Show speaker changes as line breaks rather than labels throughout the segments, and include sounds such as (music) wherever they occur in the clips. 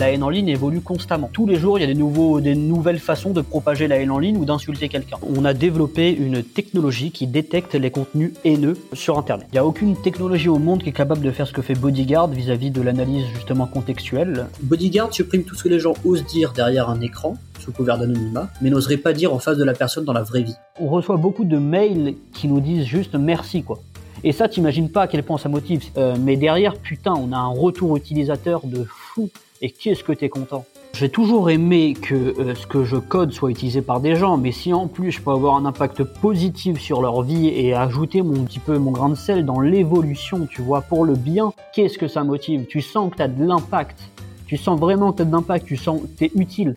La haine en ligne évolue constamment. Tous les jours, il y a des, nouveaux, des nouvelles façons de propager la haine en ligne ou d'insulter quelqu'un. On a développé une technologie qui détecte les contenus haineux sur Internet. Il n'y a aucune technologie au monde qui est capable de faire ce que fait Bodyguard vis-à-vis de l'analyse justement contextuelle. Bodyguard supprime tout ce que les gens osent dire derrière un écran sous couvert d'anonymat, mais n'oserait pas dire en face de la personne dans la vraie vie. On reçoit beaucoup de mails qui nous disent juste merci quoi. Et ça, t'imagines pas à quel point ça motive. Euh, mais derrière, putain, on a un retour utilisateur de fou. Et qu'est-ce que t'es content? J'ai toujours aimé que euh, ce que je code soit utilisé par des gens, mais si en plus je peux avoir un impact positif sur leur vie et ajouter mon petit peu mon grain de sel dans l'évolution, tu vois, pour le bien, qu'est-ce que ça motive? Tu sens que t'as de l'impact. Tu sens vraiment que t'as de l'impact, tu sens que t'es utile.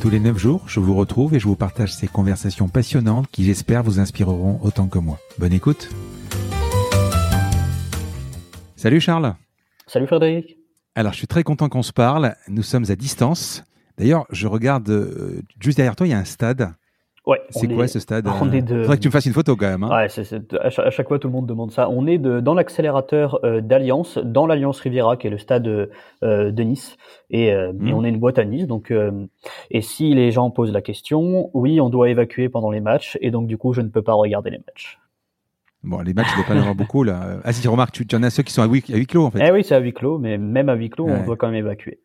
Tous les 9 jours, je vous retrouve et je vous partage ces conversations passionnantes qui j'espère vous inspireront autant que moi. Bonne écoute. Salut Charles.
Salut Frédéric.
Alors je suis très content qu'on se parle. Nous sommes à distance. D'ailleurs, je regarde euh, juste derrière toi, il y a un stade.
Ouais,
c'est quoi ce stade (laughs)
on est de...
Faudrait que tu me fasses une photo quand même. Hein.
Ouais, à, chaque, fois tout le monde demande ça. On est de, dans l'accélérateur euh, d'Alliance, dans l'Alliance Riviera, qui est le stade euh, de Nice, et, euh, et, hmm. on est une boîte à Nice. Donc, et si les gens posent la question, oui, on doit évacuer pendant les matchs, et donc du coup, je ne peux pas regarder les matchs.
Bon, les matchs, il ne doit pas y en avoir beaucoup là. (laughs) Ah si, remarques, tu, tu en as ceux qui sont à huis, à huis clos en fait.
Eh oui, c'est à huis clos, mais même à huis clos, on doit quand même évacuer.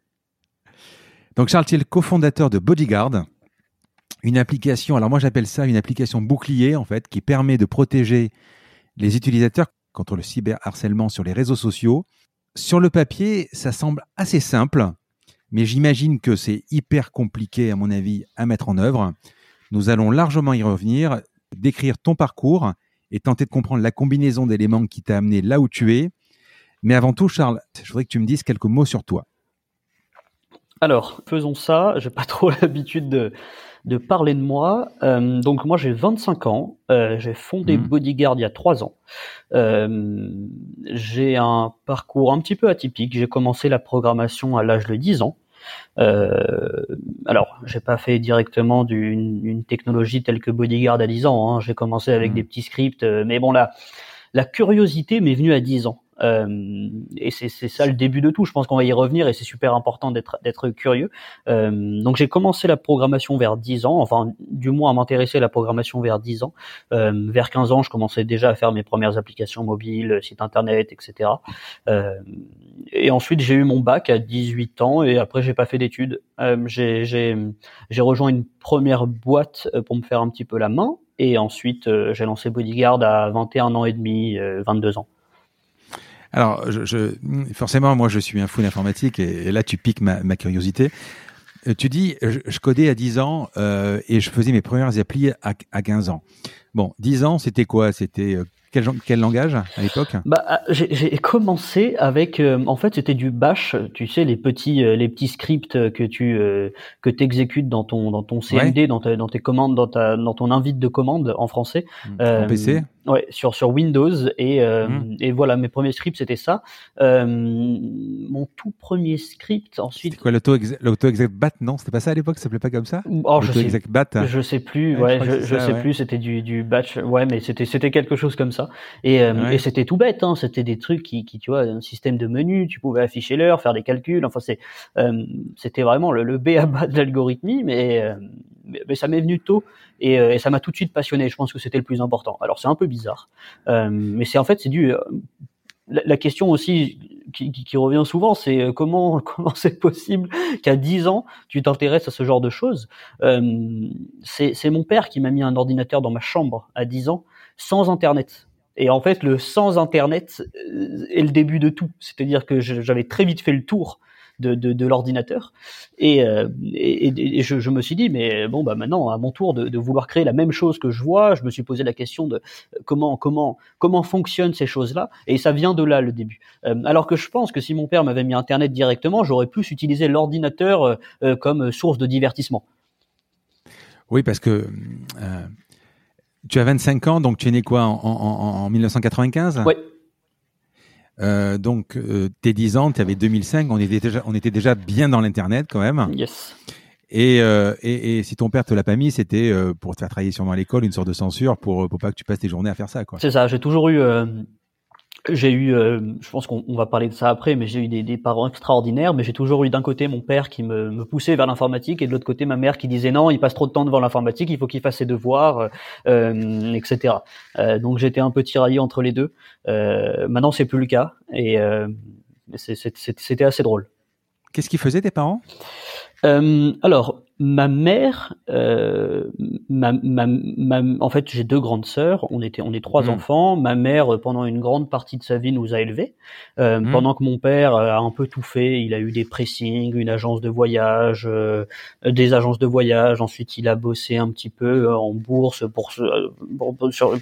Donc Charles, tu es le cofondateur de Bodyguard une application, alors moi j'appelle ça une application bouclier en fait, qui permet de protéger les utilisateurs contre le cyberharcèlement sur les réseaux sociaux. Sur le papier, ça semble assez simple, mais j'imagine que c'est hyper compliqué à mon avis à mettre en œuvre. Nous allons largement y revenir, décrire ton parcours et tenter de comprendre la combinaison d'éléments qui t'a amené là où tu es. Mais avant tout, Charles, je voudrais que tu me dises quelques mots sur toi.
Alors, faisons ça. J'ai pas (laughs) trop l'habitude de, de parler de moi. Euh, donc moi j'ai 25 ans, euh, j'ai fondé mmh. Bodyguard il y a 3 ans. Euh, j'ai un parcours un petit peu atypique. J'ai commencé la programmation à l'âge de 10 ans. Euh, alors, j'ai pas fait directement d'une une technologie telle que Bodyguard à 10 ans. Hein. J'ai commencé avec mmh. des petits scripts, euh, mais bon là, la curiosité m'est venue à 10 ans. Euh, et c'est ça le début de tout. Je pense qu'on va y revenir et c'est super important d'être curieux. Euh, donc j'ai commencé la programmation vers 10 ans, enfin du moins à m'intéresser à la programmation vers 10 ans. Euh, vers 15 ans, je commençais déjà à faire mes premières applications mobiles, sites internet, etc. Et ensuite j'ai eu mon bac à 18 ans et après j'ai pas fait d'études. J'ai rejoint une première boîte pour me faire un petit peu la main et ensuite j'ai lancé Bodyguard à 21 ans et demi, 22 ans.
Alors, je, forcément, moi, je suis un fou d'informatique et, là, tu piques ma, curiosité. Euh, tu dis, je, codais à 10 ans euh, et je faisais mes premières applis à, à 15 ans. Bon, 10 ans, c'était quoi? C'était euh, quel, quel, langage à l'époque?
Bah, ah, J'ai commencé avec, en fait, c'était du Bash, tu sais, les petits, les petits scripts que tu que exécutes dans ton dans ton CMD, dans, dans tes commandes, dans ta dans ton invite de commande en français.
En PC
Ouais, sur sur Windows et euh, mmh. et voilà mes premiers scripts c'était ça. Euh, mon tout premier script ensuite.
C'était quoi l'auto l'auto exact bat non c'était pas ça à l'époque ça s'appelait pas comme ça?
Oh je sais. Bat. Je sais plus ouais, je, je, sais plus c'était du du batch ouais mais c'était c'était quelque chose comme ça et euh, et c'était tout bête hein c'était des trucs qui qui tu vois un système de menu tu pouvais afficher l'heure faire des calculs enfin c'est euh, c'était vraiment le, le B à bas de l'algorithmie mais mais, ça m'est venu tôt et, et ça m'a tout de suite passionné. Je pense que c'était le plus important. Alors c'est un peu bizarre, mais c'est en fait c'est dû la, question aussi qui, revient souvent, c'est euh, comment (laughs) comment c'est possible qu'à 10 ans tu t'intéresses à ce genre de choses? Euh, c'est mon père qui m'a mis un ordinateur dans ma chambre à 10 ans sans internet. Et en fait, le sans internet euh, est le début de tout. C'est-à-dire que j'avais très vite fait le tour de, de, de l'ordinateur. Et, euh, et, et je, je, me suis dit, mais bon, bah maintenant, à mon tour de, de, vouloir créer la même chose que je vois, je me suis posé la question de comment comment comment fonctionnent ces choses-là. Et ça vient de là le début. Euh, alors que je pense que si mon père m'avait mis Internet directement, j'aurais pu utiliser l'ordinateur euh, comme source de divertissement.
Oui, parce que tu as 25 ans, donc tu es né quoi en, en, en 1995
Oui.
Euh, donc, euh, tes 10 ans, tu avais 2005, on était, déjà, on était déjà bien dans l'Internet quand même.
Yes.
Et, euh, et, et, si ton père te l'a pas mis, c'était euh, pour te faire travailler sûrement à l'école, une sorte de censure pour, pour pas que tu passes tes journées à faire ça. quoi.
C'est ça, j'ai toujours eu euh, j'ai eu, euh, je pense qu'on va parler de ça après, mais j'ai eu des, des, parents extraordinaires. Mais j'ai toujours eu d'un côté mon père qui me, me poussait vers l'informatique et de l'autre côté ma mère qui disait non, il passe trop de temps devant l'informatique, il faut qu'il fasse ses devoirs, euh, etc. Euh, donc j'étais un peu tiraillé entre les deux. Euh, maintenant c'est plus le cas et euh, c'était assez drôle.
Qu'est-ce qu'ils faisaient tes parents?
Alors ma mère, euh, ma, ma, ma, en fait, j'ai deux grandes sœurs. On était, on est trois mmh. enfants. Ma mère, pendant une grande partie de sa vie, nous a élevés. Euh, mmh. Pendant que mon père a un peu tout fait. Il a eu des pressings, une agence de voyage, euh, des agences de voyage. Ensuite, il a bossé un petit peu euh, en bourse pour pour,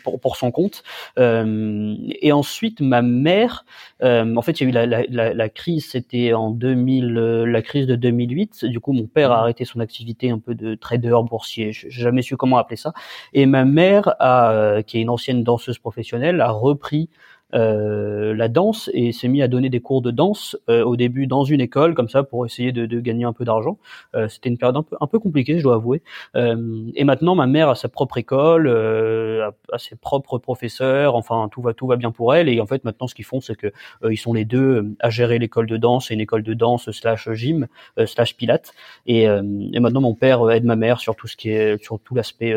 pour, pour son compte. Euh, et ensuite, ma mère, euh, en fait, il y a eu la, la, la, la crise. C'était en 2000, la crise de 2008. Du coup, mon père a mmh. arrêté son activité un peu de trader boursier. J'ai jamais su comment appeler ça. Et ma mère, euh, qui est une ancienne danseuse professionnelle, a repris euh, la danse et s'est mis à donner des cours de danse euh, au début dans une école comme ça pour essayer de, de gagner un peu d'argent. Euh, C'était une période un peu, un peu compliquée, je dois avouer. Euh, et maintenant, ma mère a sa propre école, euh, a, a, ses propres professeurs. Enfin, tout va tout va bien pour elle. Et en fait, maintenant, ce qu'ils font, c'est que ils sont les deux à gérer l'école de danse et une école de danse slash gym slash pilates. Et, et, maintenant, mon père aide ma mère sur tout ce qui est sur tout l'aspect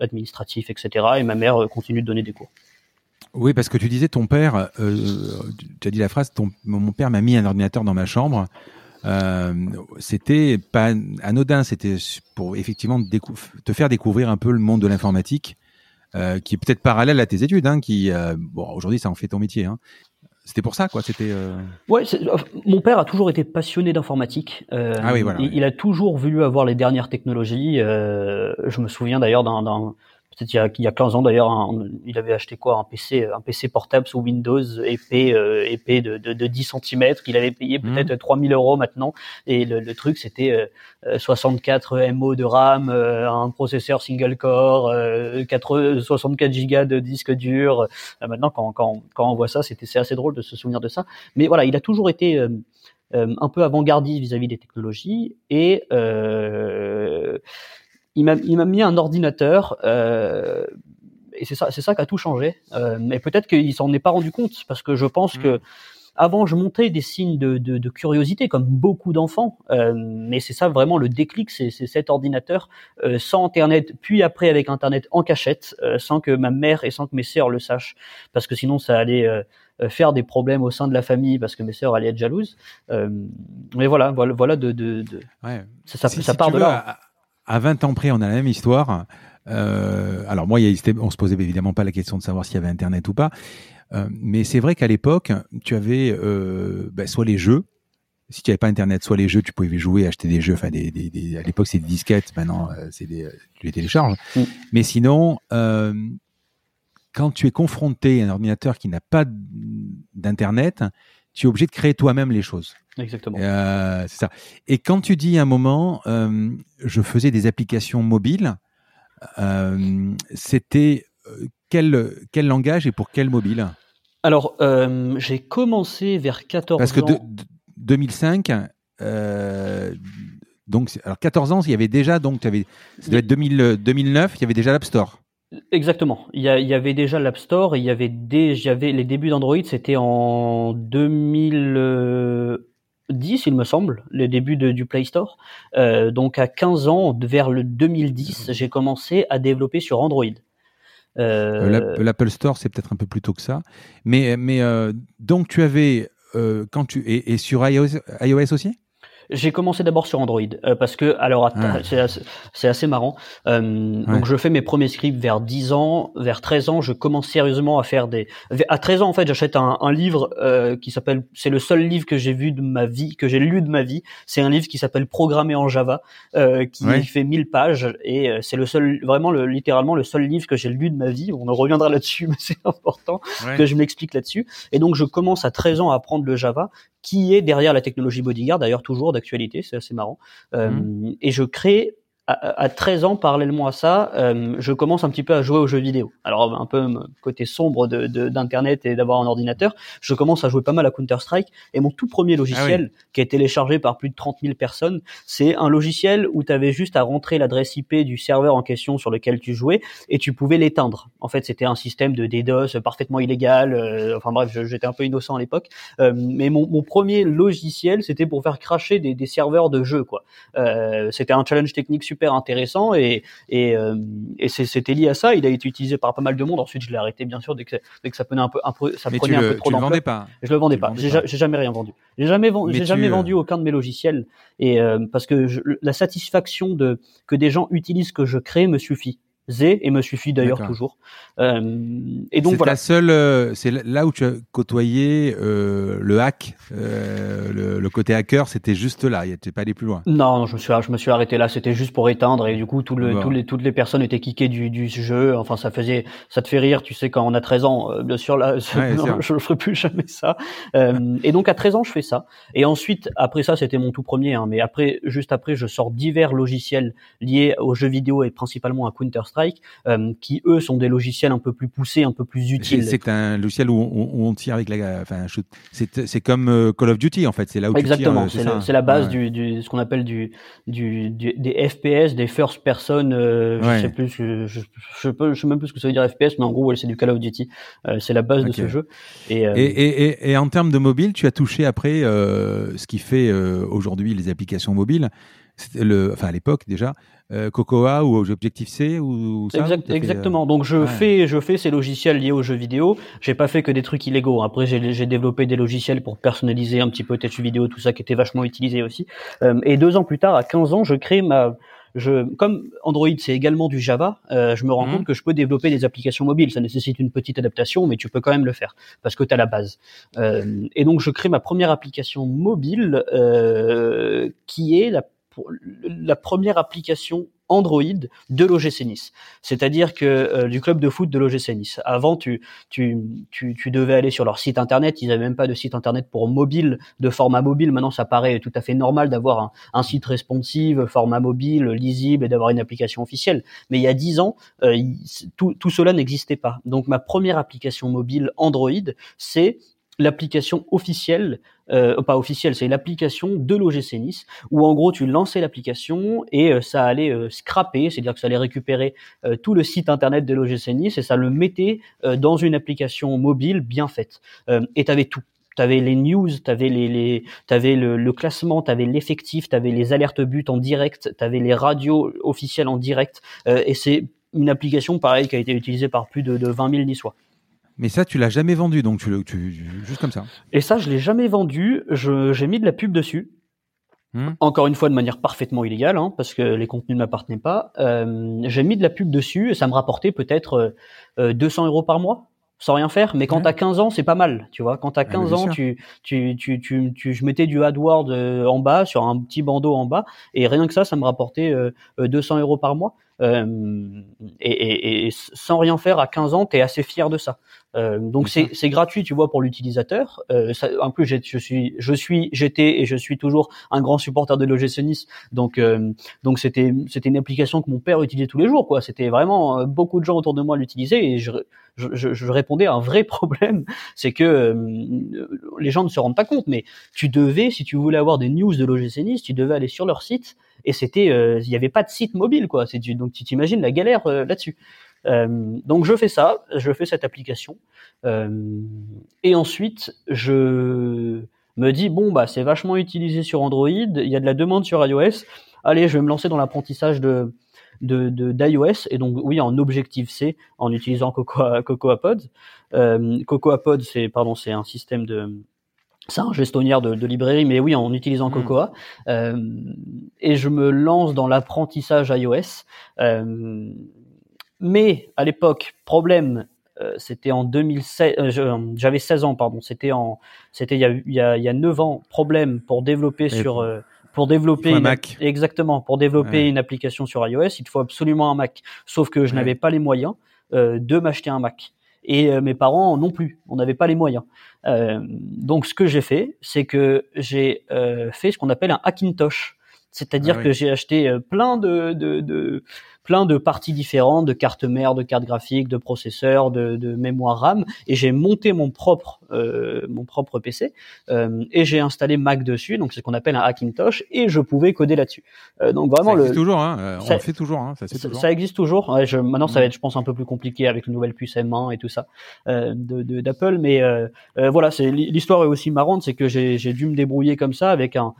administratif, etc. Et ma mère continue de donner des cours.
Oui, parce que tu disais ton père, euh, tu as dit la phrase, ton, mon père m'a mis un ordinateur dans ma chambre. Euh, c'était pas anodin, c'était pour effectivement te faire découvrir un peu le monde de l'informatique, euh, qui est peut-être parallèle à tes études, hein, qui euh, bon aujourd'hui ça en fait ton métier. Hein. C'était pour ça, quoi. C'était. Euh...
Ouais, mon père a toujours été passionné d'informatique. Euh,
ah oui, voilà.
Il, il, a toujours voulu avoir les dernières technologies. Euh, je me souviens d'ailleurs d'un peut-être il y a, il y a 15 ans d'ailleurs, il avait acheté quoi un PC, un PC portable sous Windows épais, euh, épais de, de, de, 10 cm qu'il avait payé mmh. peut-être 3000 euros maintenant. Et le, le truc c'était euh, 64 MO de RAM, euh, un processeur single core, 4, 64 gigas de disque dur. Euh, maintenant quand, quand, quand on voit ça, c'était c'est assez drôle de se souvenir de ça. Mais voilà, il a toujours été euh, un peu avant-gardiste vis-à-vis des technologies et euh, il m'a mis un ordinateur euh, et c'est ça c'est ça qui a tout changé. Euh, mais peut-être qu'il s'en est pas rendu compte parce que je pense que mm. avant je montais des signes de, de, de curiosité comme beaucoup d'enfants. Euh, mais c'est ça vraiment le déclic c'est cet ordinateur euh, sans internet puis après avec internet en cachette euh, sans que ma mère et sans que mes sœurs le sachent. Parce que sinon ça allait euh, faire des problèmes au sein de la famille parce que mes sœurs allaient être jalouses. Mais voilà voilà voilà de, de, de...
Ouais.
ça, ça, si, ça part de là.
à 20 ans près, on a la même histoire. Euh, alors moi, on se posait évidemment pas la question de savoir s'il y avait Internet ou pas, euh, mais c'est vrai qu'à l'époque, tu avais euh, bah, soit les jeux, si tu n'avais pas Internet, soit les jeux, tu pouvais jouer, acheter des jeux, enfin des, des, des à l'époque c'est des disquettes, maintenant c'est des, tu les télécharges. Mm. Mais sinon, quand tu es confronté à un ordinateur qui n'a pas d'internet, tu es obligé de créer toi-même les choses.
Exactement.
Euh, c'est ça. Et quand tu dis à un moment, euh, je faisais des applications mobiles, euh, c'était quel, quel langage et pour quel mobile?
Alors, j'ai commencé vers 14
Parce que
ans.
Parce que 2005, donc, alors 14 ans, il y avait déjà, donc, tu avais, ça devait être 2000, 2009, il y avait déjà l'App Store.
Exactement. Il y, a, il y avait déjà l'App Store il y avait les débuts d'Android, c'était en 2000. 2010, il me semble, le début du Play Store. Euh, donc à 15 ans, vers le 2010, j'ai commencé à développer sur Android.
L'Apple Store, c'est peut-être un peu plus tôt que ça. Mais, mais donc tu avais, quand tu, et, et sur iOS, iOS aussi?
J'ai commencé d'abord sur Android euh, parce que alors ah. c'est assez, marrant. Euh, Donc je fais mes premiers scripts vers 10 ans, vers 13 ans, je commence sérieusement à faire des à 13 ans en fait, j'achète un, un, livre euh, qui s'appelle c'est le seul livre que j'ai vu de ma vie, que j'ai lu de ma vie, c'est un livre qui s'appelle Programmer en Java euh, qui fait 1000 pages et euh, c'est le seul vraiment le, littéralement le seul livre que j'ai lu de ma vie. On en reviendra là-dessus (laughs) mais c'est important que je m'explique là-dessus. Et donc je commence à 13 ans à apprendre le Java qui est derrière la technologie Bodyguard, d'ailleurs toujours d'actualité, c'est assez marrant. Mmh. Et je crée à, 13 ans, parallèlement à ça, euh, je commence un petit peu à jouer aux jeux vidéo. Alors un peu côté sombre de d'internet et d'avoir un ordinateur, je commence à jouer pas mal à Counter Strike. Et mon tout premier logiciel, ah qui est téléchargé par plus de 30 000 personnes, c'est un logiciel où tu avais juste à rentrer l'adresse IP du serveur en question sur lequel tu jouais et tu pouvais l'éteindre. En fait, c'était un système de DDoS parfaitement illégal. Euh, enfin bref, j'étais un peu innocent à l'époque. Euh, mais mon, mon, premier logiciel, c'était pour faire cracher des, des serveurs de jeux. quoi. Euh, c'était un challenge technique super intéressant et, et, euh, et c'était lié à ça. Il a été utilisé par pas mal de monde. Ensuite, je l'ai arrêté bien sûr dès que, dès que ça prenait un peu, un peu ça prenait un peu trop d'ampleur.
pas
Je le vendais pas. J'ai jamais rien vendu. J'ai jamais, vendu, j'ai jamais vendu aucun de mes logiciels et euh, parce que la satisfaction de que des gens utilisent ce que je crée me suffit et me suffit d'ailleurs toujours. Euh,
et donc voilà. La seule, euh, c'est là où tu as côtoyé euh, le hack, euh, le, côté hacker, c'était juste là. Il n'était pas allé plus loin?
Non, je me suis, je me suis arrêté là. C'était juste pour éteindre et du coup, tout le, les, toutes les personnes étaient kickées du, du jeu. Enfin, ça faisait, ça te fait rire. Tu sais, quand on a 13 ans, euh, bien sûr, là, (laughs) je ne ferai plus jamais ça. Euh, et donc à 13 ans, je fais ça. Et ensuite, après ça, c'était mon tout premier. Hein, mais après, juste après, je sors divers logiciels liés aux jeux vidéo et principalement à Counter Strike, euh, qui eux sont des logiciels un peu plus poussés, un peu plus utiles.
C'est un logiciel où on, tire avec la, enfin, c'est comme euh, Call of Duty en fait. C'est là où
exactement.
Euh,
c'est la base du, du, ce qu'on appelle du, du, des FPS, des first person. Je sais plus, je, je, je, peux, je sais même plus ce que ça veut dire FPS, mais en gros, c'est du Call of Duty. c'est la base de ce jeu.
Et, et, et, et, en termes de mobile, tu as touché après ce qui fait aujourd'hui les applications mobiles le, enfin à l'époque déjà, euh, Cocoa ou Objective C ou, ça,
Exactement. Donc je fais, je fais ces logiciels liés aux jeux vidéo. J'ai pas fait que des trucs illégaux. Après j'ai développé des logiciels pour personnaliser un petit peu tes jeux vidéo, tout ça qui était vachement utilisé aussi. Euh, et deux ans plus tard, à 15 ans, je crée ma je, comme Android c'est également du Java, euh, je me rends mmh. compte que je peux développer des applications mobiles. Ça nécessite une petite adaptation, mais tu peux quand même le faire parce que tu as la base. Euh, et donc je crée ma première application mobile euh, qui est la la première application Android de l'OGC Nice. C'est-à-dire que euh, du club de foot de l'OGC Nice. Avant, tu, tu, tu, tu, devais aller sur leur site internet. Ils n'avaient même pas de site internet pour mobile, de format mobile. Maintenant, ça paraît tout à fait normal d'avoir un, site responsive, format mobile, lisible et d'avoir une application officielle. Mais il y a dix ans, euh, tout, tout cela n'existait pas. Donc, ma première application mobile Android, c'est l'application officielle, euh, pas officielle, c'est l'application de l'OGC Nice, où en gros tu lançais l'application et euh, ça allait euh, scraper, c'est-à-dire que ça allait récupérer euh, tout le site internet de l'OGC Nice et ça le mettait dans une application mobile bien faite. et tu avais tout. Tu avais les news, tu avais, les, les, avais le, le classement, tu avais l'effectif, tu avais les alertes buts en direct, tu avais les radios officielles en direct. et c'est une application, pareil, qui a été utilisée par plus de, de 20 000 niçois.
Mais ça, tu l'as jamais vendu, donc tu, tu, juste comme ça.
Et ça, je l'ai jamais vendu. J'ai mis de la pub dessus. Hmm. Encore une fois, de manière parfaitement illégale, hein, parce que les contenus ne m'appartenaient pas. Euh, j'ai mis de la pub dessus et ça me rapportait peut-être euh, 200 euros par mois sans rien faire. Mais quand tu as 15 ans, c'est pas mal, tu vois. Quand tu as 15 ans, tu, tu, tu, tu, tu, je mettais du AdWords euh, en bas, sur un petit bandeau en bas, et rien que ça, ça me rapportait 200 euh, euros par mois. Euh, et, et, et, sans rien faire à 15 ans, tu es assez fier de ça. Euh, donc c'est gratuit, tu vois, pour l'utilisateur. Euh, en plus, je suis, je suis, j'étais et je suis toujours un grand supporter de l'OGC Nice. Donc, euh, donc c'était, c'était une application que mon père utilisait tous les jours, quoi. C'était vraiment euh, beaucoup de gens autour de moi l'utilisaient et je, je, je, répondais à un vrai (laughs) problème, c'est que euh, les gens ne se rendent pas compte, mais tu devais, si tu voulais avoir des news de l'OGC Nice, tu devais aller sur leur site et c'était, il n'y avait pas de site mobile, quoi. C'est donc tu t'imagines la galère là-dessus. Euh, donc je fais ça, je fais cette application, euh, et ensuite je me dit bon bah c'est vachement utilisé sur Android, il y a de la demande sur iOS. Allez, je vais me lancer dans l'apprentissage de de d'iOS et donc oui en Objective C en utilisant Cocoa Cocoa Pods. Euh, Cocoa Pods c'est pardon c'est un système de c'est un gestionnaire de, de, librairie, mais oui, en utilisant hmm. Cocoa. Euh, et je me lance dans l'apprentissage iOS. Euh, mais à l'époque, problème, euh, c'était en 2016, euh, j'avais 16 ans, pardon, c'était en, c'était il y a, il y a, il y a 9 ans, problème pour développer sur, pour développer
un Mac.
exactement, pour développer une application sur iOS, il faut absolument un Mac. Sauf que je n'avais pas les moyens de m'acheter un Mac et mes parents non plus. On n'avait pas les moyens. Euh, donc ce que j'ai fait, c'est que j'ai euh, fait ce qu'on appelle un Hackintosh. C'est-à-dire ah que j'ai acheté plein de, de, de, plein de parties différentes, de cartes mères, de cartes graphiques, de processeurs, de, de mémoire RAM, et j'ai monté mon propre euh, mon propre PC euh, et j'ai installé Mac dessus, donc c'est ce qu'on appelle un Hackintosh, et je pouvais coder là-dessus.
Euh, donc vraiment ça existe toujours, hein, euh, on ça, le fait toujours, hein, ça,
ça,
toujours.
ça existe toujours. Ouais, je, maintenant ça va mm. être, je pense, un peu plus compliqué avec une nouvelle puce M1 et tout ça euh, de d'Apple, mais voilà, c'est l'histoire est aussi marrante, c'est que j'ai dû me débrouiller comme ça avec un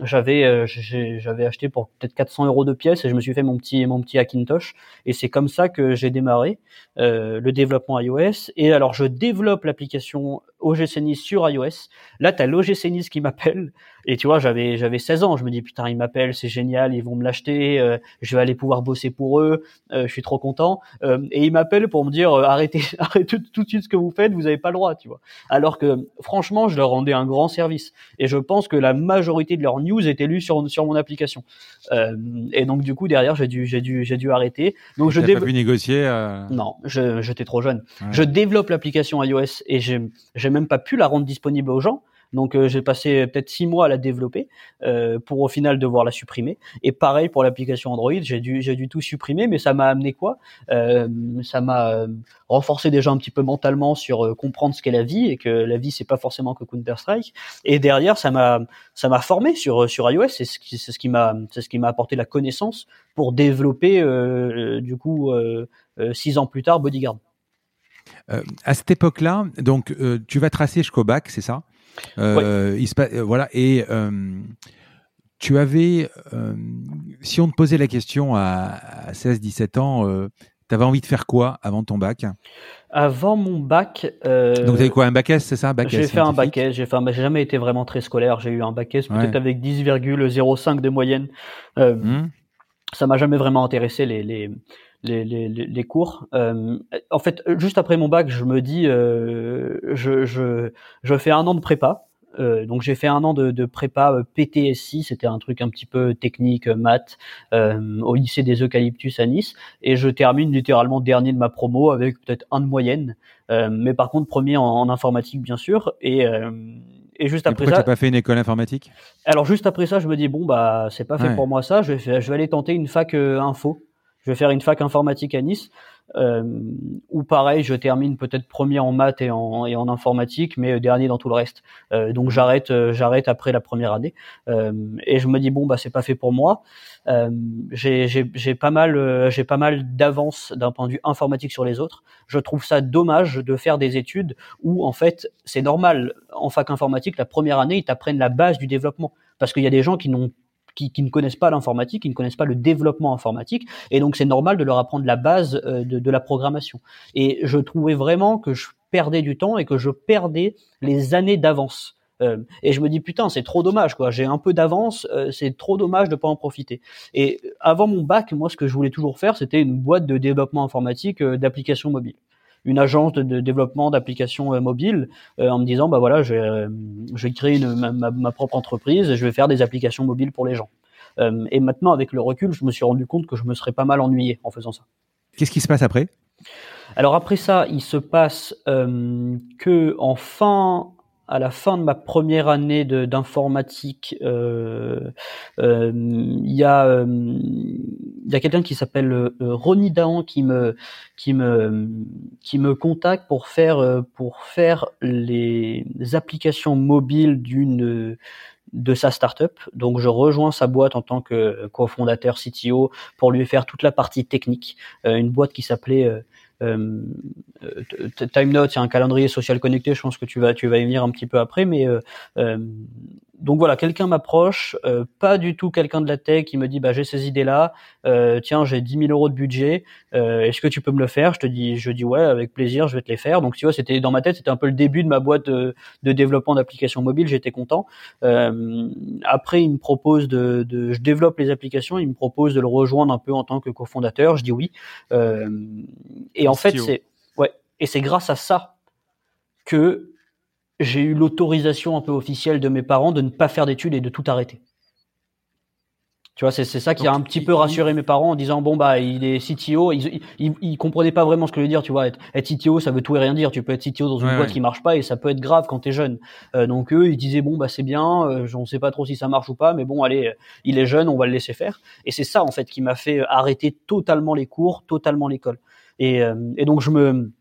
j'avais euh, j'avais acheté pour peut-être 400 euros de pièces et je me suis fait mon petit mon petit Hackintosh. Et c'est comme ça que j'ai démarré euh, le développement iOS. Et alors je développe l'application OGC Nice sur iOS. Là tu as qui m'appelle et tu vois j'avais j'avais 16 ans. Je me dis putain ils m'appellent c'est génial ils vont me l'acheter euh, je vais aller pouvoir bosser pour eux euh, je suis trop content. Euh, et ils m'appellent pour me dire arrêtez (laughs) arrêtez tout de suite ce que vous faites vous avez pas le droit tu vois. Alors que franchement je leur rendais un grand service. Et je pense que la majorité de leurs news étaient lues sur sur mon application. Et donc du coup derrière j'ai dû j'ai dû j'ai dû arrêter. Donc
je pas pu négocier
non je j'étais trop jeune. Je développe l'application iOS et j'ai j'ai même pas pu la rendre disponible aux gens donc euh, j'ai passé peut-être six mois à la développer euh, pour au final devoir la supprimer. Et pareil pour l'application Android, j'ai dû j'ai tout supprimer, mais ça m'a amené quoi? Euh, Ça m'a renforcé déjà un petit peu mentalement sur comprendre ce qu'est la vie et que la vie c'est pas forcément que Counter Strike. Et derrière ça m'a ça m'a formé sur sur iOS. C'est ce qui c'est ce qui m'a c'est ce qui m'a apporté la connaissance pour développer du coup six ans plus tard Bodyguard.
Euh, à cette époque-là, donc euh, tu vas tracer jusqu'au bac, c'est ça? Euh, il se, euh, Voilà. Et tu avais, si on te posait la question à, 16-17 ans, tu avais envie de faire quoi avant ton bac?
Avant mon bac.
Donc tu avais quoi, un bac S, c'est ça,
J'ai fait un bac S. J'ai fait, j'ai jamais été vraiment très scolaire. J'ai eu un bac S peut-être avec 10,05 de moyenne. Mmh. Ça m'a jamais vraiment intéressé les, les les, les, les cours. Euh, en fait, juste après mon bac, je me dis, euh, je, je, je fais un an de prépa. Euh, donc j'ai fait un an de, de prépa euh, PTSI, c'était un truc un petit peu technique, euh, maths, euh, au lycée des Eucalyptus à Nice, et je termine littéralement dernier de ma promo avec peut-être un de moyenne, mais par contre premier en, en informatique bien sûr, et et juste après
pourquoi ça. pas fait une école informatique?
Alors juste après ça, je me dis bon bah c'est pas fait pour moi ça. Je vais, je vais aller tenter une fac info je vais faire une fac informatique à Nice, euh, ou pareil, je termine peut-être premier en maths et en, informatique, mais dernier dans tout le reste. Euh, donc j'arrête, euh, j'arrête après la première année, euh, et je me dis bon bah c'est pas fait pour moi. Euh, j'ai pas mal, j'ai pas mal d'avance d'un point de vue informatique sur les autres. Je trouve ça dommage de faire des études où en fait c'est normal en fac informatique la première année ils t'apprennent la base du développement parce qu'il y a des gens qui n'ont qui, ne connaissent pas l'informatique, qui ne connaissent pas le développement informatique, et donc c'est normal de leur apprendre la base euh, de, la programmation. Et je trouvais vraiment que je perdais du temps et que je perdais les années d'avance. Euh, et je me dis putain c'est trop dommage quoi j'ai un peu d'avance euh, c'est trop dommage de pas en profiter et avant mon bac moi ce que je voulais toujours faire c'était une boîte de développement informatique d'applications mobiles une agence de, développement d'applications euh, mobiles euh, en me disant bah voilà je vais, euh, créer ma, propre entreprise et je vais faire des applications mobiles pour les gens. et maintenant avec le recul, je me suis rendu compte que je me serais pas mal ennuyé en faisant ça.
Qu'est-ce qui se passe après?
Alors après ça, il se passe que en fin à la fin de ma première année d'informatique, euh, euh, il y a, euh, quelqu'un qui s'appelle Ronnie Dahan qui me, contacte pour faire, pour faire les applications mobiles d'une de sa startup. Donc je rejoins sa boîte en tant que cofondateur CTO pour lui faire toute la partie technique. une boîte qui s'appelait euh, Time Note, c'est un calendrier social connecté. Je pense que tu vas, tu vas y venir un petit peu après, mais donc voilà, quelqu'un m'approche, euh, pas du tout quelqu'un de la tech qui me dit bah j'ai ces idées là, euh, tiens j'ai 10 000 euros de budget, euh, est-ce que tu peux me le faire? Je te dis, je dis ouais avec plaisir, je vais te les faire. Donc tu vois, c'était dans ma tête, c'était un peu le début de ma boîte de, de développement d'applications mobiles, j'étais content. après il me propose de, de, je développe les applications, il me propose de le rejoindre un peu en tant que cofondateur, je dis oui. et en fait c'est ouais, et c'est grâce à ça que j'ai eu l'autorisation un peu officielle de mes parents de ne pas faire d'études et de tout arrêter. Tu vois, c'est ça qui a un petit peu rassuré mes parents en disant bon bah il est CTO, ils, ils, comprenaient pas vraiment ce que je veux dire, tu vois, être, être, CTO ça veut tout et rien dire, tu peux être CTO dans une boîte qui marche pas et ça peut être grave quand t'es jeune. Euh, donc eux ils disaient bon bah c'est bien, euh, on sait pas trop si ça marche ou pas, mais bon allez, il est jeune, on va le laisser faire. Et c'est ça en fait qui m'a fait arrêter totalement les cours, totalement l'école. Et, euh, et donc je me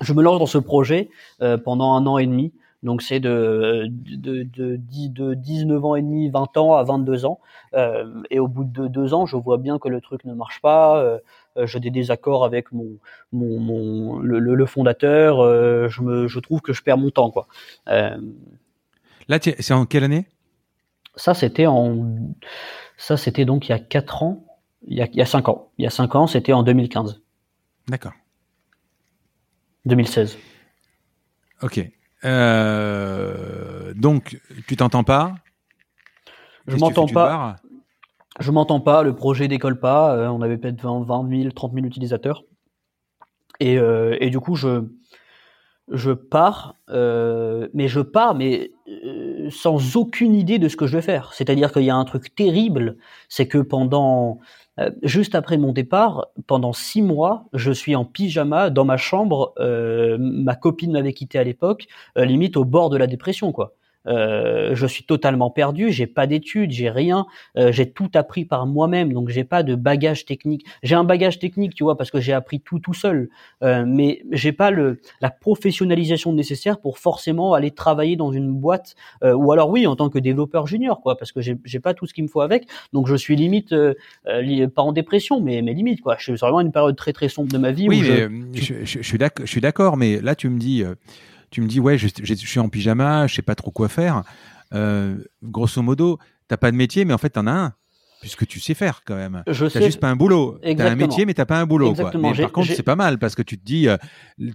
je me lance dans ce projet euh, pendant un an et demi. Donc c'est de, de, de, de, 19 ans et demi, 20 ans à 22 ans. Euh, et au bout de deux ans, je vois bien que le truc ne marche pas. Euh, euh j'ai des désaccords avec mon, mon, mon le, le, fondateur. Euh, je, me, je trouve que je perds mon temps. Quoi.
Là, c'est en quelle année?
Ça, c'était en ça, c'était donc il y a 4 ans. Il y a, il y a 5 ans. Il y a 5 ans, c'était en 2015.
D'accord.
2016.
Ok. Euh, donc, tu t'entends pas?
Je m'entends pas. Je m'entends pas. Le projet décolle pas. Euh, on avait peut-être 20, 20 000, 30 000 utilisateurs. Et, euh, et du coup, je je pars, mais je pars, mais sans aucune idée de ce que je vais faire. C'est-à-dire qu'il y a un truc terrible, c'est que pendant euh, juste après mon départ, pendant six mois, je suis en pyjama dans ma chambre. Euh, ma copine m'avait quitté à l'époque, euh, limite au bord de la dépression, quoi. Euh, je suis totalement perdu, j'ai pas d'études, j'ai rien, euh, j'ai tout appris par moi-même, donc j'ai pas de bagage technique. J'ai un bagage technique, tu vois, parce que j'ai appris tout tout seul, euh, mais j'ai pas le la professionnalisation nécessaire pour forcément aller travailler dans une boîte, euh, ou alors oui en tant que développeur junior, quoi, parce que j'ai j'ai pas tout ce qu'il me faut avec, donc je suis limite euh, pas en dépression, mais mais limite quoi. C'est vraiment une période très très sombre de ma vie.
Oui, mais je, je, je suis d'accord, mais là tu me dis tu me dis ouais, je, suis en pyjama, je sais pas trop quoi faire. Euh, grosso modo, t'as pas de métier, mais en fait t'en as un puisque tu sais faire quand même. Je t'as juste pas un boulot. T'as un métier, mais t'as pas un boulot. Quoi. Mais par contre, c'est pas mal parce que tu te dis, euh,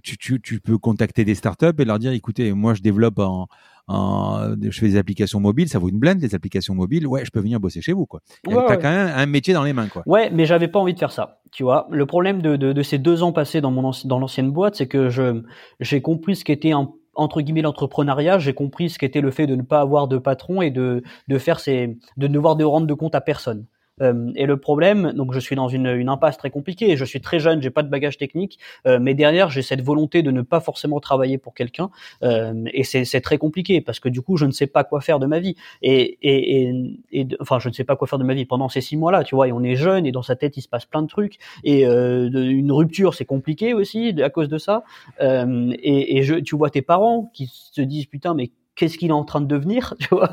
tu, tu, tu, peux contacter des startups et leur dire, écoutez, moi je développe en, en, je fais des applications mobiles, ça vaut une blinde des applications mobiles. Ouais, je peux venir bosser chez vous, quoi. Ouais, t'as quand même un métier dans les mains, quoi.
Ouais, mais j'avais pas envie de faire ça. Tu vois, le problème de, de, de ces deux ans passés dans mon dans l'ancienne boîte, c'est que je j'ai compris ce qu'était un entre guillemets l'entrepreneuriat, j'ai compris ce qu'était le fait de ne pas avoir de patron et de de faire ces de ne devoir de rendre de compte à personne. Euh, et le problème, donc je suis dans une, une, impasse très compliquée. Je suis très jeune, j'ai pas de bagage technique, euh, mais derrière j'ai cette volonté de ne pas forcément travailler pour quelqu'un, euh, et c'est très compliqué parce que du coup je ne sais pas quoi faire de ma vie. Et, et, et, enfin je ne sais pas quoi faire de ma vie pendant ces six mois-là, tu vois. Et on est jeune et dans sa tête il se passe plein de trucs. Et euh, une rupture c'est compliqué aussi à cause de ça. Et, et je, tu vois tes parents qui se disent putain mais qu'est-ce qu'il est en train de devenir, (laughs) tu vois,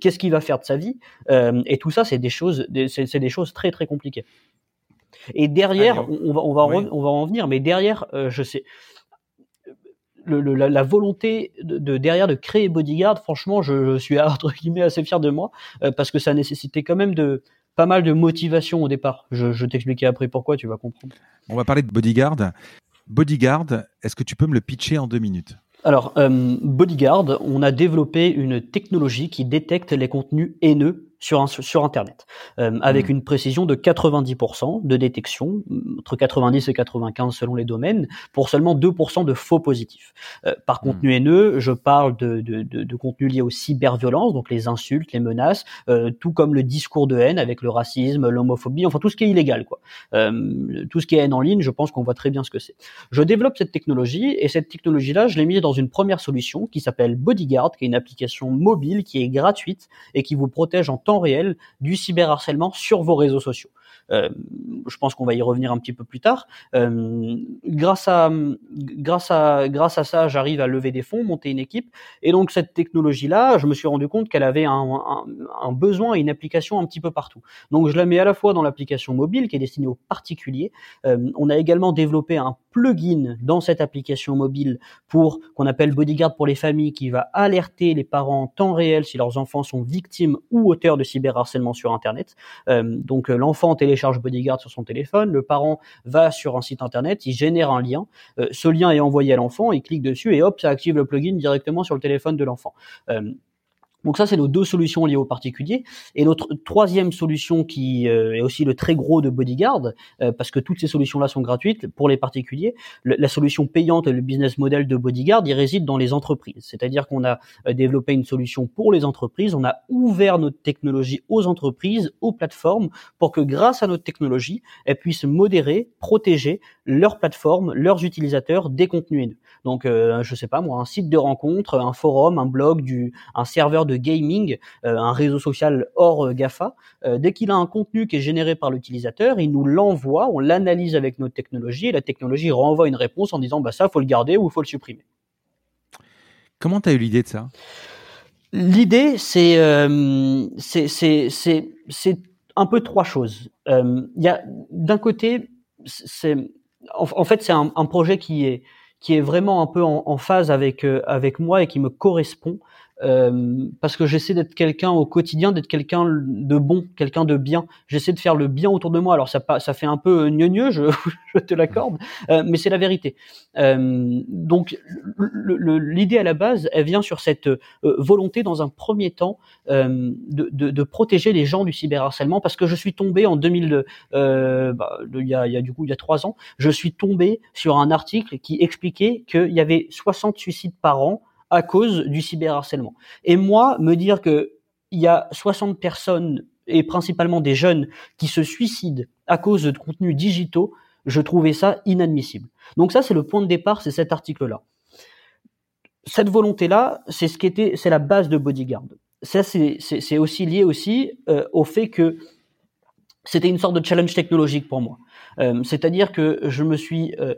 qu'est-ce qu'il va faire de sa vie, euh, et tout ça, c'est des choses, c'est des choses très très compliquées. Et derrière, on, va on va on va en venir, mais derrière, euh, je sais. Le, la, volonté de, derrière de créer Bodyguard, franchement, je, suis (laughs) entre guillemets assez fier de moi euh, parce que ça nécessitait quand même de pas mal de motivation au départ. Je, je t'expliquerai après pourquoi, tu vas comprendre.
On va parler de Bodyguard. Bodyguard, est-ce que tu peux me le pitcher en deux minutes?
Alors, euh, Bodyguard, on a développé une technologie qui détecte les contenus haineux sur, sur Internet, euh, avec hmm. une précision de 90% de détection, entre 90 et 95 selon les domaines, pour seulement 2% de faux positifs. Euh, par hmm. contenu haineux, je parle de, de, de, de contenu lié aux cyberviolences, donc les insultes, les menaces, euh, tout comme le discours de haine avec le racisme, l'homophobie, enfin tout ce qui est illégal, quoi. Euh, tout ce qui est haine en ligne, je pense qu'on voit très bien ce que c'est. Je développe cette technologie et cette technologie-là, je l'ai mise dans une première solution qui s'appelle Bodyguard, qui est une application mobile qui est gratuite et qui vous protège en temps réel du cyberharcèlement sur vos réseaux sociaux. Euh, je pense qu'on va y revenir un petit peu plus tard. Euh, grâce à grâce à grâce à ça, j'arrive à lever des fonds, monter une équipe, et donc cette technologie-là, je me suis rendu compte qu'elle avait un, besoin et une application un petit peu partout. Donc je la mets à la fois dans l'application mobile qui est destinée aux particuliers. Euh, on a également développé un plugin dans cette application mobile pour qu'on appelle Bodyguard pour les familles qui va alerter les parents en temps réel si leurs enfants sont victimes ou auteurs de cyberharcèlement sur Internet. Euh, donc euh, l'enfant télécharge Bodyguard sur son téléphone, le parent va sur un site Internet, il génère un lien, euh, ce lien est envoyé à l'enfant, il clique dessus et hop, ça active le plugin directement sur le téléphone de l'enfant. Donc ça, c'est nos deux solutions liées aux particuliers. Et notre troisième solution qui euh, est aussi le très gros de Bodyguard, euh, parce que toutes ces solutions-là sont gratuites pour les particuliers, la solution payante et le business model de Bodyguard, il réside dans les entreprises. C'est-à-dire qu'on a euh, développé une solution pour les entreprises, on a ouvert notre technologie aux entreprises, aux plateformes, pour que grâce à notre technologie, elles puissent modérer, protéger leurs plateformes, leurs utilisateurs des contenus haineux. Donc, euh, je sais pas moi, un site de rencontre, un forum, un blog, du, un serveur de gaming, euh, un réseau social hors euh, Gafa. Euh, dès qu'il a un contenu qui est généré par l'utilisateur, il nous l'envoie, on l'analyse avec notre technologie et la technologie renvoie une réponse en disant bah ça faut le garder ou faut le supprimer.
Comment tu as eu l'idée de ça?
L'idée, c'est un peu trois choses. Il y a d'un côté, c'est en, fait c'est un, un projet qui est qui est vraiment un peu en, en phase avec euh, avec moi et qui me correspond euh, parce que j'essaie d'être quelqu'un au quotidien, d'être quelqu'un de bon, quelqu'un de bien. J'essaie de faire le bien autour de moi. Alors ça, ça fait un peu gneugneux, je, (laughs) je te l'accorde, euh, mais c'est la vérité. Euh, donc l'idée à la base, elle vient sur cette euh, volonté, dans un premier temps, euh, de, de, de, protéger les gens du cyberharcèlement, parce que je suis tombé en 2000, bah, il, y a, il y a du coup il y a trois ans, je suis tombé sur un article qui expliquait qu'il y avait 60 suicides par an à cause du cyberharcèlement. Et moi, me dire que il y a 60 personnes et principalement des jeunes qui se suicident à cause de contenus digitaux, je trouvais ça inadmissible. Donc ça, c'est le point de départ, c'est cet article-là. Cette volonté-là, c'est ce qui c'est la base de Bodyguard. Ça, c'est aussi lié aussi euh, au fait que c'était une sorte de challenge technologique pour moi. Euh, c'est-à-dire que je me suis euh,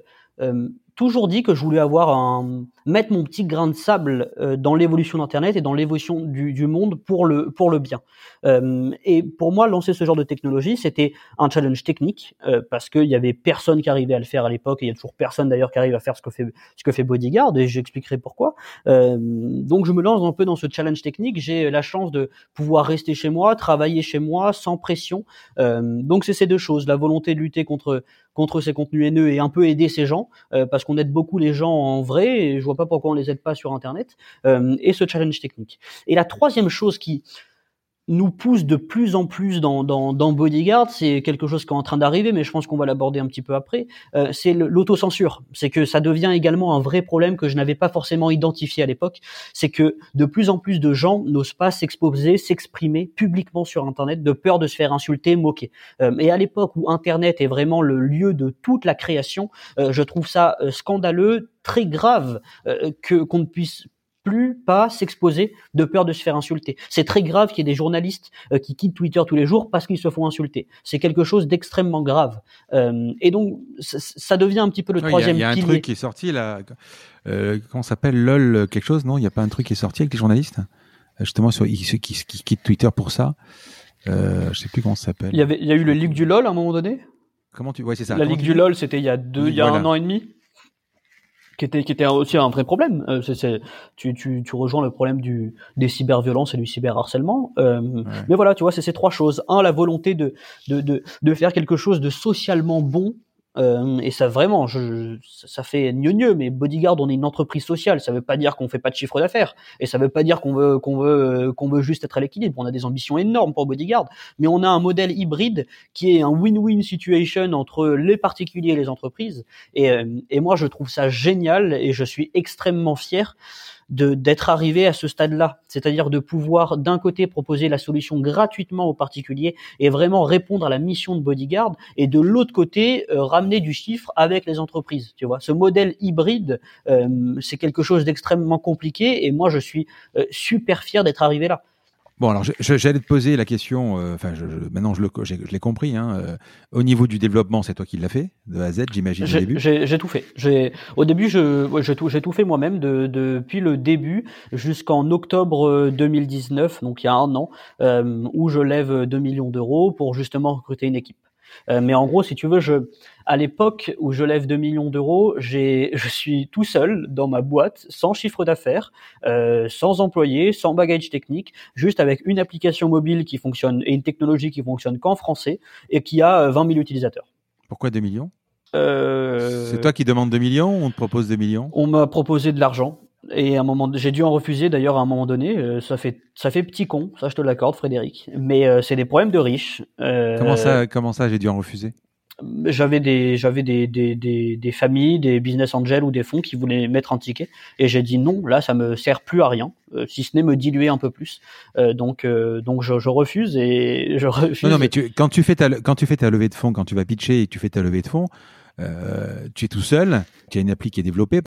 toujours dit que je voulais avoir un mettre mon petit grain de sable euh, dans l'évolution d'internet et dans l'évolution du, du, monde pour le pour le bien. Euh, et pour moi, lancer ce genre de technologie, c'était un challenge technique euh, parce qu'il y avait personne qui arrivait à le faire à l'époque et il y a toujours personne d'ailleurs qui arrive à faire ce que fait ce que fait Bodyguard et j'expliquerai pourquoi. Euh, donc je me lance un peu dans ce challenge technique. J'ai la chance de pouvoir rester chez moi, travailler chez moi sans pression. Euh, donc c'est ces deux choses, la volonté de lutter contre contre ces contenus haineux et un peu aider ces gens parce qu'on aide beaucoup les gens en vrai et je vois pas pourquoi on les aide pas sur internet euh, et ce challenge technique. Et la troisième chose qui nous pousse de plus en plus dans, dans, dans Bodyguard, c'est quelque chose qui est en train d'arriver, mais je pense qu'on va l'aborder un petit peu après, euh, c'est l'autocensure. C'est que ça devient également un vrai problème que je n'avais pas forcément identifié à l'époque. C'est que de plus en plus de gens n'osent pas s'exposer, s'exprimer publiquement sur Internet de peur de se faire insulter, moquer. Euh, et à l'époque où Internet est vraiment le lieu de toute la création, euh, je trouve ça euh, scandaleux, très grave euh, que qu'on ne puisse plus pas s'exposer de peur de se faire insulter. C'est très grave qu'il y ait des journalistes euh, qui quittent Twitter tous les jours parce qu'ils se font insulter. C'est quelque chose d'extrêmement grave. Euh, et donc, ça devient un petit peu le troisième
Il y a, y a un truc qui est sorti là. Euh, comment s'appelle LOL quelque chose Non, il n'y a pas un truc qui est sorti avec les journalistes? Euh, justement sur ceux qui, qui, quittent Twitter pour ça. Euh, je sais plus comment ça s'appelle.
Il y avait, il y a eu le Ligue du LOL à un moment donné?
Comment tu, ouais, c'est ça.
La Ligue du LOL, c'était il y a deux, il y a voilà. un an et demi? Qui était qui était aussi un vrai problème. Euh, c'est, c'est, tu, tu, tu rejoins le problème du des cyberviolences et du cyberharcèlement. Euh, ouais. Mais voilà, tu vois, c'est ces trois choses. Un, la volonté de de de, de faire quelque chose de socialement bon euh, et ça vraiment, je, ça fait gneugneux, mais Bodyguard, on est une entreprise sociale. Ça veut pas dire qu'on fait pas de chiffre d'affaires, et ça veut pas dire qu'on veut qu'on veut qu'on veut juste être à l'équilibre. On a des ambitions énormes pour Bodyguard, mais on a un modèle hybride qui est un win-win situation entre les particuliers et les entreprises. Et, euh, et moi, je trouve ça génial, et je suis extrêmement fier d'être arrivé à ce stade-là, c'est-à-dire de pouvoir d'un côté proposer la solution gratuitement aux particuliers et vraiment répondre à la mission de Bodyguard, et de l'autre côté euh, ramener du chiffre avec les entreprises. Tu vois, ce modèle hybride, euh, c'est quelque chose d'extrêmement compliqué, et moi je suis euh, super fier d'être arrivé là.
Bon, alors j'allais te poser la question, euh, enfin, je, je, maintenant je, le, je, je l'ai compris, hein, euh, au niveau du développement, c'est toi qui l'as fait, de A à Z, j'imagine, au début
J'ai tout fait. Au début, j'ai tout, tout fait moi-même, de, de, depuis le début jusqu'en octobre 2019, donc il y a un an, euh, où je lève 2 millions d'euros pour justement recruter une équipe. Euh, mais en gros, si tu veux, je, à l'époque où je lève 2 millions d'euros, j'ai, (laughs) je suis tout seul dans ma boîte, sans chiffre d'affaires, euh, sans employé, sans bagage technique, juste avec une application mobile qui fonctionne et une technologie qui fonctionne qu'en français et qui a 20 000 utilisateurs.
Pourquoi 2 millions? C'est toi qui demandes 2 millions ou on te propose 2 millions?
On m'a proposé de l'argent. Et à un moment, j'ai dû en refuser d'ailleurs à un moment donné. Euh, ça fait ça fait petit con, ça je te l'accorde, Frédéric. Mais euh, c'est des problèmes de riches.
Euh, comment ça, comment ça, j'ai dû en refuser?
J'avais des j'avais des, des, des, des, familles, des business angels ou des fonds qui voulaient mettre un ticket, et j'ai dit non. Là, ça me sert plus à rien, si ce n'est me diluer un peu plus. donc donc je, je, refuse et je refuse.
Non, non mais tu, quand tu fais ta quand tu fais ta levée de fonds, quand tu vas pitcher et tu fais ta levée de fonds. tu es tout seul, tu as une appli qui est développée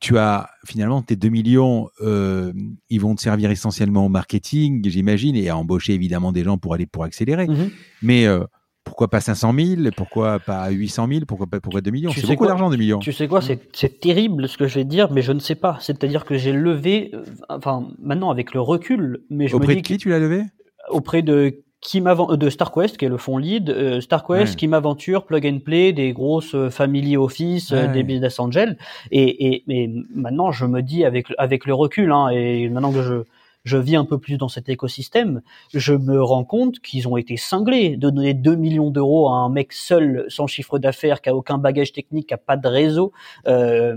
tu as finalement tes 2 millions, euh, ils vont te servir essentiellement au marketing, j'imagine, et à embaucher évidemment des gens pour aller pour accélérer. Mhm. Mais euh, pourquoi pas 500 000 Pourquoi pas 800 000 Pourquoi pas pourquoi 2 millions? C'est beaucoup d'argent 2 millions.
Tu sais quoi? C'est terrible ce que je vais te dire, mais je ne sais pas. C'est-à-dire que j'ai levé, euh, enfin maintenant avec le recul, mais je
auprès
me
dis de qui tu l'as levé?
Auprès de qui de StarQuest, qui est le fond lead, euh, StarQuest qui m'aventure plug and play des grosses euh, family office, euh, des business angels, et, et, et, maintenant je me dis avec avec le recul, hein, et maintenant que je je vis un peu plus dans cet écosystème, je me rends compte qu'ils ont été cinglés de donner 2 millions d'euros à un mec seul, sans chiffre d'affaires, qui a aucun bagage technique, qui a pas de réseau, euh,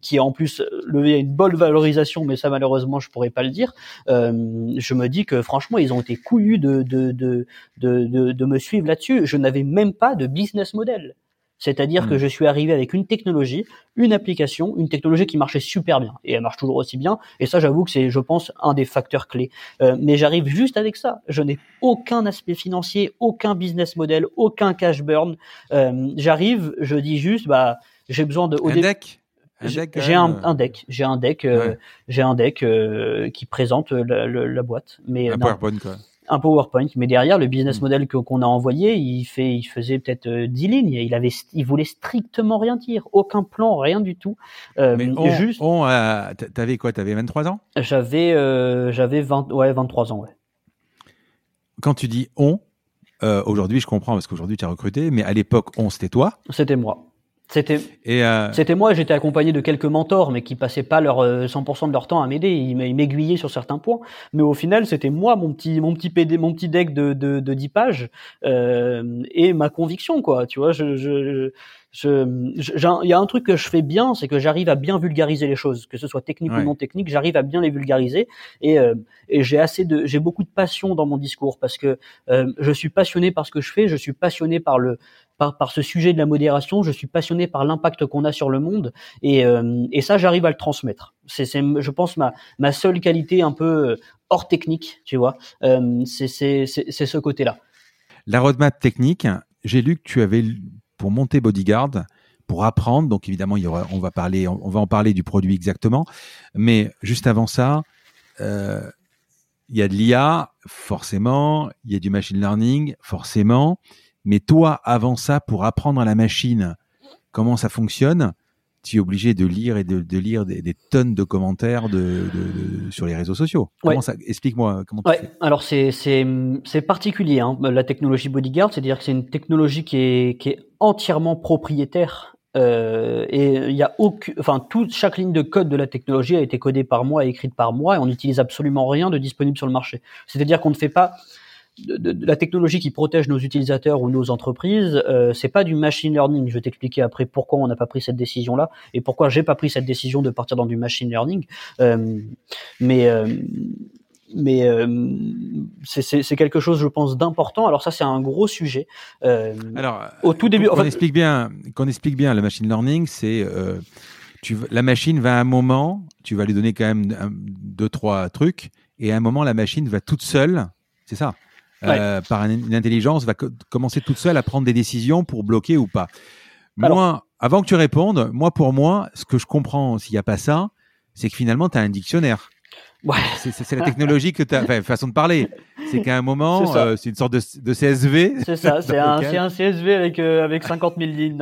qui a en plus levé une bonne valorisation, mais ça malheureusement je pourrais pas le dire. Euh, je me dis que franchement ils ont été couillus de de de de, de me suivre là-dessus. Je n'avais même pas de business model. C'est-à-dire que hmm. je suis arrivé avec une technologie, une application, une technologie qui marchait super bien et elle marche toujours aussi bien. Et ça, j'avoue que c'est, je pense, un des facteurs clés. Euh, mais j'arrive juste avec ça. Je n'ai aucun aspect financier, aucun business model, aucun cash burn. Euh, j'arrive, je dis juste, bah, j'ai besoin de.
un deck.
J'ai un, un, deck, j'ai un deck, euh, j'ai un deck euh, qui présente la, la, boîte. Mais
un PowerPoint quoi
un PowerPoint, mais derrière le business mm. model qu'on a envoyé, il fait, il faisait peut-être 10 euh, lignes. Il avait, il voulait strictement rien dire, aucun plan, rien du tout.
Euh, mais on, juste. On, euh, t'avais quoi? T'avais 23 ans?
J'avais, euh, j'avais 20, ouais, 23 ans, ouais.
Quand tu dis on, aujourd'hui je comprends parce qu'aujourd'hui tu as recruté, mais à l'époque on c'était toi.
C'était moi. C'était euh... c'était moi, j'étais accompagné de quelques mentors, mais qui passaient pas leur 100% euh, de leur temps à m'aider. Ils m'aiguillaient sur certains points, mais au final, c'était moi, mon petit mon petit PD, mon petit deck de de, de 10 pages euh, et ma conviction, quoi. Tu vois, je, je, je, il y a un truc que je fais bien, c'est que j'arrive à bien vulgariser les choses, que ce soit technique ou non technique, j'arrive à bien les vulgariser et, euh, et j'ai assez de, j'ai beaucoup de passion dans mon discours parce que euh, je suis passionné par ce que je fais, je suis passionné par le, par, ce sujet de la modération, je suis passionné par l'impact qu'on a sur le monde et, euh, et ça j'arrive à le transmettre. C'est, je pense ma, ma seule qualité un peu hors technique, tu vois, c'est, c'est, c'est, c'est ce côté-là.
La roadmap technique, j'ai lu que tu avais pour monter Bodyguard, pour apprendre. Donc évidemment, on va parler, on va en parler du produit exactement. Mais juste avant ça, euh, il y a de l'IA, forcément. Il y a du machine learning, forcément. Mais toi, avant ça, pour apprendre à la machine comment ça fonctionne, tu es obligé de lire et de, de lire des, des, tonnes de commentaires de, de, sur les réseaux sociaux. Explique-moi comment.
Ouais. Alors c'est particulier hein, la technologie Bodyguard, c'est-à-dire que c'est une technologie qui est qui est entièrement propriétaire. Euh, et il y a aucun, enfin, toute chaque ligne de code de la technologie a été codée par moi et écrite par moi, et on n'utilise absolument rien de disponible sur le marché. C'est-à-dire qu'on ne fait pas, de, la technologie qui protège nos utilisateurs ou nos entreprises, euh, c'est pas du machine learning. Je vais t'expliquer après pourquoi on n'a pas pris cette décision-là et pourquoi j'ai pas pris cette décision de partir dans du machine learning. Euh, mais euh, mais euh, c'est quelque chose, je pense, d'important. Alors ça, c'est un gros sujet.
Alors, au tout début, qu'on explique bien, qu'on explique bien, le machine learning, c'est tu, la machine va à un moment, tu vas lui donner quand même deux trois trucs, et à un moment, la machine va toute seule, c'est ça, euh, par une intelligence, va commencer toute seule à prendre des décisions pour bloquer ou pas. moi, avant que tu répondes, moi pour moi, ce que je comprends s'il n'y a pas ça, c'est que finalement, tu as un dictionnaire. Ouais. C'est la technologie que tu as, enfin, façon de parler. C'est qu'à un moment, c'est euh, une sorte de, de CSV.
C'est ça, (laughs) c'est un, un, CSV avec, euh, avec 50 000 lignes.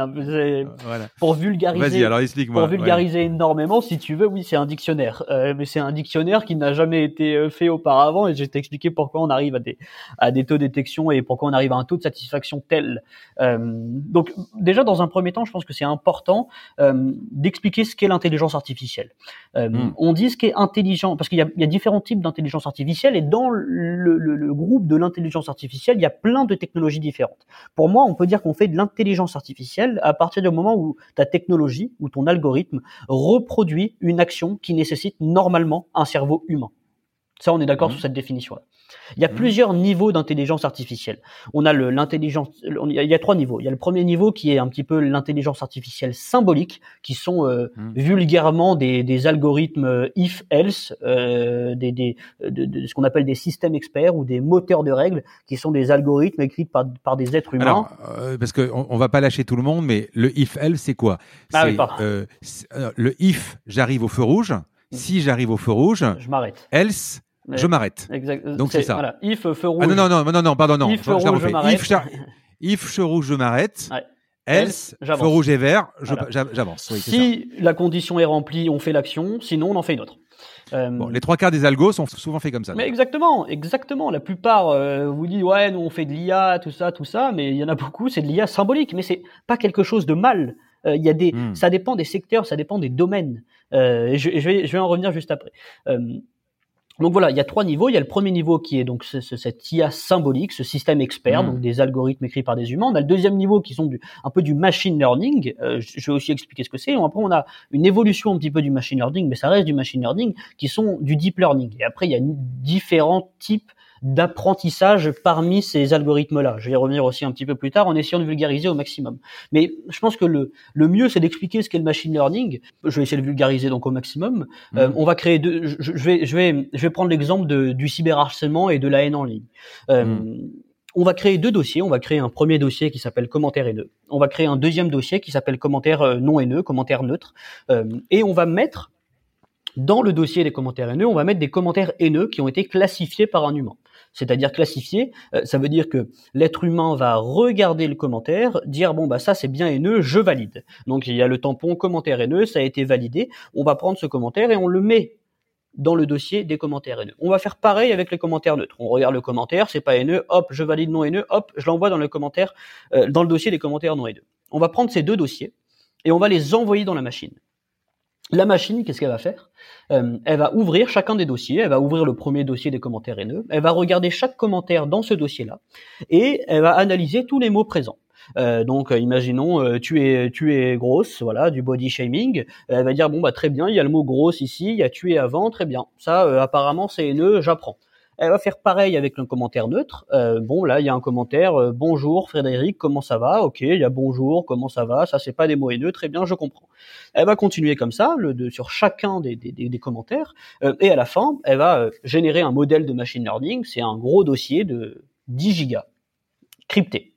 Voilà. Pour vulgariser,
alors
pour vulgariser énormément, si tu veux, oui, c'est un dictionnaire. Euh, mais c'est un dictionnaire qui n'a jamais été euh, fait auparavant et je vais t'expliquer pourquoi on arrive à des, à des taux de détection et pourquoi on arrive à un taux de satisfaction tel. Euh, donc, déjà, dans un premier temps, je pense que c'est important d'expliquer ce qu'est l'intelligence artificielle. Hmm. On dit ce qu'est intelligent, parce qu'il y a, il y a différents types d'intelligence artificielle et dans le, le le, groupe de l'intelligence artificielle, il y a plein de technologies différentes. Pour moi, on peut dire qu'on fait de l'intelligence artificielle à partir du moment où ta technologie ou ton algorithme reproduit une action qui nécessite normalement un cerveau humain. Ça, on est d'accord mmh. sur cette définition-là. Il y a mmh. plusieurs niveaux d'intelligence artificielle. On a l'intelligence, il y a trois niveaux. Il y a le premier niveau qui est un petit peu l'intelligence artificielle symbolique, qui sont euh, mmh. vulgairement des, des algorithmes euh, if-else, euh, des, des de, ce qu'on appelle des systèmes experts ou des moteurs de règles, qui sont des algorithmes écrits par, par des êtres humains. Alors,
euh, parce qu'on on va pas lâcher tout le monde, mais le if-else, c'est quoi?
Ah,
Le if, j'arrive au feu rouge. Mmh. Si j'arrive au feu rouge,
je m'arrête.
Else, je m'arrête. Donc c'est ça.
Voilà. If feu rouge.
Ah non non non non non pardon non.
If feu rouge je m'arrête.
If, feu rouge je m'arrête. Ouais. Else, feu rouge et vert, j'avance.
Oui, si la condition est remplie, on fait l'action. Sinon, on en fait une autre.
Euh... Bon, les trois quarts des algos sont souvent faits comme ça.
Mais exactement, exactement. La plupart euh, vous dit ouais, nous on fait de l'IA, tout ça, tout ça, mais il y en a beaucoup, c'est de l'IA symbolique, mais c'est pas quelque chose de mal. Euh, il y a des, hmm. ça dépend des secteurs, ça dépend des domaines. Euh, je, je, vais, je vais en revenir juste après. Donc voilà, il y a trois niveaux. Il y a le premier niveau qui est donc ce, cette IA symbolique, ce système expert, mmh. donc des algorithmes écrits par des humains. On a le deuxième niveau qui sont du, un peu du machine learning. Euh, je vais aussi expliquer ce que c'est. Après, on a une évolution un petit peu du machine learning, mais ça reste du machine learning, qui sont du deep learning. Et après, il y a différents types d'apprentissage parmi ces algorithmes-là. Je vais y revenir aussi un petit peu plus tard en essayant de vulgariser au maximum. Mais je pense que le, le mieux, c'est d'expliquer ce qu'est le machine learning. Je vais essayer de vulgariser donc au maximum. Euh, mhm. on va créer deux. Je, vais, je vais, je vais prendre l'exemple du cyberharcèlement et de la haine en ligne. Euh, mhm. On va créer deux dossiers. On va créer un premier dossier qui s'appelle commentaire haineux. On va créer un deuxième dossier qui s'appelle commentaire euh, non haineux, commentaire neutre. et on va mettre dans le dossier des commentaires haineux, on va mettre des commentaires haineux qui ont été classifiés par un humain c'est-à-dire classifié. Euh, ça veut dire que l'être humain va regarder le commentaire, dire bon bah ça c'est bien haineux, je valide. Donc il y a le tampon commentaire haineux, ça a été validé. On va prendre ce commentaire et on le met dans le dossier des commentaires haineux. On va faire pareil avec les commentaires neutres. On regarde le commentaire, c'est pas haineux, hop, je valide non haineux, hop, je l'envoie dans le commentaire, euh, dans le dossier des commentaires non haineux. On va prendre ces deux dossiers et on va les envoyer dans la machine. La machine, qu'est-ce qu'elle va faire? Euh, Elle va ouvrir chacun des dossiers, elle va ouvrir le premier dossier des commentaires haineux, elle va regarder chaque commentaire dans ce dossier-là, et elle va analyser tous les mots présents. Euh, donc, euh, imaginons, tu es tu es grosse, voilà, du body shaming. Elle va dire bon bah très bien, il y a le mot grosse ici, il y a tué avant, très bien. Ça, apparemment, c'est haineux, j'apprends. Elle va faire pareil avec le commentaire neutre. Euh, bon, là, il y a un commentaire. Euh, bonjour Frédéric, comment ça va? Ok, il y a bonjour, comment ça va? Ça, c'est pas des mots haineux, très bien, je comprends. Elle va continuer comme ça, le, de, sur chacun des, commentaires. Euh, et à la fin, elle va euh, générer un modèle de machine learning. C'est un gros dossier de 10 gigas, crypté.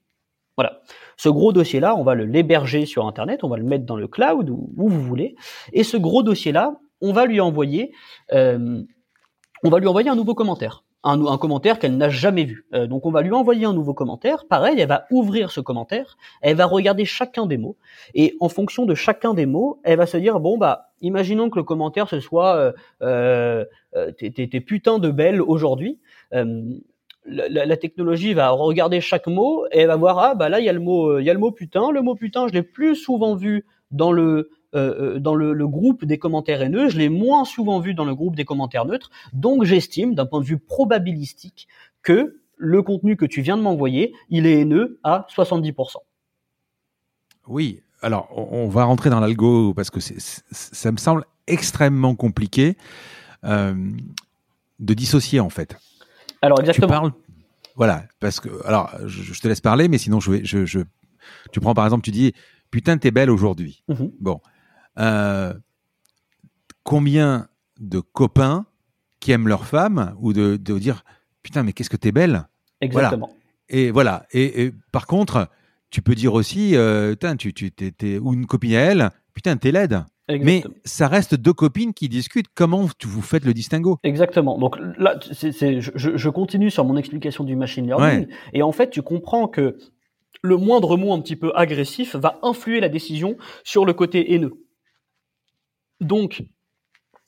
Voilà. Ce gros dossier-là, on va le l'héberger sur Internet, on va le mettre dans le cloud ou où vous voulez. Et ce gros dossier-là, on va lui envoyer, on va lui envoyer un nouveau commentaire un, commentaire qu'elle n'a jamais vu. Euh, donc on va lui envoyer un nouveau commentaire. Pareil, elle va ouvrir ce commentaire, elle va regarder chacun des mots, et en fonction de chacun des mots, elle va se dire bon bah, imaginons que le commentaire ce soit euh, euh, euh t'es, putain de belle aujourd'hui. La, la, technologie va regarder chaque mot et elle va voir ah bah là il y a le mot il y a le mot putain le mot putain je l'ai plus souvent vu dans le euh, euh, dans le, le, groupe des commentaires haineux, je l'ai moins souvent vu dans le groupe des commentaires neutres, donc j'estime, d'un point de vue probabilistique, que le contenu que tu viens de m'envoyer, il est haineux à 70%.
Oui, alors on va rentrer dans l'algo parce que ça me semble extrêmement compliqué euh, de dissocier en fait.
Alors exactement.
Tu parles, voilà, parce que alors je, te laisse parler, mais sinon je vais, je, je, tu prends par exemple, tu dis putain t'es belle aujourd'hui. Mhm. Bon, euh, combien de copains qui aiment leur femme ou de, dire putain mais qu'est-ce que t'es belle?
Exactement
et voilà et, par contre tu peux dire aussi euh, tu tu t'es, ou une copine à elle putain t'es laide Mais ça reste deux copines qui discutent. Comment vous faites le distinguo?
Exactement. Donc là, je, continue sur mon explication du machine learning. Et en fait, tu comprends que le moindre mot un petit peu agressif va influer la décision sur le côté haineux. Donc,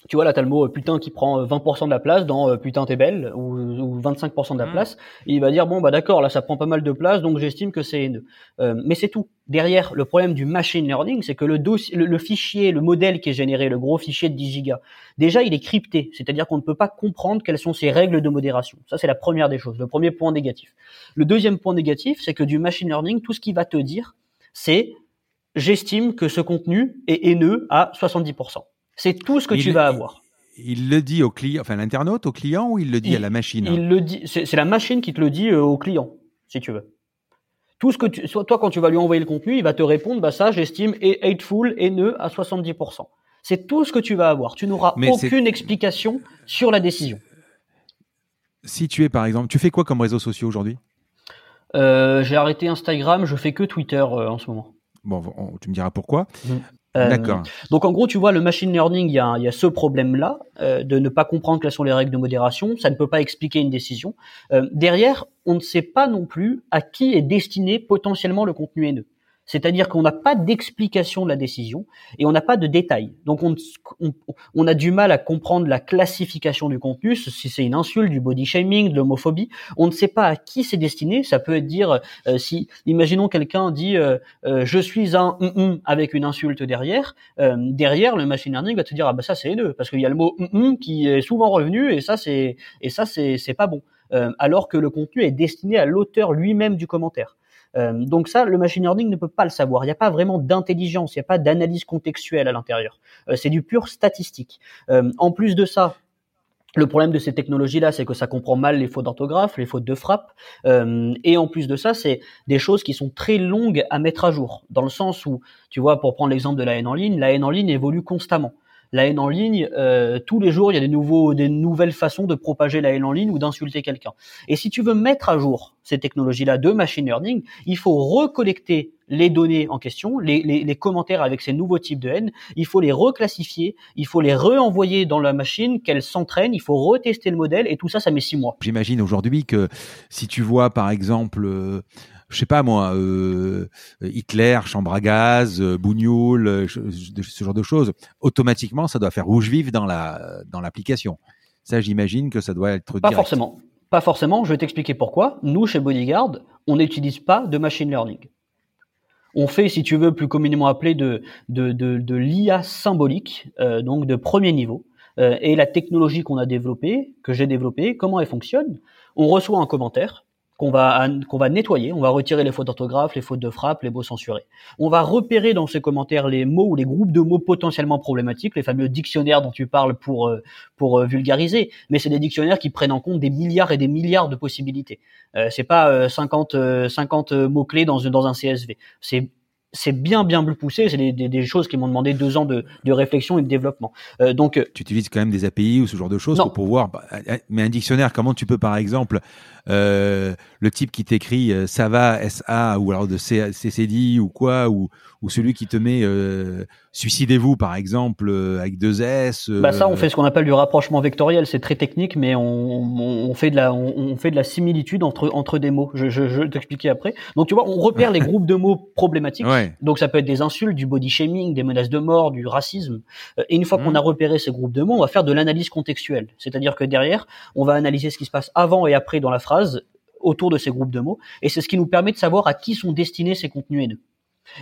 tu vois, là, t'as le mot euh, putain qui prend 20% euh, de la place dans euh, putain t'es belle ou, 25% de la mm. place. Et il va dire bon bah d'accord, là ça prend pas mal de place, donc j'estime que c'est haineux. mais c'est tout. Derrière, le problème du machine learning, c'est que le, dossier, le, fichier, le modèle qui est généré, le gros fichier de 10 gigas, déjà il est crypté, c'est-à-dire qu'on ne peut pas comprendre quelles sont ses règles de modération. Ça c'est la première des choses, le premier point négatif. Le deuxième point négatif, c'est que du machine learning, tout ce qu'il va te dire, c'est j'estime que ce contenu est haineux à 70%. C'est tout ce que tu vas avoir.
Il le dit au client, enfin l'internaute, au client, ou il le dit à la machine?
Il le dit. C'est la machine qui te le dit euh, au client, si tu veux. Tout ce que tu, toi, quand tu vas lui envoyer le contenu, il va te répondre, bah ça, j'estime est hateful, haineux à 70%. C'est tout ce que tu vas avoir. Tu n'auras aucune explication sur la décision.
Si tu es, par exemple, tu fais quoi comme réseaux sociaux aujourd'hui?
Euh, J'ai arrêté Instagram, je fais que Twitter euh, en ce moment.
Bon, tu me diras pourquoi. Mmh.
Euh, D'accord. Donc en gros, tu vois, le machine learning, il y a, y a ce problème-là euh, de ne pas comprendre quelles sont les règles de modération. Ça ne peut pas expliquer une décision. Euh, derrière, on ne sait pas non plus à qui est destiné potentiellement le contenu haineux. C'est-à-dire qu'on n'a pas d'explication de la décision et on n'a pas de détails. Donc on, on, a du mal à comprendre la classification du contenu, si c'est une insulte, du body shaming, de l'homophobie. On ne sait pas à qui c'est destiné. Ça peut être dire euh, si, imaginons quelqu'un dit euh, euh, je suis un avec une insulte derrière. derrière, le machine learning va te dire ah bah ça c'est haineux parce qu'il y a le mot qui est souvent revenu et ça c'est et ça c'est c'est pas bon. alors que le contenu est destiné à l'auteur lui-même du commentaire. Euh, donc ça, le machine learning ne peut pas le savoir. Il n'y a pas vraiment d'intelligence, il n'y a pas d'analyse contextuelle à l'intérieur. Euh, c'est du pur statistique. Euh, en plus de ça, le problème de ces technologies-là, c'est que ça comprend mal les fautes d'orthographe, les fautes de frappe, et en plus de ça, c'est des choses qui sont très longues à mettre à jour, dans le sens où, tu vois, pour prendre l'exemple de la haine en ligne, la haine en ligne évolue constamment la haine en ligne, euh, tous les jours, il y a des nouveaux, des nouvelles façons de propager la haine en ligne ou d'insulter quelqu'un. Et si tu veux mettre à jour ces technologies-là de machine learning, il faut recollecter les données en question, les, les, les, commentaires avec ces nouveaux types de haine, il faut les reclassifier, il faut les renvoyer dans la machine, qu'elle s'entraîne, il faut retester le modèle, et tout ça, ça met six mois.
J'imagine aujourd'hui que si tu vois, par exemple, euh, je sais pas moi, euh, Hitler, chambre à gaz, euh, Bougnoul, euh, ce genre de choses, automatiquement, ça doit faire rouge vif dans la dans l'application. Ça, j'imagine que ça doit être
pas forcément. Pas forcément. Je vais t'expliquer pourquoi. Nous, chez Bodyguard, on n'utilise pas de machine learning. On fait, si tu veux, plus communément appelé de de, de, de l'IA symbolique, euh, donc de premier niveau. Euh, et la technologie qu'on a développée, que j'ai développée, comment elle fonctionne On reçoit un commentaire qu'on va, qu'on va nettoyer. On va retirer les fautes d'orthographe, les fautes de frappe, les mots censurés. On va repérer dans ces commentaires les mots ou les groupes de mots potentiellement problématiques, les fameux dictionnaires dont tu parles pour, euh, pour euh, vulgariser. Mais c'est des dictionnaires qui prennent en compte des milliards et des milliards de possibilités. Euh, c'est pas 50, 50 mots-clés dans, dans un CSV. C'est c'est bien bien plus poussé. C'est des, des, choses qui m'ont demandé deux ans de, de, réflexion et de développement. Euh, donc,
tu utilises quand même des API ou ce genre de choses pour pouvoir. Bah, mais un dictionnaire, comment tu peux par exemple euh, le type qui t'écrit euh, ça va SA ou alors de CCD ou quoi ou, ou celui qui te met euh, suicidez-vous par exemple euh, avec deux S.
Bah ça on fait ce qu'on appelle du rapprochement vectoriel. C'est très technique mais on, on, fait de la on, fait de la similitude entre entre des mots. Je, je, je t'expliquer après. Donc tu vois on repère (laughs) les groupes de mots problématiques. Donc ça peut être des insultes, du body shaming, des menaces de mort, du racisme. Et une fois qu'on mmh. a repéré ces groupes de mots, on va faire de l'analyse contextuelle. C'est-à-dire que derrière on va analyser ce qui se passe avant et après dans la phrase autour de ces groupes de mots, et c'est ce qui nous permet de savoir à qui sont destinés ces contenus haineux.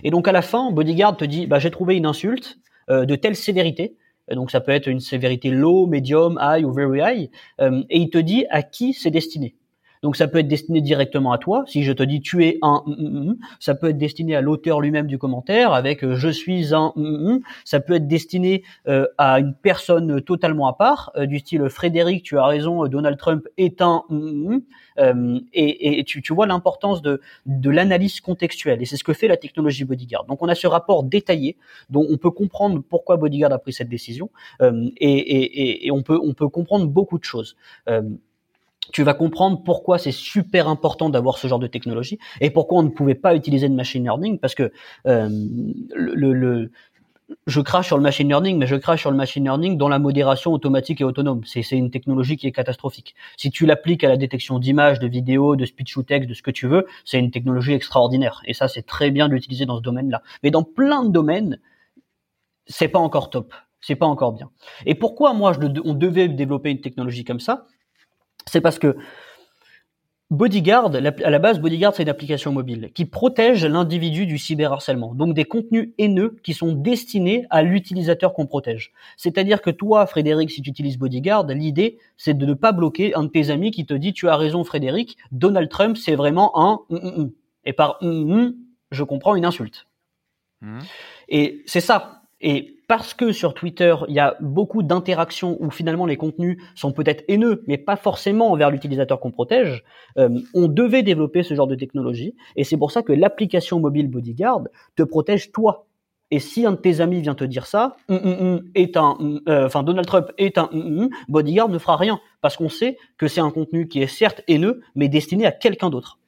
Et donc à la fin, Bodyguard te dit, bah, j'ai trouvé une insulte euh, de telle sévérité, donc ça peut être une sévérité low, medium, high ou very high, euh, et il te dit à qui c'est destiné. Donc ça peut être destiné directement à toi. Si je te dis tu es un, ça peut être destiné à l'auteur lui-même du commentaire avec euh, je suis un. Ça peut être destiné euh, à une personne totalement à part, euh, du style Frédéric, tu as raison, Donald Trump est un. et, et tu, vois l'importance de, l'analyse contextuelle. Et c'est ce que fait la technologie Bodyguard. Donc on a ce rapport détaillé dont on peut comprendre pourquoi Bodyguard a pris cette décision et, on peut comprendre beaucoup de choses tu vas comprendre pourquoi c'est super important d'avoir ce genre de technologie et pourquoi on ne pouvait pas utiliser de machine learning parce que euh, le, le, je crache sur le machine learning, mais je crache sur le machine learning dans la modération automatique et autonome. C'est une technologie qui est catastrophique. Si tu l'appliques à la détection d'images, de vidéos, de speech to text, de ce que tu veux, c'est une technologie extraordinaire. Et ça, c'est très bien d'utiliser dans ce domaine-là. Mais dans plein de domaines, c'est pas encore top. C'est pas encore bien. Et pourquoi moi, on devait développer une technologie comme ça? C'est parce que Bodyguard, à la base, Bodyguard, c'est une application mobile qui protège l'individu du cyberharcèlement. Donc des contenus haineux qui sont destinés à l'utilisateur qu'on protège. C'est-à-dire que toi, Frédéric, si tu utilises Bodyguard, l'idée, c'est de ne pas bloquer un de tes amis qui te dit tu as raison, Frédéric, Donald Trump, c'est vraiment un et par je comprends une insulte. Mmh. Et c'est ça. Et parce que sur Twitter, il y a beaucoup d'interactions où finalement les contenus sont peut-être haineux, mais pas forcément envers l'utilisateur qu'on protège, euh, on devait développer ce genre de technologie. Et c'est pour ça que l'application mobile Bodyguard te protège toi. Et si un de tes amis vient te dire ça, hum, est un, euh, enfin Donald Trump est un, Bodyguard ne fera rien parce qu'on sait que c'est un contenu qui est certes haineux, mais destiné à quelqu'un d'autre.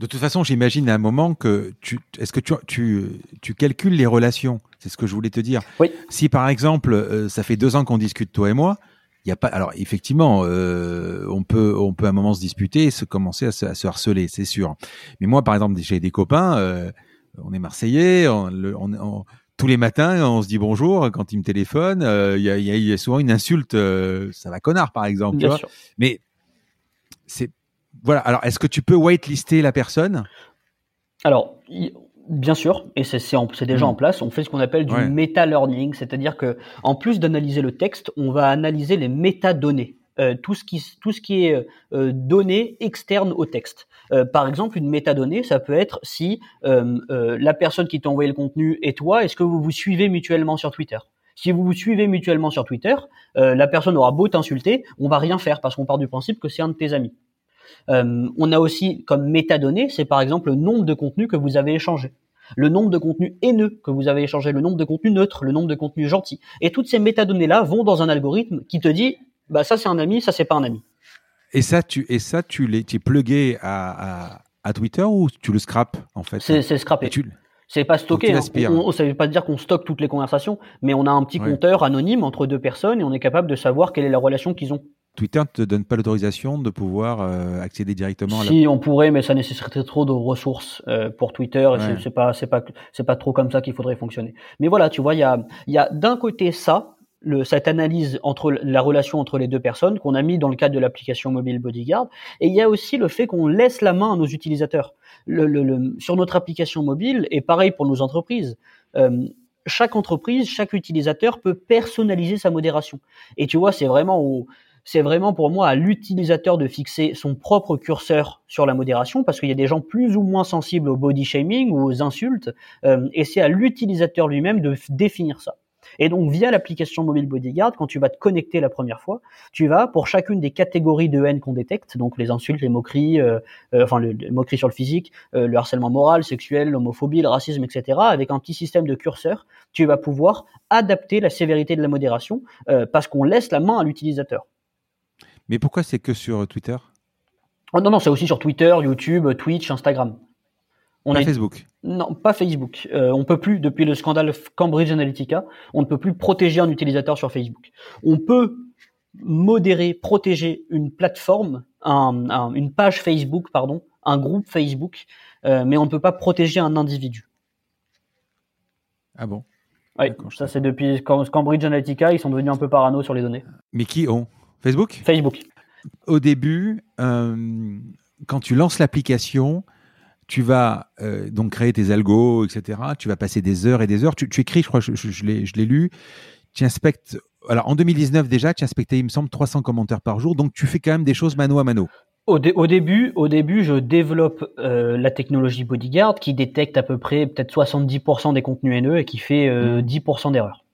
De toute façon, j'imagine à un moment que tu, est-ce que tu, tu, tu calcules les relations? C'est ce que je voulais te dire.
Oui.
Si par exemple, euh, ça fait deux ans qu'on discute toi et moi, il y a pas. Alors effectivement, euh, on peut, on peut à un moment se disputer et se commencer à se, à se harceler, c'est sûr. Mais moi, par exemple, j'ai des copains. Euh, on est Marseillais. On, on, tous les matins, on se dit bonjour quand ils me téléphonent. Il y, a, y, a, souvent une insulte. Ça va connard, par exemple. Bien sûr. Mais c'est voilà. Alors, est-ce que tu peux whitelister la personne?
Alors, bien sûr, et c'est déjà hmm. en place. On fait ce qu'on appelle du meta-learning, c'est-à-dire que en plus d'analyser le texte, on va analyser les métadonnées. Euh, tout ce qui tout ce qui est euh, données externes au texte. Euh, par exemple, une métadonnée, ça peut être si la personne qui t'a envoyé le contenu et toi, est-ce que vous vous suivez mutuellement sur Twitter? Si vous vous suivez mutuellement sur Twitter, la personne aura beau t'insulter, on va rien faire parce qu'on part du principe que c'est un de tes amis. Euh, on a aussi comme métadonnées, c'est par exemple le nombre de contenus que vous avez échangés le nombre de contenus haineux que vous avez échangés, le nombre de contenus neutres, le nombre de contenus gentils. Et toutes ces métadonnées-là vont dans un algorithme qui te dit, bah ça c'est un ami, ça c'est pas un ami.
Et ça, tu, et ça, tu l'es, tu es plugué à, à, Twitter ou tu le scrapes en fait?
C'est, scrappé. C'est pas stocké. Hein. On, ça veut pas dire qu'on stocke toutes les conversations, mais on a un petit compteur anonyme entre deux personnes et on est capable de savoir quelle est la relation qu'ils ont.
Twitter ne te donne pas l'autorisation de pouvoir euh, accéder directement
à la... Si, on pourrait, mais ça nécessiterait trop de ressources euh, pour Twitter. Et c'est pas, c'est pas, c'est pas trop comme ça qu'il faudrait fonctionner. Mais voilà, tu vois, il y a, y a d'un côté ça, le, cette analyse entre la relation entre les deux personnes qu'on a mis dans le cadre de l'application mobile Bodyguard, et il y a aussi le fait qu'on laisse la main à nos utilisateurs. Le, le, sur notre application mobile, et pareil pour nos entreprises, euh, chaque entreprise, chaque utilisateur peut personnaliser sa modération. Et tu vois, c'est vraiment au, c'est vraiment pour moi à l'utilisateur de fixer son propre curseur sur la modération, parce qu'il y a des gens plus ou moins sensibles au body shaming ou aux insultes, euh, et c'est à l'utilisateur lui-même de définir ça. Et donc via l'application mobile Bodyguard, quand tu vas te connecter la première fois, tu vas pour chacune des catégories de haine qu'on détecte, donc les insultes, les moqueries, euh, euh, enfin les moqueries sur le physique, le harcèlement moral, sexuel, l'homophobie, le racisme, etc. Avec un petit système de curseur, tu vas pouvoir adapter la sévérité de la modération parce qu'on laisse la main à l'utilisateur.
Mais pourquoi c'est que sur Twitter?
Oh Non, non, c'est aussi sur Twitter, YouTube, Twitch, Instagram.
On pas Facebook
Non, pas Facebook. Euh, on peut plus, depuis le scandale Cambridge Analytica, on ne peut plus protéger un utilisateur sur Facebook. On peut modérer, protéger une plateforme, une page Facebook, pardon, un groupe Facebook, euh, mais on ne peut pas protéger un individu.
Ah bon?
Oui, ça c'est depuis Cambridge Analytica, ils sont devenus un peu parano sur les données.
Mais qui ont? Facebook?
Facebook.
Au début, euh, quand tu lances l'application, tu vas euh, donc créer tes algos, etc. Tu vas passer des heures et des heures. Tu, écris, je crois, je, je, l'ai lu. Tu inspectes. Alors en 2019 déjà, tu inspectais, il me semble, 300 commentaires par jour. Donc tu fais quand même des choses mano à mano.
Au, début, au début, je développe euh, la technologie Bodyguard qui détecte à peu près peut-être 70% des contenus haineux et qui fait 10% mmh. d'erreurs.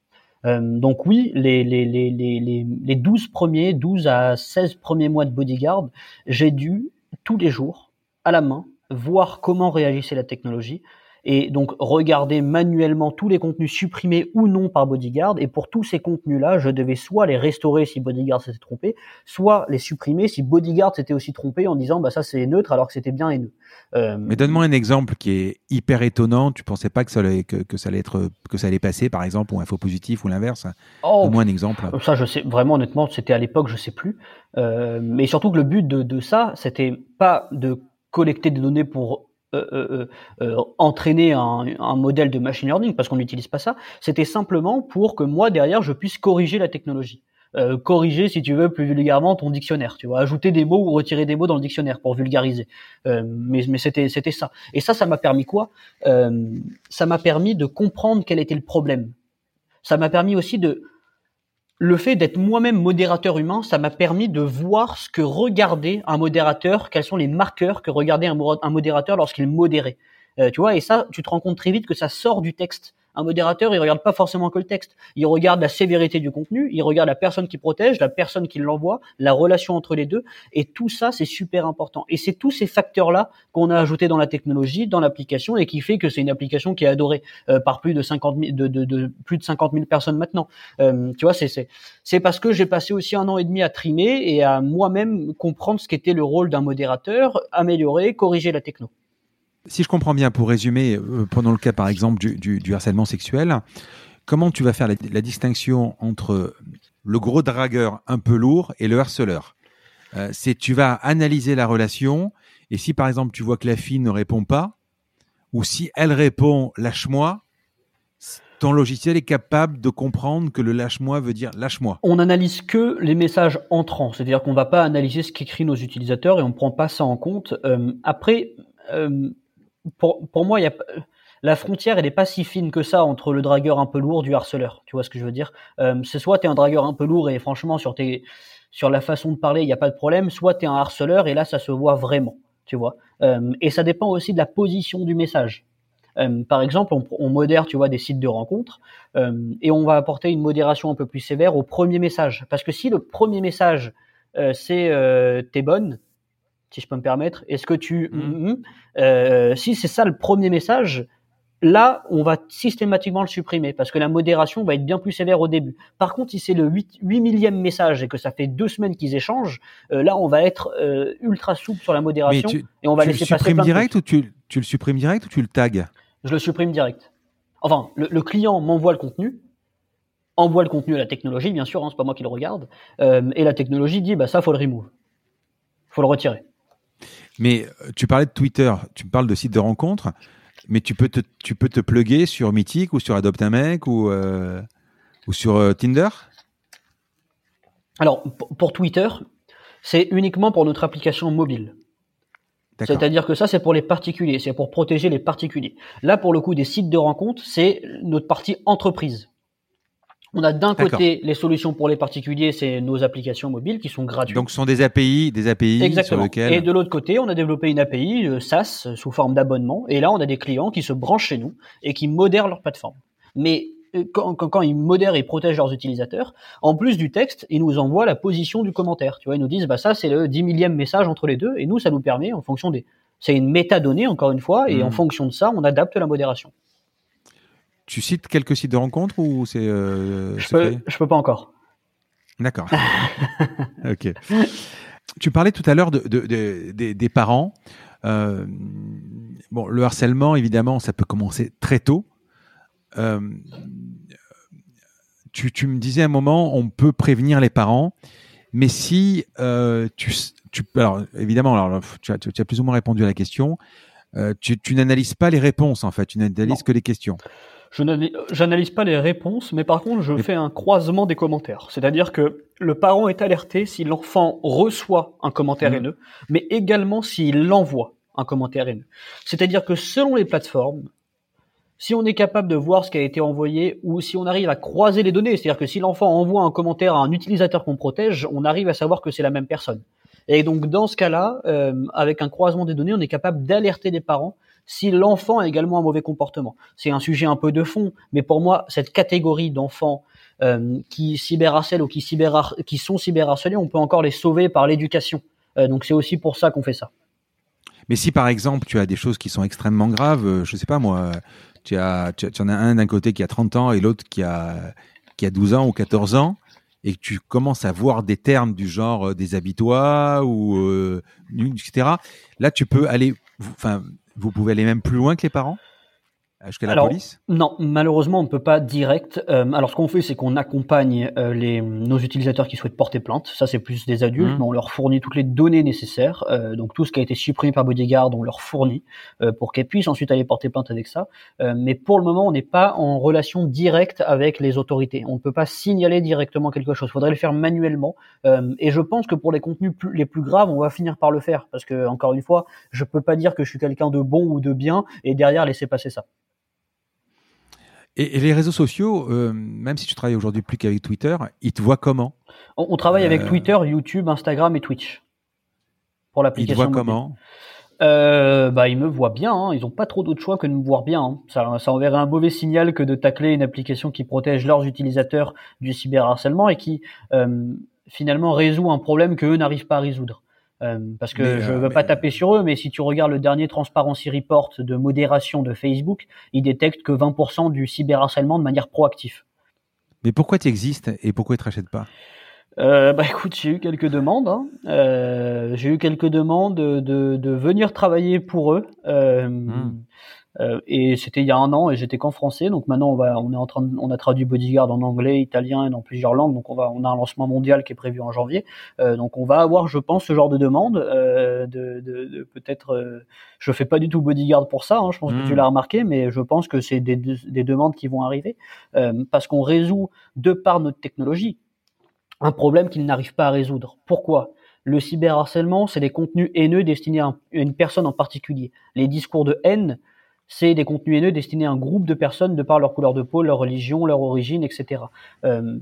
Euh, donc oui, les, les, les, les, les 12 premiers, 12 à 16 premiers mois de bodyguard, j'ai dû tous les jours, à la main, voir comment réagissait la technologie et donc regarder manuellement tous les contenus supprimés ou non par Bodyguard. Et pour tous ces contenus-là, je devais soit les restaurer si Bodyguard s'était trompé, soit les supprimer si Bodyguard s'était aussi trompé en disant bah ça c'est neutre alors que c'était bien haineux.
Euh... Mais donne-moi un exemple qui est hyper étonnant. Tu pensais pas que ça allait que, que, ça allait être que ça allait passer par exemple ou un faux positif ou l'inverse? Oh, donne-moi un exemple.
Ça je sais vraiment honnêtement c'était à l'époque je sais plus. Euh, mais surtout que le but de, de ça c'était pas de collecter des données pour euh, euh, euh, entraîner un, modèle de machine learning parce qu'on n'utilise pas ça. C'était simplement pour que moi derrière je puisse corriger la technologie. Corriger, si tu veux, plus vulgairement ton dictionnaire. Tu vois, ajouter des mots ou retirer des mots dans le dictionnaire pour vulgariser. Mais mais c'était c'était ça. Et ça, ça m'a permis quoi? Ça m'a permis de comprendre quel était le problème. Ça m'a permis aussi de le fait d'être moi-même modérateur humain, ça m'a permis de voir ce que regardait un modérateur, quels sont les marqueurs que regardait un, modérateur lorsqu'il modérait. Euh, tu vois, et ça, tu te rends compte très vite que ça sort du texte un modérateur, il regarde pas forcément que le texte. Il regarde la sévérité du contenu, il regarde la personne qui protège, la personne qui l'envoie, la relation entre les deux. Et tout ça, c'est super important. Et c'est tous ces facteurs-là qu'on a ajoutés dans la technologie, dans l'application, et qui fait que c'est une application qui est adorée euh, par plus de 50 000, de, plus de 50 000 personnes maintenant. Euh, tu vois, c'est c'est parce que j'ai passé aussi un an et demi à trimer et à moi-même comprendre ce qu'était le rôle d'un modérateur, améliorer, corriger la techno
si je comprends bien, pour résumer, euh, pendant le cas par exemple du, harcèlement sexuel, comment tu vas faire la, distinction entre le gros dragueur un peu lourd et le harceleur euh, C'est tu vas analyser la relation et si par exemple tu vois que la fille ne répond pas ou si elle répond lâche-moi, ton logiciel est capable de comprendre que le lâche-moi veut dire lâche-moi.
On analyse que les messages entrants, c'est-à-dire qu'on va pas analyser ce qu'écrivent nos utilisateurs et on prend pas ça en compte. Euh, après, pour, pour moi, y a, la frontière, elle n'est pas si fine que ça entre le dragueur un peu lourd du harceleur. Tu vois ce que je veux dire? Euh, C'est soit tu es un dragueur un peu lourd et franchement, sur, tes, sur la façon de parler, il n'y a pas de problème, soit tu es un harceleur et là, ça se voit vraiment. Tu vois? Euh, Et ça dépend aussi de la position du message. Euh, par exemple, on, on, modère, tu vois, des sites de rencontres euh, et on va apporter une modération un peu plus sévère au premier message. Parce que si le premier message, euh, c'est euh, t'es bonne, si je peux me permettre. Est-ce que tu... Mmh. Mmh, mmh, euh, si c'est ça le premier message, là, on va systématiquement le supprimer parce que la modération va être bien plus sévère au début. Par contre, si c'est le 8, 8 millième message et que ça fait deux semaines qu'ils échangent, euh, là, on va être euh, ultra souple sur la modération et on va laisser passer
plein direct ou tu, tu le supprimes direct ou tu le tags?
Je le supprime direct. Enfin, le, client m'envoie le contenu, envoie le contenu à la technologie, bien sûr, hein, c'est pas moi qui le regarde, et la technologie dit, bah ça, faut le remove, faut le retirer.
Mais euh, tu parlais de Twitter, tu parles de sites de rencontres, mais tu peux te, tu peux te plugger sur Mythic ou sur Adopt un mec ou, euh, ou sur euh, Tinder?
Alors, pour Twitter, c'est uniquement pour notre application mobile. C'est-à-dire que ça, c'est pour les particuliers, c'est pour protéger les particuliers. Là, pour le coup, des sites de rencontres, c'est notre partie entreprise. On a d'un côté les solutions pour les particuliers, c'est nos applications mobiles qui sont gratuites.
Donc ce sont des API, des API
Exactement.
sur lesquelles.
Et de l'autre côté, on a développé une API euh, SaaS sous forme d'abonnement. Et là, on a des clients qui se branchent chez nous et qui modèrent leur plateforme. Mais euh, quand, quand, ils modèrent et protègent leurs utilisateurs, en plus du texte, ils nous envoient la position du commentaire. Tu vois, ils nous disent, bah ça c'est le 10 millième message entre les deux, et nous ça nous permet, en fonction des, c'est une métadonnée encore une fois, et en mmh. fonction de ça, on adapte la modération.
Tu cites quelques sites de rencontres ou c'est euh,
je, peux, peux pas encore.
D'accord. (laughs) ok. Tu parlais tout à l'heure de, des parents. Euh, bon, le harcèlement, évidemment, ça peut commencer très tôt. Euh, tu, tu, me disais à un moment, on peut prévenir les parents, mais si tu, tu, alors évidemment, alors tu as, tu as, plus ou moins répondu à la question. tu, tu n'analyses pas les réponses en fait, tu n'analyses que les questions.
Je n'analyse pas les réponses, mais par contre, je fais un croisement des commentaires. C'est-à-dire que le parent est alerté si l'enfant reçoit un commentaire mmh. haineux, mais également s'il envoie un commentaire haineux. C'est-à-dire que selon les plateformes, si on est capable de voir ce qui a été envoyé ou si on arrive à croiser les données, c'est-à-dire que si l'enfant envoie un commentaire à un utilisateur qu'on protège, on arrive à savoir que c'est la même personne. Et donc dans ce cas-là, euh, avec un croisement des données, on est capable d'alerter les parents si l'enfant a également un mauvais comportement. C'est un sujet un peu de fond, mais pour moi, cette catégorie d'enfants euh, qui cyberharcèlent ou qui, cyber qui sont cyberharcelés, on peut encore les sauver par l'éducation. Euh, donc c'est aussi pour ça qu'on fait ça.
Mais si par exemple tu as des choses qui sont extrêmement graves, je sais pas moi, tu as, tu, en as un d'un côté qui a 30 ans et l'autre qui a qui a 12 ans ou 14 ans et que tu commences à voir des termes du genre des habitois ou euh, etc. Là, tu peux aller, enfin, vous pouvez aller même plus loin que les parents? Jusqu'à la police?
Non, malheureusement, on ne peut pas direct. Euh, alors, ce qu'on fait, c'est qu'on accompagne euh, les, nos utilisateurs qui souhaitent porter plainte. Ça, c'est plus des adultes, mmh. mais on leur fournit toutes les données nécessaires. Euh, donc, tout ce qui a été supprimé par Bodyguard, on leur fournit pour qu'elles puissent ensuite aller porter plainte avec ça. mais pour le moment, on n'est pas en relation directe avec les autorités. On ne peut pas signaler directement quelque chose. Il faudrait le faire manuellement. et je pense que pour les contenus les plus graves, on va finir par le faire. Parce que, encore une fois, je peux pas dire que je suis quelqu'un de bon ou de bien et derrière laisser passer ça.
Et, les réseaux sociaux, euh, même si tu travailles aujourd'hui plus qu'avec Twitter, ils te voient comment?
On, travaille avec euh, Twitter, YouTube, Instagram et Twitch pour l'application.
Ils te voient comment?
Euh, bah, ils me voient bien. Hein. Ils n'ont pas trop d'autre choix que de me voir bien. Hein. Ça, ça enverrait un mauvais signal que de tacler une application qui protège leurs utilisateurs du cyberharcèlement et qui euh, finalement résout un problème que eux n'arrivent pas à résoudre. Euh, parce que je euh, veux pas taper sur eux, mais si tu regardes le dernier Transparency Report de modération de Facebook, il détecte que 20% du cyberharcèlement de manière proactive.
Mais pourquoi tu existes et pourquoi ils te rachètent pas?
Euh, bah écoute, j'ai eu quelques demandes. Hein. Euh, j'ai eu quelques demandes de, de, de, venir travailler pour eux. Euh, hmm. Euh, et c'était il y a un an et j'étais qu'en français. Donc maintenant on va, on est en train, on a traduit Bodyguard en anglais, italien et dans plusieurs langues. Donc on va, on a un lancement mondial qui est prévu en janvier. Euh, donc on va avoir, je pense, ce genre de demande. Euh, de, de, de peut-être, euh, je fais pas du tout Bodyguard pour ça. Hein, je pense que tu hmm. l'as remarqué, mais je pense que c'est des, des, demandes qui vont arriver parce qu'on résout de par notre technologie un problème qu'ils n'arrivent pas à résoudre. Pourquoi? Le cyberharcèlement, c'est des contenus haineux destinés à une personne en particulier. Les discours de haine, c'est des contenus haineux destinés à un groupe de personnes de par leur couleur de peau, leur religion, leur origine, etc. Euh,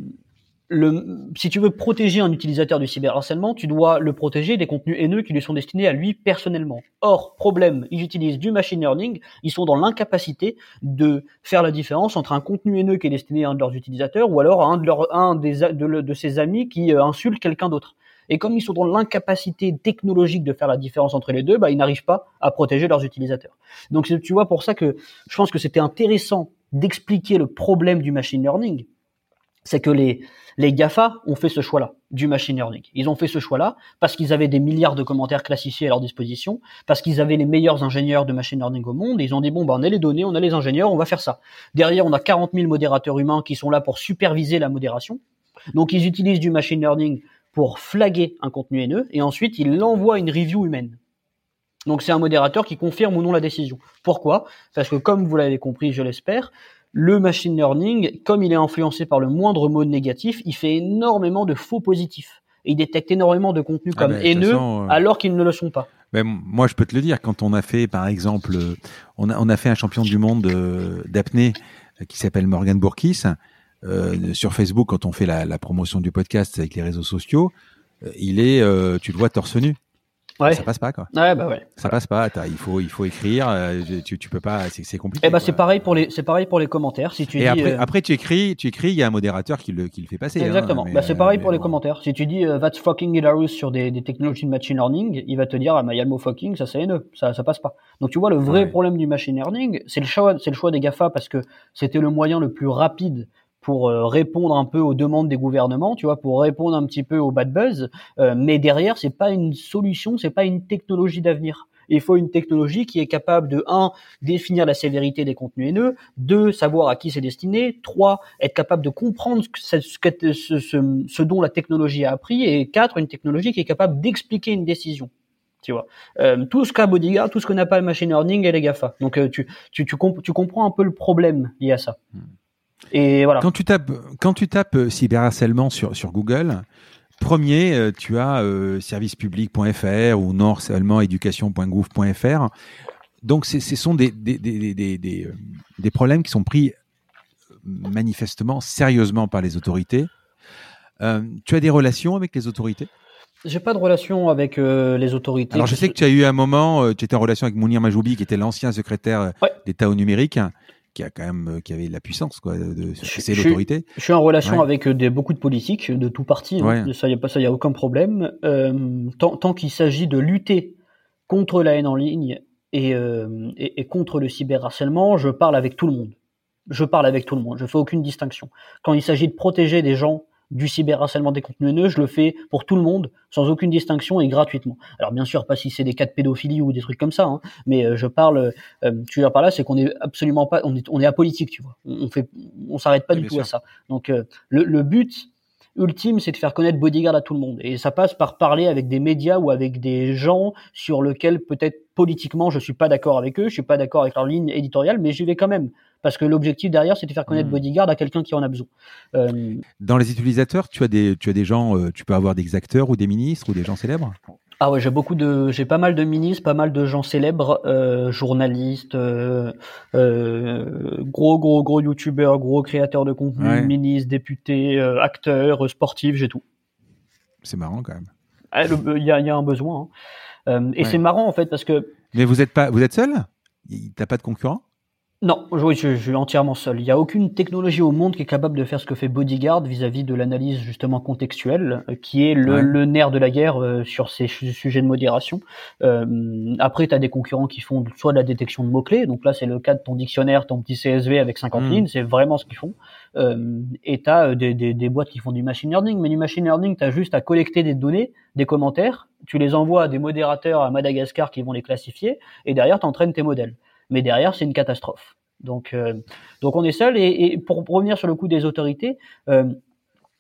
si tu veux protéger un utilisateur du cyberharcèlement, tu dois le protéger des contenus haineux qui lui sont destinés à lui personnellement. Or, problème, ils utilisent du machine learning, ils sont dans l'incapacité de faire la différence entre un contenu haineux qui est destiné à un de leurs utilisateurs ou alors à un de, de ses amis qui euh, insulte quelqu'un d'autre. Et comme ils sont dans l'incapacité technologique de faire la différence entre les deux, bah, ils n'arrivent pas à protéger leurs utilisateurs. Donc tu vois pour ça que je pense que c'était intéressant d'expliquer le problème du machine learning. C'est que les, les GAFA ont fait ce choix-là, du machine learning. Ils ont fait ce choix-là parce qu'ils avaient des milliards de commentaires classifiés à leur disposition, parce qu'ils avaient les meilleurs ingénieurs de machine learning au monde, ils ont dit, bon, bah, on a les données, on a les ingénieurs, on va faire ça. Derrière, on a 40 000 modérateurs humains qui sont là pour superviser la modération. Donc, ils utilisent du machine learning pour flaguer un contenu haineux et ensuite il l'envoie à une review humaine. Donc c'est un modérateur qui confirme ou non la décision. Pourquoi? Parce que comme vous l'avez compris, je l'espère, le machine learning, comme il est influencé par le moindre mot négatif, il fait énormément de faux positifs. Et il détecte énormément de contenus ah comme ben, haineux euh, alors qu'ils ne le sont pas.
Ben, moi, je peux te le dire, quand on a fait, par exemple, on a, on a fait un champion du monde euh, d'apnée euh, qui s'appelle Morgan Bourkis, euh, sur Facebook quand on fait la, la, promotion du podcast avec les réseaux sociaux, euh, il est, euh, tu le vois torse nu. Ouais. Ça passe pas quoi.
Ouais bah ouais.
Ça passe pas. Il faut il faut écrire. tu, tu peux pas. C'est compliqué.
Eh bah c'est pareil pour les c'est pareil pour les commentaires. Si tu
et
dis,
après après tu écris tu écris il y a un modérateur qui le qui le fait passer. Hein,
Exactement. bah c'est pareil pour les commentaires. Si tu dis that's fucking hilarious sur des, des technologies de machine learning, il va te dire ah bah il y a le mot fucking ça c'est haineux ça ça passe pas. Donc tu vois le vrai problème du machine learning c'est le choix c'est le choix des Gafa parce que c'était le moyen le plus rapide pour euh, répondre un peu aux demandes des gouvernements, tu vois, pour répondre un petit peu au bad buzz. Euh, mais derrière, c'est pas une solution, c'est pas une technologie d'avenir. Il faut une technologie qui est capable de un définir la sévérité des contenus haineux, deux savoir à qui c'est destiné, trois être capable de comprendre ce, ce, ce, ce, dont la technologie a appris, et quatre une technologie qui est capable d'expliquer une décision. Tu vois, euh, tout ce qu'a Bodyguard, tout ce que n'a pas le machine learning et les Gafa. Donc euh, tu, tu, tu, tu, comprends un peu le problème lié à ça. Hmm. Et voilà.
Quand tu tapes, quand tu tapes euh, cyberharcèlement sur, sur Google, premier, euh, tu as euh, servicepublic.fr ou non seulement éducation.gouv.fr. Donc, ce sont des, des, problèmes qui sont pris manifestement, sérieusement par les autorités. Euh, tu as des relations avec les autorités?
J'ai pas de relation avec les autorités.
Alors je sais que tu as eu un moment, tu étais en relation avec Mounir Majoubi, qui était l'ancien secrétaire d'État au numérique qui a quand même euh, qui avait la puissance quoi de, c'est l'autorité
je suis en relation avec euh, des, beaucoup de politiques de tout parti hein. ça y a pas ça y a aucun problème euh, tant, tant qu'il s'agit de lutter contre la haine en ligne et, euh, et, et contre le cyberharcèlement, je parle avec tout le monde. Je parle avec tout le monde. Je fais aucune distinction. Quand il s'agit de protéger des gens du cyberharcèlement des contenus haineux, je le fais pour tout le monde, sans aucune distinction et gratuitement. Alors bien sûr, pas si c'est des cas de pédophilie ou des trucs comme ça, hein, mais euh, je parle, euh, tu veux dire par là, c'est qu'on est absolument pas, on est, on est apolitique, tu vois. On, fait, on s'arrête pas du tout à ça. Donc euh, le, le but ultime, c'est de faire connaître Bodyguard à tout le monde. Et ça passe par parler avec des médias ou avec des gens sur lesquels peut-être politiquement je suis pas d'accord avec eux, je suis pas d'accord avec leur ligne éditoriale, mais j'y vais quand même parce que l'objectif derrière, c'est de faire connaître mmh. Bodyguard à quelqu'un qui en a besoin.
Euh... Dans les utilisateurs, tu as des, tu as des gens, euh, tu peux avoir des acteurs ou des ministres ou des gens célèbres?
Ah ouais, j'ai beaucoup de, j'ai pas mal de ministres, pas mal de gens célèbres, euh, journalistes, gros gros gros youtubeurs, gros créateurs de contenu, ministres, députés, acteurs, sportifs, j'ai tout.
C'est marrant quand même.
Ah, il y, a, y, a, un besoin. Hein. Et c'est marrant en fait parce que.
Mais vous êtes pas, vous êtes seul? T'as pas de concurrent?
Non, je, je, suis entièrement seul. Il n'y a aucune technologie au monde qui est capable de faire ce que fait Bodyguard vis-à-vis de l'analyse justement contextuelle, euh, qui est le, le, nerf de la guerre euh, sur ces sujets de modération. Euh, après, tu as des concurrents qui font soit de la détection de mots-clés, donc là c'est le cas de ton dictionnaire, ton petit CSV avec 50 hmm. lignes, c'est vraiment ce qu'ils font. Euh, et tu as des, des, des, boîtes qui font du machine learning, mais du machine learning, tu as juste à collecter des données, des commentaires, tu les envoies à des modérateurs à Madagascar qui vont les classifier, et derrière tu entraînes tes modèles mais derrière c'est une catastrophe. Donc, euh, donc on est seul. Et, et, pour revenir sur le coup des autorités, euh,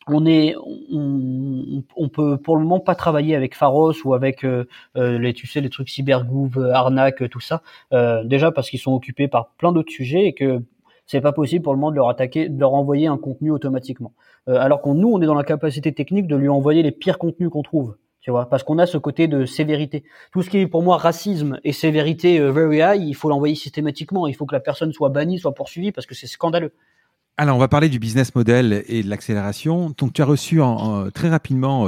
on est, on, on, peut pour le moment pas travailler avec Pharos ou avec euh, euh les, tu sais, les trucs cybergouv, arnaque, tout ça. Euh, déjà parce qu'ils sont occupés par plein d'autres sujets et que c'est pas possible pour le moment de leur attaquer, de leur envoyer un contenu automatiquement. Euh, alors qu'on nous, on est dans la capacité technique de lui envoyer les pires contenus qu'on trouve tu vois, parce qu'on a ce côté de sévérité. Tout ce qui est pour moi racisme et sévérité euh, very high, il faut l'envoyer systématiquement. Il faut que la personne soit bannie, soit poursuivie, parce que c'est scandaleux.
Alors, on va parler du business model et de l'accélération. Donc, tu as reçu en, très rapidement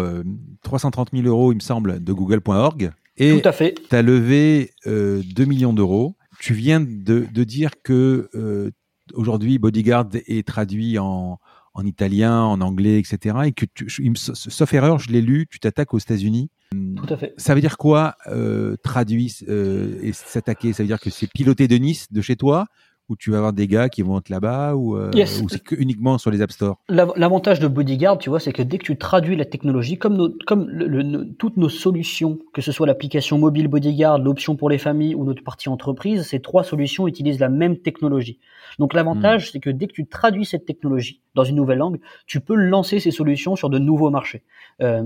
330 euh, 000 euros, il me semble, de Google.org.
Et Tout à fait.
Tu as levé euh, 2 millions d'euros. Tu viens de, de dire que euh, aujourd'hui, Bodyguard est traduit en, en italien, en anglais, etc. Et que, tu, sauf erreur, je l'ai lu, tu t'attaques aux États-Unis.
Tout à fait.
Ça veut dire quoi, euh, traduit euh, et s'attaquer? Ça veut dire que c'est piloté de Nice, de chez toi ou tu vas avoir des gars qui vont être là-bas ou, euh, ou c'est uniquement sur les App Store?
L'avantage de Bodyguard, tu vois, c'est que dès que tu traduis la technologie, comme, nos, comme le, toutes nos solutions, que ce soit l'application mobile Bodyguard, l'option pour les familles ou notre partie entreprise, ces trois solutions utilisent la même technologie. Donc l'avantage, hmm. c'est que dès que tu traduis cette technologie dans une nouvelle langue, tu peux lancer ces solutions sur de nouveaux marchés. Euh,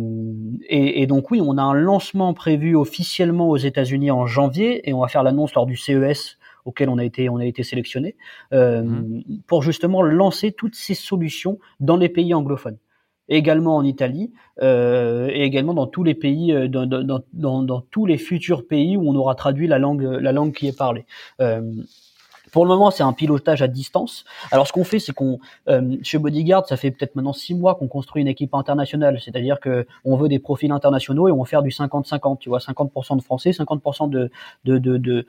et, et, donc oui, on a un lancement prévu officiellement aux États-Unis en janvier et on va faire l'annonce lors du CES auquel on a été on a été sélectionné euh, hmm. pour justement lancer toutes ces solutions dans les pays anglophones également en Italie euh, et également dans tous les pays, euh, dans, dans, dans, dans, tous les futurs pays où on aura traduit la langue, la langue qui est parlée. Euh, pour le moment, c'est un pilotage à distance. Alors, ce qu'on fait, c'est qu'on, euh, chez Bodyguard, ça fait peut-être maintenant six mois qu'on construit une équipe internationale. C'est-à-dire que on veut des profils internationaux et on va faire du 50-50. Tu vois, 50% de Français, 50% de, de, de,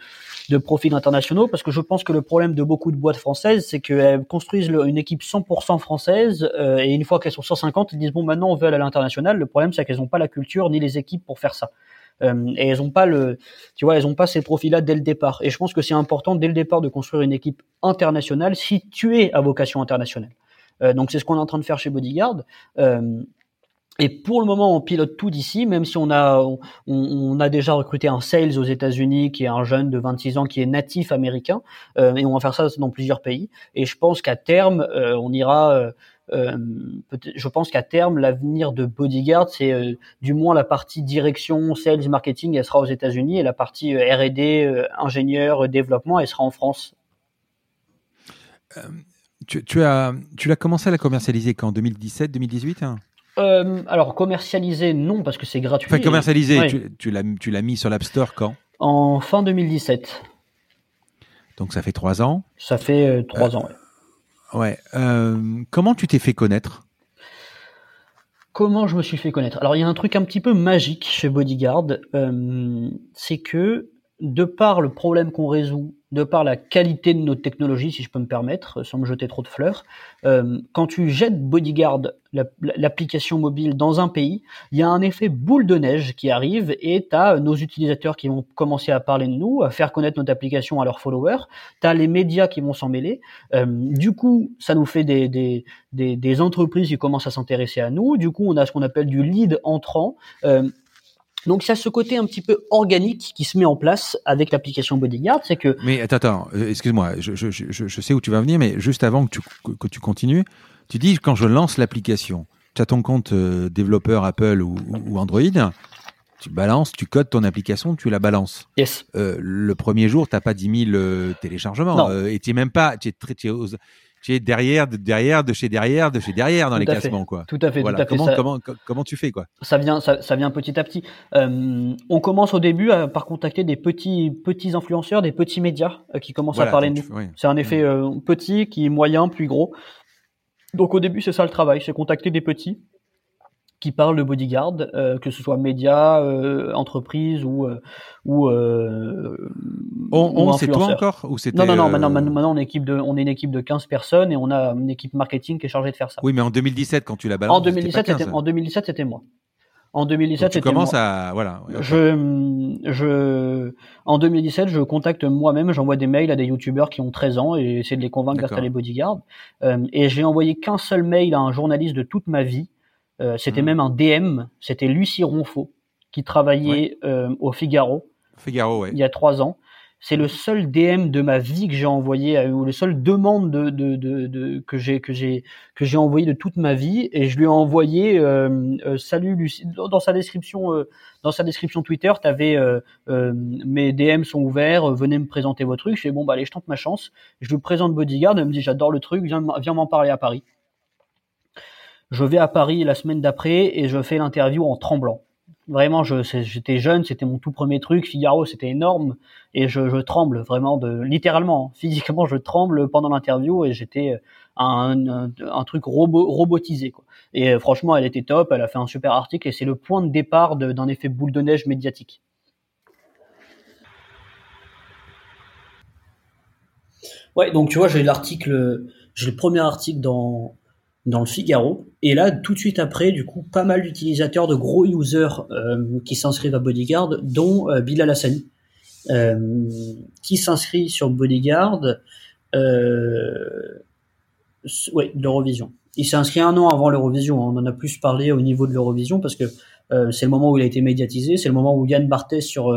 de, profils internationaux. Parce que je pense que le problème de beaucoup de boîtes françaises, c'est qu'elles construisent une équipe 100% française euh, et une fois qu'elles sont 150, elles disent bon, maintenant on veut aller à l'international. Le problème, c'est qu'elles n'ont pas la culture ni les équipes pour faire ça. Euh, et elles ont pas le, tu vois, elles ont pas ces profils-là dès le départ. Et je pense que c'est important dès le départ de construire une équipe internationale si tu es à vocation internationale. Euh, donc c'est ce qu'on est en train de faire chez Bodyguard. Euh, et pour le moment, on pilote tout d'ici, même si on a, on, a déjà recruté un sales aux États-Unis qui est un jeune de 26 ans qui est natif américain, et on va faire ça dans plusieurs pays. Et je pense qu'à terme, on ira je pense qu'à terme, l'avenir de Bodyguard, c'est euh, du moins la partie direction, sales, marketing, elle sera aux États-Unis et la partie euh, R&D, ingénieur, développement, elle sera en France.
Tu, tu, as, tu l'as commencé à la commercialiser quand? 2017, 2018 hein?
Alors commercialiser, non, parce que c'est gratuit.
Enfin, commercialiser, tu, tu l'as mis sur l'App Store quand?
En fin 2017.
Donc ça fait trois ans?
Ça fait trois ans. Ouais.
Ouais. Euh, comment tu t'es fait connaître?
Comment je me suis fait connaître? Alors il y a un truc un petit peu magique chez Bodyguard, euh, c'est que de par le problème qu'on résout de par la qualité de nos technologies, si je peux me permettre, sans me jeter trop de fleurs, euh, quand tu jettes Bodyguard, l'application mobile, dans un pays, il y a un effet boule de neige qui arrive et tu as nos utilisateurs qui vont commencer à parler de nous, à faire connaître notre application à leurs followers, tu as les médias qui vont s'en mêler, euh, du coup, ça nous fait des, des, des, entreprises qui commencent à s'intéresser à nous, du coup, on a ce qu'on appelle du lead entrant, euh, donc ça, ce côté un petit peu organique qui se met en place avec l'application Bodyguard, c'est que.
Mais attends, attends, euh, excuse-moi, je, je, je, je, sais où tu vas venir, mais juste avant que tu, que tu continues, tu dis quand je lance l'application, tu as ton compte euh, développeur Apple ou, ou, Android, tu balances, tu codes ton application, tu la balances.
Yes.
Euh, le premier jour, t'as pas 10 000 euh, téléchargements, et tu même pas, tu es, très, tu es derrière, de derrière, de chez derrière, de chez derrière dans les classements, quoi.
Tout à fait,
voilà.
tout à fait.
Comment, comment, comment tu fais, quoi?
Ça vient, ça, ça, vient petit à petit. Euh, on commence au début à, par contacter des petits, petits influenceurs, des petits médias euh, qui commencent
voilà,
à parler de nous.
oui.
C'est un effet euh, petit qui est moyen, puis gros. Donc au début, c'est ça le travail, c'est contacter des petits qui parlent de bodyguard, euh, que ce soit médias, euh, entreprises ou euh, ou,
on, on c'est toi encore ou c'était
Non non non,
euh,
maintenant, maintenant on est équipe de on est une équipe de 15 personnes et on a une équipe marketing qui est chargée de faire ça.
Oui, mais en 2017 quand tu l'as balancé,
En 2017
c'était
en 2017 c'était moi. En 2017
Donc tu commences
moi.
à voilà.
Je je en 2017 je contacte moi-même, j'envoie des mails à des youtubeurs qui ont 13 ans et essaie de les convaincre d'installer Bodyguard. Euh, et j'ai envoyé qu'un seul mail à un journaliste de toute ma vie. Euh, c'était
Mhm.
même un DM, c'était Lucie Ronfaux qui travaillait euh, au Figaro
Figaro, ouais.
il y a trois ans. C'est le seul DM de ma vie que j'ai envoyé, à- ou le seul demande de, de, de, de- que j'ai que j'ai que j'ai envoyé de toute ma vie, et je lui ai envoyé euh, euh, salut Lucie dans sa description euh, dans sa description Twitter, t'avais euh, euh, mes DM sont ouverts, euh, venez me présenter vos trucs. Je fais bon bah allez je tente ma chance. Je lui présente Bodyguard, elle me dit j'adore le truc, viens m'en parler à Paris. Je vais à Paris la semaine d'après et je fais l'interview en tremblant. Vraiment, j'étais jeune, c'était mon tout premier truc. Figaro, c'était énorme et je, tremble vraiment de, littéralement, (laughs) physiquement, je tremble pendant l'interview et j'étais un, un, truc robot, robotisé. Et euh, franchement, elle était top, elle a fait un super article et c'est le point de départ d'un effet boule de neige médiatique. Ouais, donc tu vois, j'ai l'article, j'ai le premier article dans dans le Figaro. Et là, tout de suite après, du coup, pas mal d'utilisateurs, de gros users euh, qui s'inscrivent à Bodyguard, dont euh, Bilal euh, qui s'inscrit sur Bodyguard, euh, ouais, l'Eurovision. Il s'est inscrit un an avant l'Eurovision. On en a plus parlé au niveau de l'Eurovision parce que euh, c'est le moment où il a été médiatisé. C'est le moment où Yann Barthès sur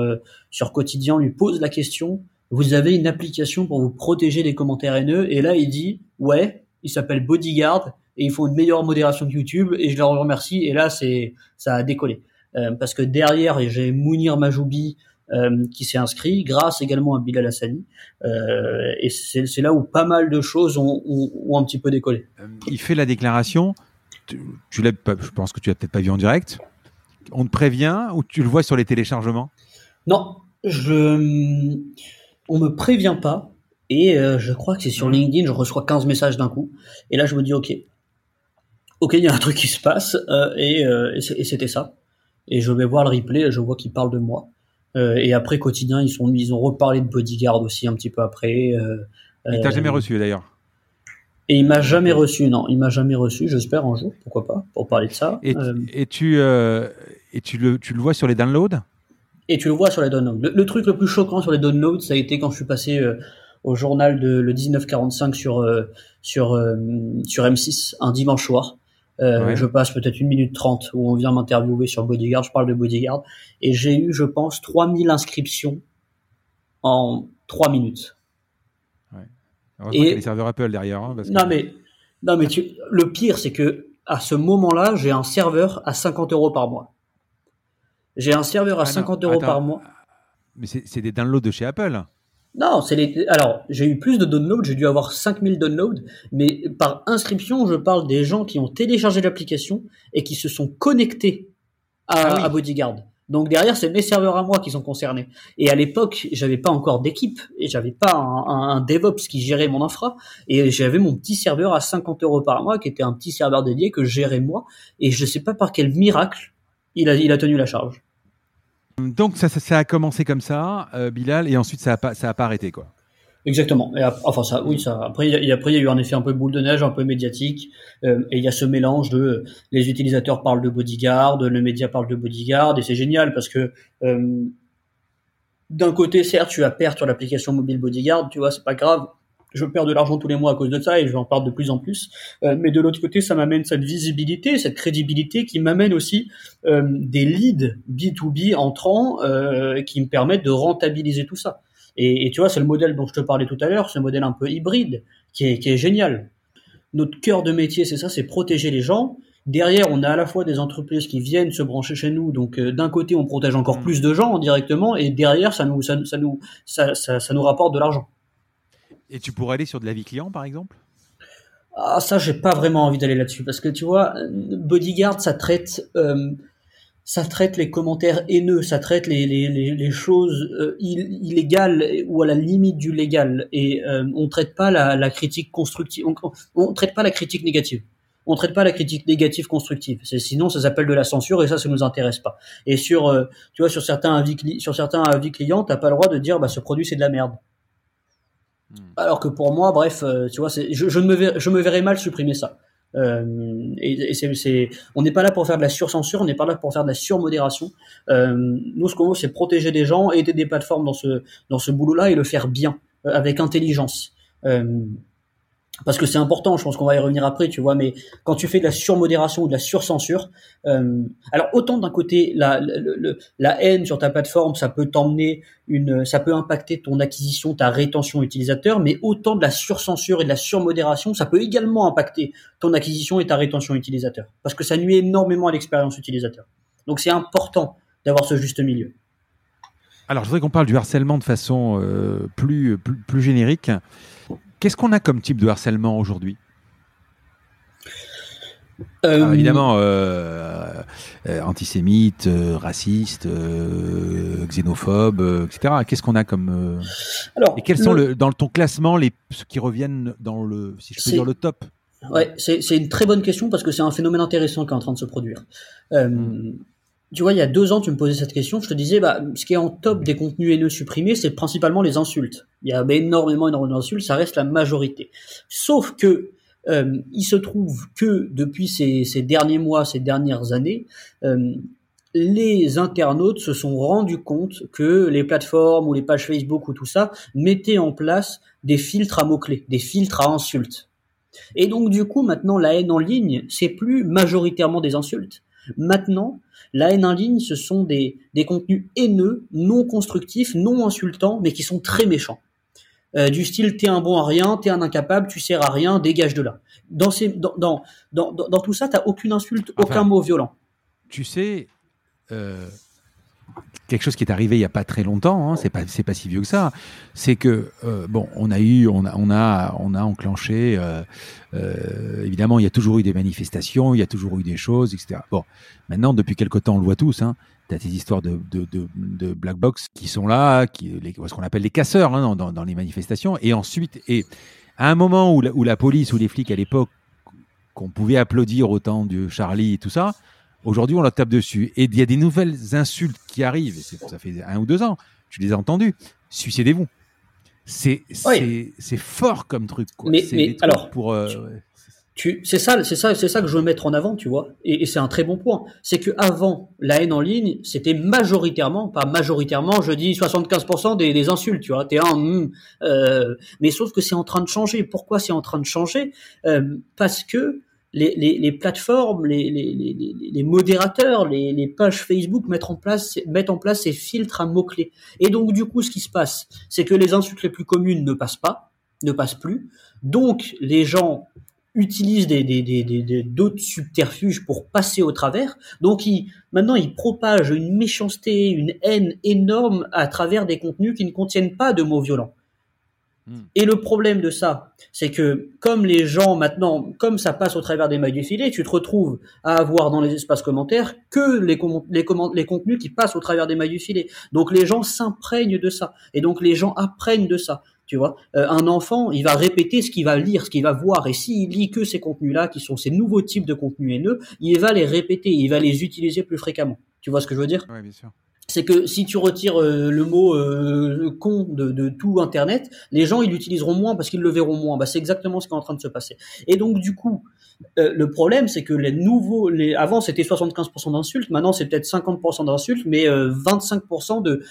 sur Quotidien lui pose la question. Vous avez une application pour vous protéger des commentaires haineux? Et là, il dit ouais, il s'appelle Bodyguard et ils font une meilleure modération de YouTube et je leur remercie et là c'est ça a décollé euh, parce que derrière j'ai Mounir Majoubi euh, qui s'est inscrit grâce également à Bilal Hassani euh, et c'est là où pas mal de choses ont, ont, ont un petit peu décollé.
Il fait la déclaration. Tu, tu l'as pas- je pense que tu l'as peut-être pas vu en direct. On te prévient ou tu le vois sur les téléchargements?
Non, je on me prévient pas et euh, je crois que c'est sur LinkedIn, je reçois 15 messages d'un coup et là je me dis OK. OK, il y a un truc qui se passe euh, et, euh, et c'était ça. Et je vais voir le replay, je vois qu'ils parlent de moi. Euh, et après quotidien, ils sont ils ont reparlé de Bodyguard aussi un petit peu après. Euh,
Il t'a jamais reçu d'ailleurs.
Et il m'a jamais reçu, non, il m'a jamais reçu. J'espère un jour, pourquoi pas, pour parler de ça.
Et,
Euh,
et tu euh, et tu le tu le vois sur les downloads?
Et tu le vois sur les downloads. Le, le truc le plus choquant sur les downloads, ça a été quand je suis passé euh, au journal de le 1945 sur euh, sur euh, sur M6 un dimanche soir. Euh,
Ouais.
Je passe peut-être une minute trente où on vient m'interviewer sur Bodyguard. Je parle de Bodyguard et j'ai eu, je pense, 3000 inscriptions en trois minutes.
Heureusement
Et-
y a les serveurs Apple derrière. hein, parce que-
Non mais non mais tu, le pire c'est que à ce moment-là, j'ai un serveur à 50 euros par mois. J'ai un serveur à
Ah non,
50 euros
attends.
par mois.
Mais c'est des downloads de chez Apple.
Non, c'est les. Alors, j'ai eu plus de downloads, j'ai dû avoir 5000 downloads, mais par inscription, je parle des gens qui ont téléchargé l'application et qui se sont connectés à,
Ah oui.
à Bodyguard. Donc derrière, c'est mes serveurs à moi qui sont concernés. Et à l'époque, j'avais pas encore d'équipe et j'avais pas un, un- un DevOps qui gérait mon infra. Et j'avais mon petit serveur à 50 euros par mois qui était un petit serveur dédié que je gérais moi. Et je sais pas par quel miracle il a, il a tenu la charge.
Donc ça, a commencé comme ça, euh, Bilal, et ensuite ça a pas ça a pas arrêté quoi.
Exactement. Et enfin ça, oui, ça. Après, il y, a, après, il a eu un effet un peu boule de neige, un peu médiatique, euh, et il y a ce mélange de les utilisateurs parlent de bodyguard, le média parle de bodyguard, et c'est génial parce que euh, d'un côté, certes, tu as perdre sur l'application mobile bodyguard, tu vois, c'est pas grave. Je perds de l'argent tous les mois à cause de ça et je vais en perdre de plus en plus. Euh, mais de l'autre côté, ça m'amène cette visibilité, cette crédibilité qui m'amène aussi euh, des leads B2B entrants euh, qui me permettent de rentabiliser tout ça. Et, tu vois, c'est le modèle dont je te parlais tout à l'heure, ce modèle un peu hybride, qui est, qui est génial. Notre cœur de métier, c'est ça, c'est protéger les gens. Derrière, on a à la fois des entreprises qui viennent se brancher chez nous, donc euh, d'un côté, on protège encore mm. plus de gens directement, et derrière, ça nous, ça, nous, ça, ça, nous rapporte de l'argent.
Et tu pourrais aller sur de la vie client, par exemple?
Ah, ça, j'ai pas vraiment envie d'aller là-dessus, parce que tu vois, Bodyguard, ça traite euh, ça traite les commentaires haineux, ça traite les, les, les, choses euh, illégales ou à la limite du légal. Et euh, on traite pas la, critique constructive, on, on, traite pas la critique négative. On traite pas la critique négative constructive. Sinon ça s'appelle de la censure et ça ça nous intéresse pas. Et sur euh, tu vois sur certains avis sur certains avis clients, t'as pas le droit de dire bah ce produit c'est de la merde. Hmm. Alors que pour moi, bref, euh, tu vois, je, me verrais mal supprimer ça. Euh, et, c'est, on n'est pas là pour faire de la surcensure, on n'est pas là pour faire de la surmodération. Euh, nous, ce qu'on veut, c'est protéger des gens, aider des plateformes dans ce dans ce boulot-là et le faire bien, euh, avec intelligence. Parce que c'est important, je pense qu'on va y revenir après, tu vois, mais quand tu fais de la surmodération ou de la surcensure, euh, alors autant d'un côté la, la, haine sur ta plateforme, ça peut t'emmener une, ça peut impacter ton acquisition, ta rétention utilisateur, mais autant de la surcensure et de la surmodération, ça peut également impacter ton acquisition et ta rétention utilisateur, parce que ça nuit énormément à l'expérience utilisateur. Donc c'est important d'avoir ce juste milieu.
Alors je voudrais qu'on parle du harcèlement de façon euh, plus, plus, plus générique. Qu'est-ce qu'on a comme type de harcèlement aujourd'hui? Euh, évidemment, euh, euh, antisémite, raciste, xénophobe, etc. Qu'est-ce qu'on a comme Alors, et quels sont le, dans ton classement les ceux qui reviennent dans le, si je peux dire le top?
Ouais, c'est une très bonne question parce que c'est un phénomène intéressant qui est en train de se produire. Hmm tu vois, il y a deux ans, tu me posais cette question, je te disais, bah, ce qui est en top des contenus haineux supprimés, c'est principalement les insultes. Il y a énormément, énormément d'insultes, ça reste la majorité. Sauf que euh, il se trouve que depuis ces, derniers mois, ces dernières années, euh, les internautes se sont rendus compte que les plateformes ou les pages Facebook ou tout ça mettaient en place des filtres à mots-clés, des filtres à insultes. Et donc du coup, maintenant, la haine en ligne, c'est plus majoritairement des insultes. Maintenant, la haine en ligne, ce sont des, des contenus haineux, non constructifs, non insultants, mais qui sont très méchants. Euh, du style t'es un bon à rien, t'es un incapable, tu sers à rien, dégage de là. Dans, ces, dans, dans, dans, dans tout ça, t'as aucune insulte, aucun mot violent.
Tu sais, euh, quelque chose qui est arrivé il y a pas très longtemps, hein, c'est pas c'est pas si vieux que ça. C'est que euh, bon, on a eu, on a on a on a enclenché. Euh, euh, évidemment, il y a toujours eu des manifestations, il y a toujours eu des choses, etc. Bon, maintenant depuis quelque temps, on le voit tous. Hein, T'as ces histoires de, de, black box qui sont là, qui ce qu'on appelle les casseurs hein, dans, dans, les manifestations. Et ensuite, et à un moment où la, où la police ou les flics à l'époque qu'on pouvait applaudir autant de Charlie et tout ça, Aujourd'hui, on la tape dessus. Et il y a des nouvelles insultes qui arrivent. Ça fait un ou deux ans. Tu les as entendues. Suicidez-vous. C'est fort comme truc. Quoi.
Mais, mais alors, pour, euh, tu, c'est ça, c'est ça, c'est ça que je veux mettre en avant, tu vois. Et, et c'est un très bon point. C'est que avant la haine en ligne, c'était majoritairement, pas majoritairement, je dis 75% des, des insultes, tu vois. T'es un, hmm, euh, mais sauf que c'est en train de changer. Pourquoi c'est en train de changer? Euh, Parce que les, plateformes, les, modérateurs, les, pages Facebook mettent en place, ces filtres à mots-clés. Et donc, du coup, ce qui se passe, c'est que les insultes les plus communes ne passent pas, ne passent plus. Donc, les gens utilisent des, d'autres subterfuges pour passer au travers. Donc, ils, maintenant, ils propagent une méchanceté, une haine énorme à travers des contenus qui ne contiennent pas de mots violents. Hmm. Et le problème de ça, c'est que comme les gens maintenant, comme ça passe au travers des mailles du filet, tu te retrouves à avoir dans les espaces commentaires que les, les, les contenus qui passent au travers des mailles du filet. Donc les gens s'imprègnent de ça. Et donc les gens apprennent de ça. Tu vois, euh, un enfant, il va répéter ce qu'il va lire, ce qu'il va voir, et s'il lit que ces contenus-là, qui sont ces nouveaux types de contenus haineux, il va les répéter, il va les utiliser plus fréquemment. Tu vois ce que je veux dire?
Oui, bien sûr.
C'est que si tu retires euh, le mot euh, con de, tout Internet, les gens ils l'utiliseront moins parce qu'ils le verront moins. Bah, c'est exactement ce qui est en train de se passer. Et donc du coup, euh, le problème c'est que les nouveaux, les avant c'était 75% d'insultes, maintenant c'est peut-être 50% d'insultes, mais 25% de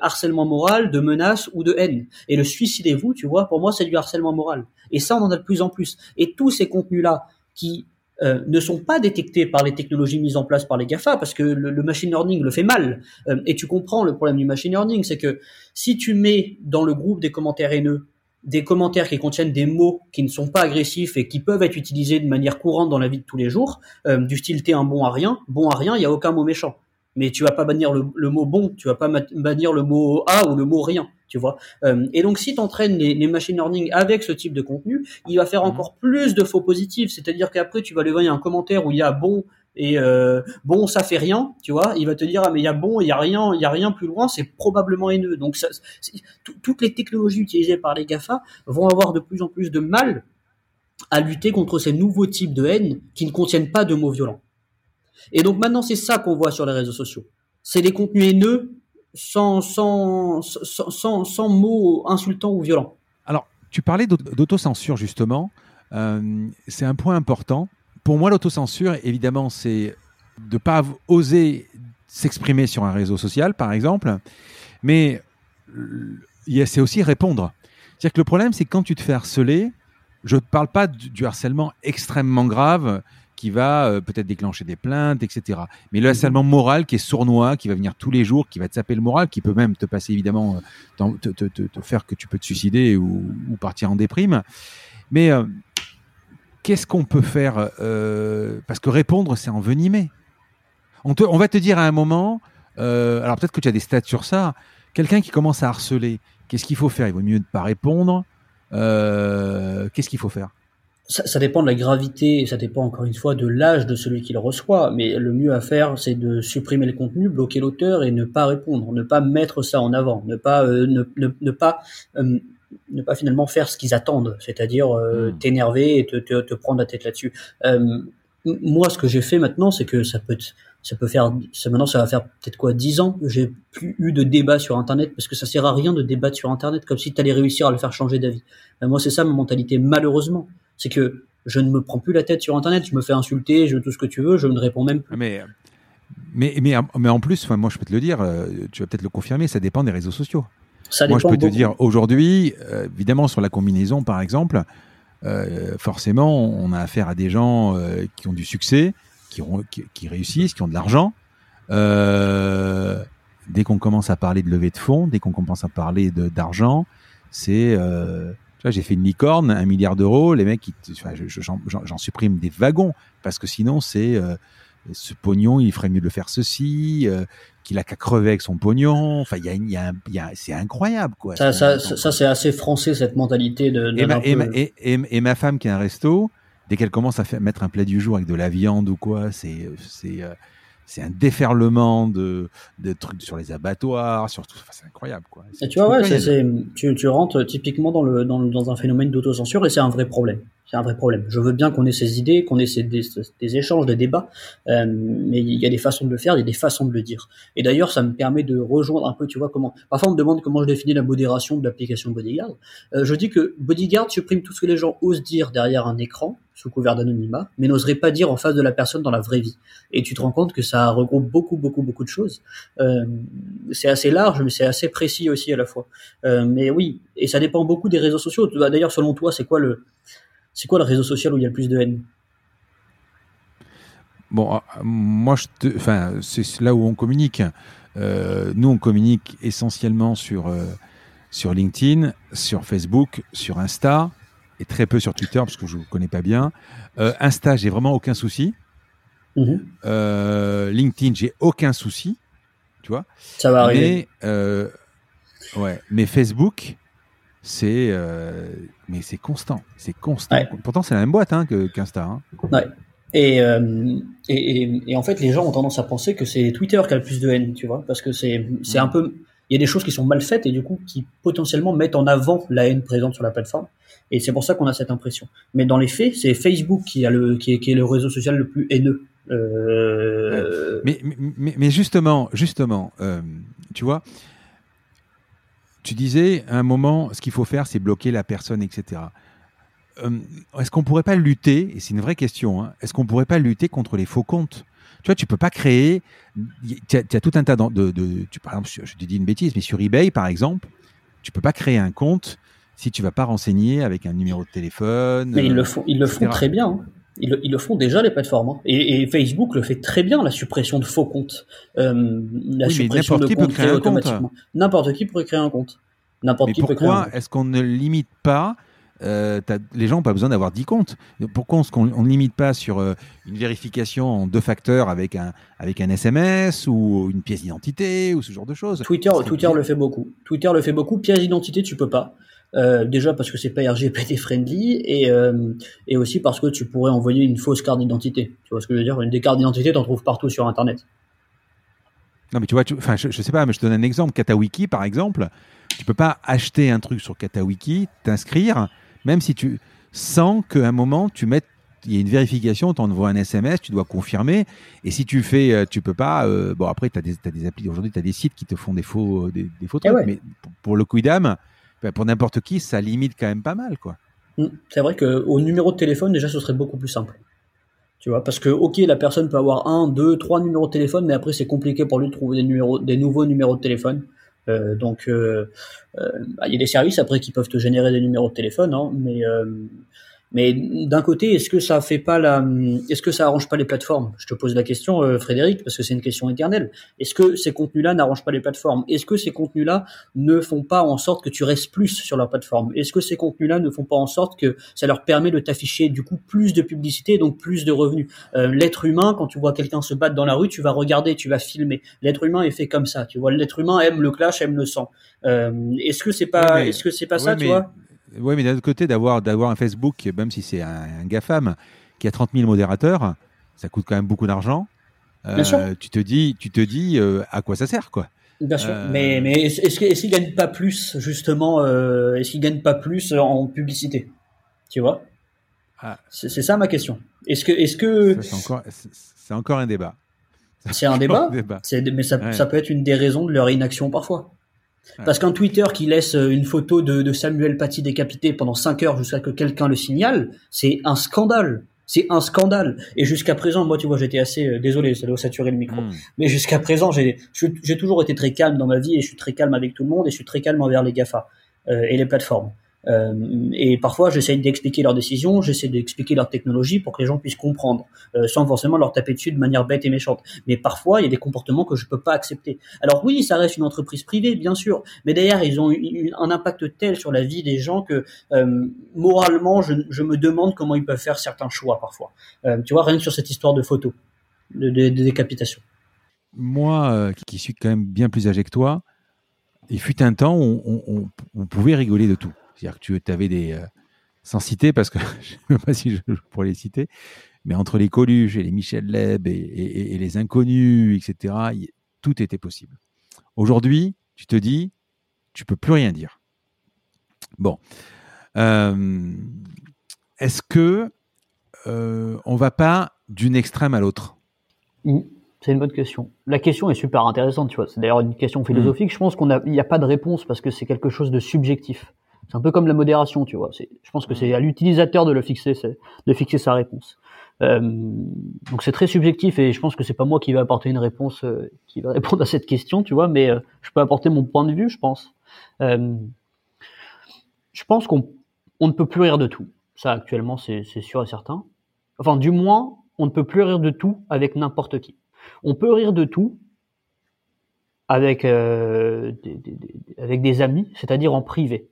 harcèlement moral, de menaces ou de haine. Et le suicidez-vous, tu vois, pour moi c'est du harcèlement moral. Et ça on en a de plus en plus. Et tous ces contenus là qui euh, ne sont pas détectés par les technologies mises en place par les GAFA parce que le, machine learning le fait mal. Euh, et tu comprends le problème du machine learning, c'est que si tu mets dans le groupe des commentaires haineux des commentaires qui contiennent des mots qui ne sont pas agressifs et qui peuvent être utilisés de manière courante dans la vie de tous les jours, euh, du style t'es un bon à rien, bon à rien, il n'y a aucun mot méchant. Mais tu vas pas bannir le, le mot bon, tu vas pas bannir le mot a ou le mot rien tu vois. Euh, et donc si tu entraînes les, les, machine learning avec ce type de contenu, il va faire mhm. encore plus de faux positifs, c'est-à-dire qu'après tu vas lui envoyer un commentaire où il y a bon et euh, bon ça fait rien, tu vois, il va te dire ah mais il y a bon, il y a rien, il y a rien plus loin, c'est probablement haineux. Donc ça, toutes les technologies utilisées par les Gafa vont avoir de plus en plus de mal à lutter contre ces nouveaux types de haine qui ne contiennent pas de mots violents. Et donc maintenant c'est ça qu'on voit sur les réseaux sociaux. C'est des contenus haineux sans, sans, sans, sans, mots insultants ou violents.
Alors, tu parlais d'autocensure, justement. Euh, c'est un point important. Pour moi, l'autocensure, évidemment, c'est de ne pas oser s'exprimer sur un réseau social, par exemple. Mais c'est aussi répondre. C'est-à-dire que le problème, c'est quand tu te fais harceler, je ne parle pas du harcèlement extrêmement grave qui va euh, peut-être déclencher des plaintes, etc. Mais le harcèlement moral qui est sournois, qui va venir tous les jours, qui va te saper le moral, qui peut même te passer évidemment, euh, te, te, te, faire que tu peux te suicider ou, ou partir en déprime. Mais euh, qu'est-ce qu'on peut faire Parce que répondre, c'est envenimer. On, te, on va te dire à un moment, alors peut-être que tu as des stats sur ça, quelqu'un qui commence à harceler, qu'est-ce qu'il faut faire? Il vaut mieux ne pas répondre. qu'est-ce qu'il faut faire?
Ça, ça, dépend de la gravité et ça dépend encore une fois de l'âge de celui qui le reçoit. Mais le mieux à faire, c'est de supprimer le contenu, bloquer l'auteur et ne pas répondre, ne pas mettre ça en avant, ne pas euh, ne, ne, ne, pas euh, ne pas finalement faire ce qu'ils attendent, c'est-à-dire euh, hmm. t'énerver et te, te, te, prendre la tête là-dessus. moi, ce que j'ai fait maintenant, c'est que ça peut ça peut faire ça, maintenant ça va faire peut-être quoi dix ans j'ai plus eu de débat sur internet parce que ça sert à rien de débattre sur internet comme si tu allais réussir à le faire changer d'avis. moi c'est ça ma mentalité malheureusement c'est que je ne me prends plus la tête sur Internet, je me fais insulter, je veux tout ce que tu veux, je ne réponds même plus.
Mais, mais, mais, mais en plus, moi je peux te le dire, euh, tu vas peut-être le confirmer, ça dépend des réseaux sociaux. Ça moi je peux te dire, aujourd'hui, euh, évidemment sur la combinaison par exemple, euh, forcément on a affaire à des gens qui ont du succès, qui, ont, qui, réussissent, qui ont de l'argent. dès qu'on commence à parler de levée de fonds, dès qu'on commence à parler d'argent, c'est j'ai fait une licorne, un milliard d'euros. Les mecs, j'en supprime des wagons parce que sinon, c'est euh, ce pognon, il ferait mieux de le faire ceci, euh, qu'il a qu'à crever avec son pognon. Enfin, il y a, c'est incroyable, quoi.
Ça, ça, ça c'est assez français cette mentalité de.
et, ma, et, et, ma, femme qui a un resto, dès qu'elle commence à faire, mettre un plat du jour avec de la viande ou quoi, c'est, c'est, euh, c'est un déferlement de, de trucs sur les abattoirs, sur tout. c'est incroyable, quoi.
Et tu vois, ouais, c'est, tu, tu rentres typiquement dans, le, dans, dans un phénomène d'autocensure et c'est un vrai problème. C'est un vrai problème. Je veux bien qu'on ait ces idées, qu'on ait ces, des, échanges, des débats, euh, mais il y a des façons de le faire, il y a des façons de le dire. Et d'ailleurs, ça me permet de rejoindre un peu, tu vois, comment. Parfois, on me demande comment je définis la modération de l'application Bodyguard. Euh, je dis que Bodyguard supprime tout ce que les gens osent dire derrière un écran, sous couvert d'anonymat, mais n'oseraient pas dire en face de la personne dans la vraie vie. Et tu te rends compte que ça regroupe beaucoup, beaucoup, beaucoup de choses. Euh, c'est assez large, mais c'est assez précis aussi à la fois. Euh, mais oui, et ça dépend beaucoup des réseaux sociaux. D'ailleurs, selon toi, c'est quoi le c'est quoi le réseau social où il y a le plus de haine
Bon, ah, moi, je te, enfin, c'est là où on communique. Euh, nous, on communique essentiellement sur, euh, sur LinkedIn, sur Facebook, sur Insta, et très peu sur Twitter, parce que je ne connais pas bien. Euh, Insta, j'ai vraiment aucun souci. Mhm. LinkedIn, j'ai aucun souci. Tu vois
Ça va arriver.
Mais, ouais, mais Facebook, c'est mais c'est constant, c'est constant. Pourtant, c'est la même boîte hein, qu'Insta. Hein.
Ouais. Et, euh, et, et, et, en fait, les gens ont tendance à penser que c'est Twitter qui a le plus de haine, tu vois, parce que c'est c'est un peu il y a des choses qui sont mal faites et du coup qui potentiellement mettent en avant la haine présente sur la plateforme. Et c'est pour ça qu'on a cette impression. Mais dans les faits, c'est Facebook qui a le qui est, qui est le réseau social le plus haineux Euh...
Mais, mais, mais, justement, justement, tu vois, tu disais à un moment, ce qu'il faut faire, c'est bloquer la personne, etc. est-ce qu'on pourrait pas lutter, et c'est une vraie question, hein, est-ce qu'on pourrait pas lutter contre les faux comptes? Tu vois, tu peux pas créer. Tu as, tout un tas de. de, tu, par exemple, je te dis une bêtise, mais sur eBay, par exemple, tu peux pas créer un compte si tu vas pas renseigner avec un numéro de téléphone.
Mais ils le font, ils le font très bien. Ils le, ils le, font déjà les plateformes hein. et, Facebook le fait très bien la suppression de faux comptes, euh, la suppression de comptes créer automatiquement. N'importe qui peut créer un compte. N'importe qui
pourquoi
peut créer un compte.
est-ce qu'on ne limite pas euh, les gens n'ont pas besoin d'avoir 10 comptes. Pourquoi on ne limite pas sur euh, une vérification en deux facteurs avec un, avec un SMS ou une pièce d'identité ou ce genre de choses?
Twitter, Twitter le fait beaucoup. Twitter le fait beaucoup. Pièce d'identité, tu peux pas. Euh, déjà parce que c'est pas RGPD (laughs) friendly et, et aussi parce que tu pourrais envoyer une fausse carte d'identité. Tu vois ce que je veux dire? Une des cartes d'identité, t'en trouves partout sur Internet.
Non mais tu vois, enfin je, je, sais pas, mais je te donne un exemple. KataWiki par exemple, tu peux pas acheter un truc sur KataWiki, t'inscrire même si tu sens qu'à un moment, tu mets il y a une vérification, tu envoies un SMS, tu dois confirmer. Et si tu fais, euh, tu peux pas. Euh, bon, après, tu as des, as des applis. Aujourd'hui, tu as des sites qui te font des faux, des, faux eh trucs. Mais pour, le Quidam, ben, pour n'importe qui, ça limite quand même pas mal. quoi.
Mm. C'est vrai qu'au numéro de téléphone, déjà, ce serait beaucoup plus simple. Tu vois, parce que, ok, la personne peut avoir un, deux, trois numéros de téléphone, mais après, c'est compliqué pour lui de trouver des, numéros, des nouveaux numéros de téléphone. Euh, donc, euh, euh, bah, il y a des services après qui peuvent te générer des numéros de téléphone, hein, mais mais d'un côté, est-ce que ça fait pas la, est-ce que ça arrange pas les plateformes? Je te pose la question, euh, Frédéric, parce que c'est une question éternelle. Est-ce que ces contenus-là n'arrangent pas les plateformes? Est-ce que ces contenus-là ne font pas en sorte que tu restes plus sur leur plateforme? Est-ce que ces contenus-là ne font pas en sorte que ça leur permet de t'afficher du coup plus de publicité, donc plus de revenus? Euh, L'être humain, quand tu vois quelqu'un se battre dans la rue, tu vas regarder, tu vas filmer. L'être humain est fait comme ça. Tu vois, l'être humain aime le clash, aime le sang. Euh, est-ce que c'est pas, est-ce que c'est pas ça, tu vois?
Oui, mais d'un autre côté, d'avoir, un Facebook, même si c'est un, GAFAM, qui a 30 000 modérateurs, ça coûte quand même beaucoup d'argent. Euh, tu te dis, tu te dis euh, à quoi ça sert, quoi.
Bien sûr. Euh, mais, mais est-ce qu'ils gagnent pas plus, justement, est-ce qu'ils gagnent pas plus en publicité? Tu vois? Ah. C'est ça ma question. Est-ce que. Est -ce que...
C'est encore, encore, un débat.
C'est un (laughs) débat, mais ça, ça peut être une des raisons de leur inaction parfois. Parce qu'un Twitter qui laisse euh, une photo de, Samuel Paty décapité pendant 5 heures jusqu'à que quelqu'un le signale, c'est un scandale. C'est un scandale. Et jusqu'à présent, moi, tu vois, j'étais assez euh, désolé, ça doit saturer le micro. Hmm. Mais jusqu'à présent, j'ai toujours été très calme dans ma vie et je suis très calme avec tout le monde et je suis très calme envers les Gafa euh, et les plateformes. Euh, et parfois, j'essaie d'expliquer leurs décisions, j'essaie d'expliquer leur technologie pour que les gens puissent comprendre, euh, sans forcément leur taper dessus de manière bête et méchante. Mais parfois, il y a des comportements que je peux pas accepter. Alors oui, ça reste une entreprise privée, bien sûr, mais derrière, ils ont un impact tel sur la vie des gens que euh, moralement, je, me demande comment ils peuvent faire certains choix parfois. Tu vois, rien que sur cette histoire de photo, de, de, décapitation.
Moi, qui suis quand même bien plus âgé que toi, il fut un temps où on pouvait rigoler de tout. C'est-à-dire que tu avais des. Euh, sans citer, parce que (laughs) je ne sais pas si je (laughs) pourrais les citer, mais entre les Coluches et les Michel Leb et, les inconnus, etc., tout était possible. Aujourd'hui, tu te dis, tu peux plus rien dire. Bon. Euh, est-ce que euh, on va pas d'une extrême à l'autre?
Mmh, C'est une bonne question. La question est super intéressante, tu vois. C'est d'ailleurs une question philosophique. Je pense qu'on n'y a pas de réponse parce que c'est quelque chose de subjectif. C'est un peu comme la modération, tu vois. Je pense que c'est à l'utilisateur de le fixer, de fixer sa réponse. Euh, donc c'est très subjectif et je pense que c'est pas moi qui vais apporter une réponse euh, qui va répondre à cette question, tu vois, mais euh, je peux apporter mon point de vue, je pense. Je pense qu'on on ne peut plus rire de tout. Ça actuellement c'est sûr et certain. Enfin du moins on ne peut plus rire de tout avec n'importe qui. On peut rire de tout avec des, des, avec des amis, c'est-à-dire en privé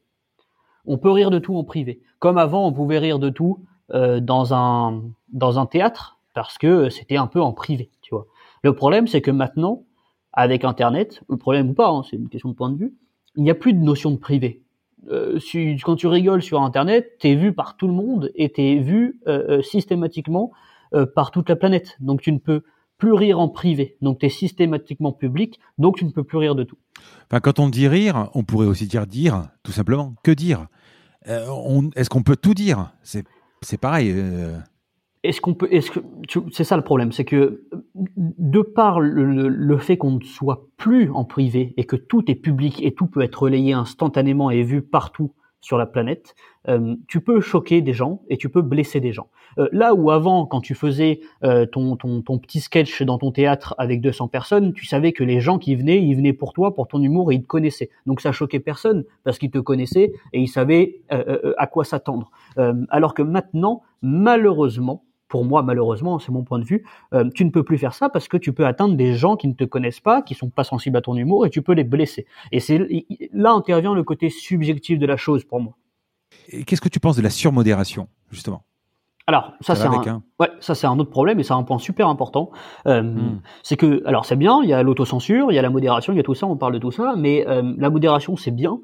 on peut rire de tout en privé. Comme avant, on pouvait rire de tout euh, dans un dans un théâtre parce que c'était un peu en privé, tu vois. Le problème, c'est que maintenant, avec Internet, le problème ou pas, hein, c'est une question de point de vue, il n'y a plus de notion de privé. Euh, si, quand tu rigoles sur Internet, t'es vu par tout le monde et t'es vu euh, systématiquement par toute la planète. Donc tu ne peux plus rire en privé. Donc tu es systématiquement public, donc tu ne peux plus rire de tout.
Enfin, quand on dit rire, on pourrait aussi dire dire, tout simplement. Que dire? Euh, Est-ce qu'on peut tout dire? C'est pareil. Euh.
est-ce qu'on peut, est-ce que c'est ça le problème, c'est que de par le, fait qu'on ne soit plus en privé et que tout est public et tout peut être relayé instantanément et vu partout sur la planète, euh, tu peux choquer des gens et tu peux blesser des gens. Euh, là où avant, quand tu faisais euh, ton, ton, ton, petit sketch dans ton théâtre avec 200 personnes, tu savais que les gens qui venaient, ils venaient pour toi, pour ton humour et ils te connaissaient. Donc ça choquait personne parce qu'ils te connaissaient et ils savaient à quoi s'attendre. alors que maintenant, malheureusement, pour moi, malheureusement, c'est mon point de vue, euh, tu ne peux plus faire ça parce que tu peux atteindre des gens qui ne te connaissent pas, qui sont pas sensibles à ton humour, et tu peux les blesser. Et c'est là intervient le côté subjectif de la chose pour moi.
Qu'est-ce que tu penses de la surmodération, justement?
Alors ça, c'est un, ouais, ça c'est un autre problème et c'est un point super important. Euh, hmm. C'est que alors c'est bien, il y a l'autocensure, il y a la modération, il y a tout ça, on parle de tout ça, mais euh, la modération c'est bien,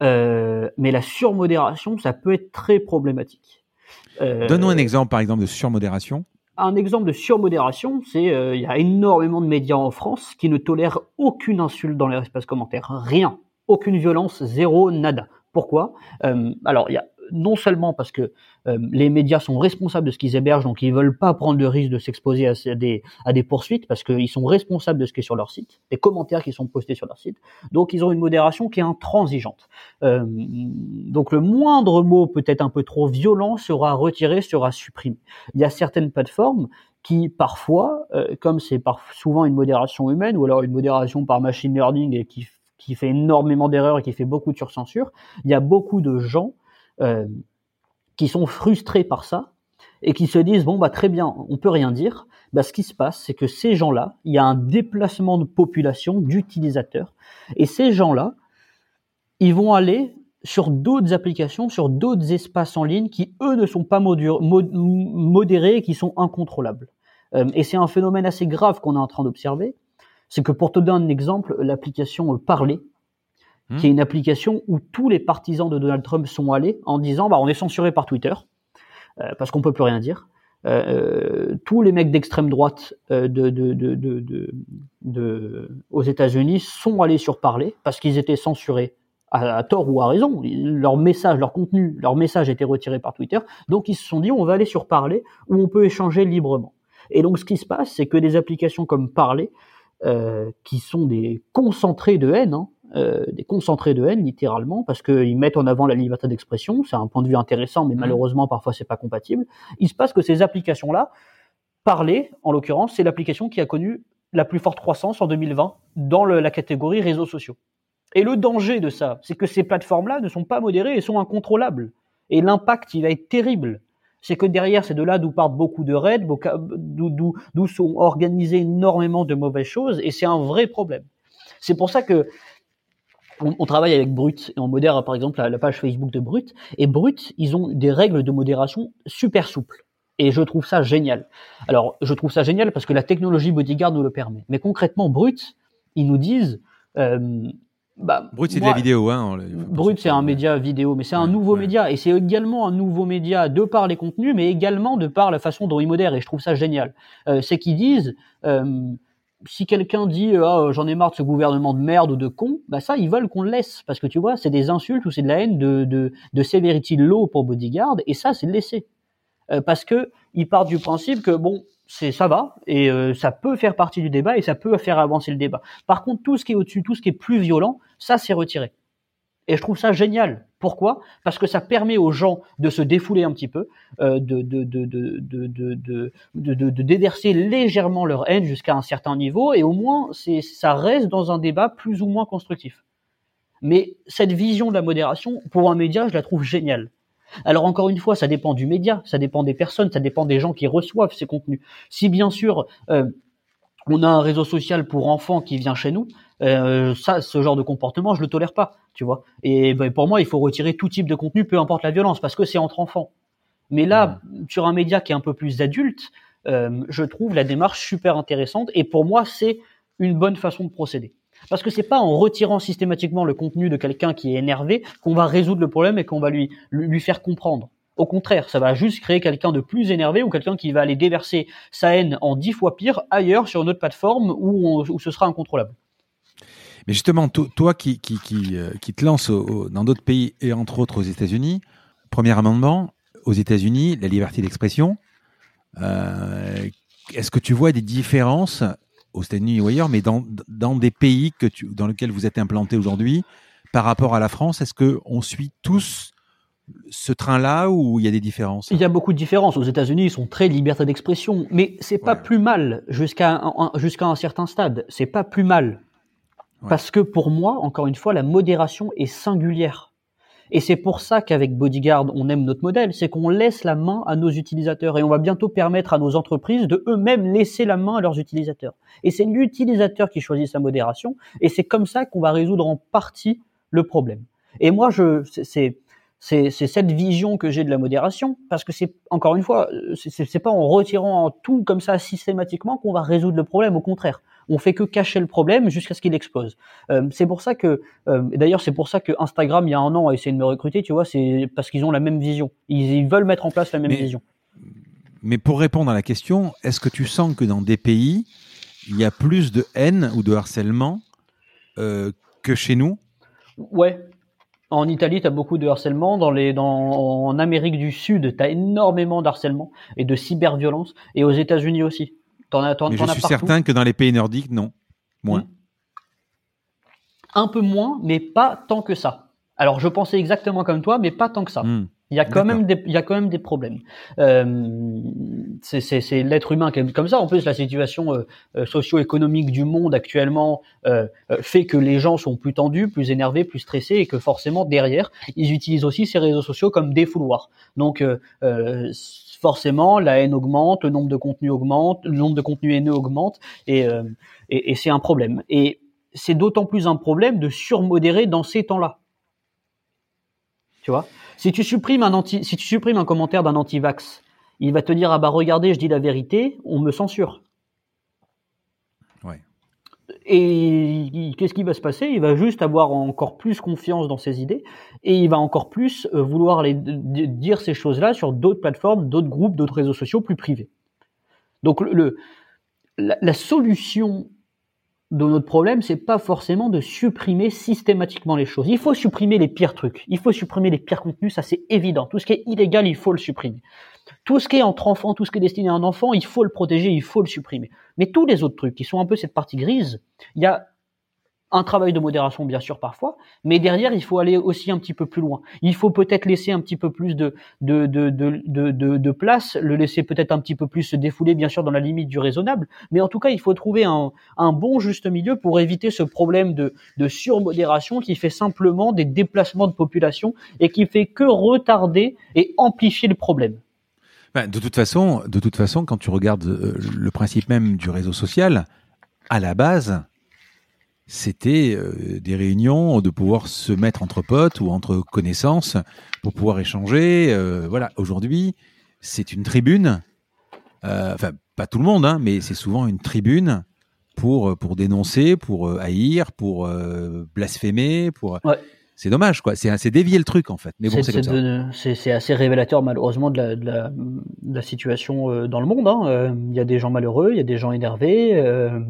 mais la surmodération ça peut être très problématique.
Euh, Donne-nous un exemple, par exemple, de surmodération.
Un exemple de surmodération, c'est euh, il y a énormément de médias en France qui ne tolèrent aucune insulte dans les espaces commentaires, rien, aucune violence, zéro, nada. Pourquoi? Euh, Alors, il y a non seulement parce que euh, les médias sont responsables de ce qu'ils hébergent, donc ils veulent pas prendre le risque de s'exposer à, des, à des poursuites parce qu'ils sont responsables de ce qui est sur leur site, des commentaires qui sont postés sur leur site. Donc ils ont une modération qui est intransigeante. Euh, donc le moindre mot peut-être un peu trop violent sera retiré, sera supprimé. Il y a certaines plateformes qui parfois, euh, comme c'est souvent une modération humaine ou alors une modération par machine learning et qui, qui fait énormément d'erreurs et qui fait beaucoup de surcensure, il y a beaucoup de gens euh, qui sont frustrés par ça et qui se disent bon bah très bien, on peut rien dire. Bah, ce qui se passe, c'est que ces gens-là, il y a un déplacement de population d'utilisateurs et ces gens-là, ils vont aller sur d'autres applications, sur d'autres espaces en ligne qui eux ne sont pas modérés et qui sont incontrôlables. Euh, et c'est un phénomène assez grave qu'on est en train d'observer. C'est que pour te donner un exemple, l'application Parler, Hmm. qui est une application où tous les partisans de Donald Trump sont allés en disant bah on est censuré par Twitter euh, parce qu'on peut plus rien dire. Euh, euh tous les mecs d'extrême droite de, de, de, de, aux États-Unis sont allés sur Parler parce qu'ils étaient censurés à, tort ou à raison. Leur message, leur contenu, leur message était retiré par Twitter. Donc ils se sont dit on va aller sur Parler où on peut échanger librement. Et donc ce qui se passe, c'est que des applications comme Parler, qui sont des concentrés de haine, hein, euh, des concentrés de haine littéralement parce qu'ils mettent en avant la liberté d'expression. C'est un point de vue intéressant, mais mmh. malheureusement parfois c'est pas compatible. Il se passe que ces applications-là, parler en l'occurrence, c'est l'application qui a connu la plus forte croissance en 2020 dans la catégorie réseaux sociaux. Et le danger de ça, c'est que ces plateformes-là ne sont pas modérées et sont incontrôlables. Et l'impact, il va être terrible. C'est que derrière, c'est de là d'où partent beaucoup de raids, d'où sont organisées énormément de mauvaises choses, et c'est un vrai problème. C'est pour ça que on, travaille avec Brut et on modère par exemple la, page Facebook de Brut. Et Brut, ils ont des règles de modération super souples. Et je trouve ça génial. Alors, je trouve ça génial parce que la technologie Bodyguard nous le permet. Mais concrètement, Brut, ils nous disent. Euh,
bah, Brut, c'est de la vidéo. Hein,
Brut, c'est un média vidéo, mais c'est un nouveau média. Et c'est également un nouveau média de par les contenus, mais également de par la façon dont ils modèrent. Et je trouve ça génial. Euh, c'est qu'ils disent. Euh, si quelqu'un dit ah, j'en ai marre de ce gouvernement de merde ou de con, bah ça ils veulent qu'on le laisse parce que tu vois c'est des insultes ou c'est de la haine de, de, de severity low pour bodyguard et ça c'est de laisser euh, parce que ils partent du principe que bon c'est ça va et euh, ça peut faire partie du débat et ça peut faire avancer le débat. Par contre tout ce qui est au-dessus, tout ce qui est plus violent, ça c'est retiré. Et je trouve ça génial. Pourquoi? Parce que ça permet aux gens de se défouler un petit peu, de, déverser légèrement leur haine jusqu'à un certain niveau, et au moins ça reste dans un débat plus ou moins constructif. Mais cette vision de la modération, pour un média, je la trouve géniale. Alors encore une fois, ça dépend du média, ça dépend des personnes, ça dépend des gens qui reçoivent ces contenus. Si bien sûr euh, on a un réseau social pour enfants qui vient chez nous, euh, ça, ce genre de comportement, je le tolère pas, tu vois. Et ben, pour moi, il faut retirer tout type de contenu, peu importe la violence, parce que c'est entre enfants. Mais là, sur un média qui est un peu plus adulte, euh, je trouve la démarche super intéressante. Et pour moi, c'est une bonne façon de procéder. Parce que c'est pas en retirant systématiquement le contenu de quelqu'un qui est énervé qu'on va résoudre le problème et qu'on va lui, lui faire comprendre. Au contraire, ça va juste créer quelqu'un de plus énervé ou quelqu'un qui va aller déverser sa haine en dix fois pire ailleurs sur une autre plateforme où, où ce sera incontrôlable.
Mais justement, toi qui, qui, qui, euh, qui te lances dans d'autres pays et entre autres aux États-Unis, premier amendement, aux États-Unis, la liberté d'expression, Est-ce que tu vois des différences aux États-Unis ou ailleurs, mais dans, dans des pays que tu, dans lesquels vous êtes implanté aujourd'hui, par rapport à la France, est-ce qu'on suit tous ce train-là ou il y a des différences?
Il y a beaucoup de différences. Aux États-Unis, ils sont très liberté d'expression, mais c'est pas plus mal jusqu'à un, jusqu'à un certain stade. C'est pas plus mal parce que pour moi, encore une fois, la modération est singulière. Et c'est pour ça qu'avec Bodyguard, on aime notre modèle, c'est qu'on laisse la main à nos utilisateurs et on va bientôt permettre à nos entreprises de eux-mêmes laisser la main à leurs utilisateurs. Et c'est l'utilisateur qui choisit sa modération et c'est comme ça qu'on va résoudre en partie le problème. Et moi, je, c'est, cette vision que j'ai de la modération, parce que c'est encore une fois, c'est, c'est pas en retirant tout comme ça systématiquement qu'on va résoudre le problème. Au contraire, on fait que cacher le problème jusqu'à ce qu'il explose. Euh, c'est pour ça que, euh, d'ailleurs, c'est pour ça que Instagram, il y a un an, a essayé de me recruter, tu vois, c'est parce qu'ils ont la même vision. Ils, veulent mettre en place la même vision.
Mais pour répondre à la question, est-ce que tu sens que dans des pays, il y a plus de haine ou de harcèlement euh, que chez nous?
Ouais, en Italie, tu as beaucoup de harcèlement. Dans les, dans, en Amérique du Sud, tu as énormément d'harcèlement et de cyberviolence. Et aux États-Unis aussi.
Mais je suis certain que dans les pays nordiques, non. Moins. Hmm.
Un peu moins, mais pas tant que ça. Alors, je pensais exactement comme toi, mais pas tant que ça. Hmm. Il y a quand même des, il y a quand même des problèmes. Euh, c'est l'être humain qui est comme ça. En plus, la situation euh, euh, socio-économique du monde actuellement euh, fait que les gens sont plus tendus, plus énervés, plus stressés, et que forcément derrière, ils utilisent aussi ces réseaux sociaux comme défouloirs. Donc forcément la haine augmente, le nombre de contenus augmente, le nombre de contenus haineux augmente, et, euh, et, c'est un problème. Et c'est d'autant plus un problème de surmodérer dans ces temps-là. Tu vois? Si tu supprimes un anti, si tu supprimes un commentaire d'un anti-vax, il va te dire ah bah regardez, je dis la vérité, on me censure. Et qu'est-ce qui va se passer? Il va juste avoir encore plus confiance dans ses idées et il va encore plus euh, vouloir dire ces choses-là sur d'autres plateformes, d'autres groupes, d'autres réseaux sociaux plus privés. Donc le, la, solution de notre problème, c'est pas forcément de supprimer systématiquement les choses. Il faut supprimer les pires trucs. Il faut supprimer les pires contenus, ça c'est évident. Tout ce qui est illégal, il faut le supprimer. Tout ce qui est entre enfants, tout ce qui est destiné à un enfant, il faut le protéger, il faut le supprimer. Mais tous les autres trucs qui sont un peu cette partie grise, il y a un travail de modération bien sûr parfois, mais derrière il faut aller aussi un petit peu plus loin. Il faut peut-être laisser un petit peu plus de de, de, de, de, place, le laisser peut-être un petit peu plus se défouler bien sûr dans la limite du raisonnable, mais en tout cas il faut trouver un, un bon juste milieu pour éviter ce problème de, de surmodération qui fait simplement des déplacements de population et qui fait que retarder et amplifier le problème.
Ben, de toute façon, quand tu regardes euh, le principe même du réseau social, à la base, c'était euh, des réunions de pouvoir se mettre entre potes ou entre connaissances pour pouvoir échanger. Euh, voilà, aujourd'hui, c'est une tribune. enfin, pas tout le monde, hein, mais c'est souvent une tribune pour pour dénoncer, pour haïr, pour blasphémer, pour. C'est dommage, quoi. C'est assez dévié le truc, en fait. Mais bon,
c'est C'est assez révélateur, malheureusement, de la, de la, situation euh, dans le monde. Hein. Euh, il y a des gens malheureux, il y a des gens énervés. Euh,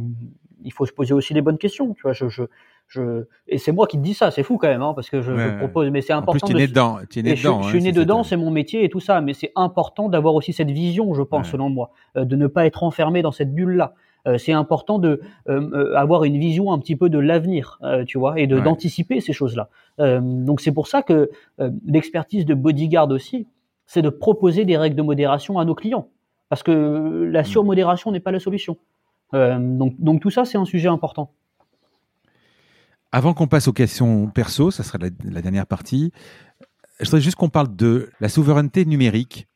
il faut se poser aussi les bonnes questions. Tu vois, je, je, je... Et c'est moi qui te dis ça, c'est fou quand même, hein, parce que je, propose. Mais c'est important.
En plus, tu es né dedans.
Es né dedans je, suis né dedans, c'est mon métier et tout ça. Mais c'est important d'avoir aussi cette vision, je pense, selon moi, de ne pas être enfermé dans cette bulle-là. Euh, c'est important de euh, euh, avoir une vision un petit peu de l'avenir, tu vois, et de d'anticiper ces choses-là. donc c'est pour ça que l'expertise de bodyguard aussi, c'est de proposer des règles de modération à nos clients, parce que la mm. surmodération n'est pas la solution. donc, donc tout ça, c'est un sujet important.
Avant qu'on passe aux questions perso, ça sera la, dernière partie. Je voudrais juste qu'on parle de la souveraineté numérique.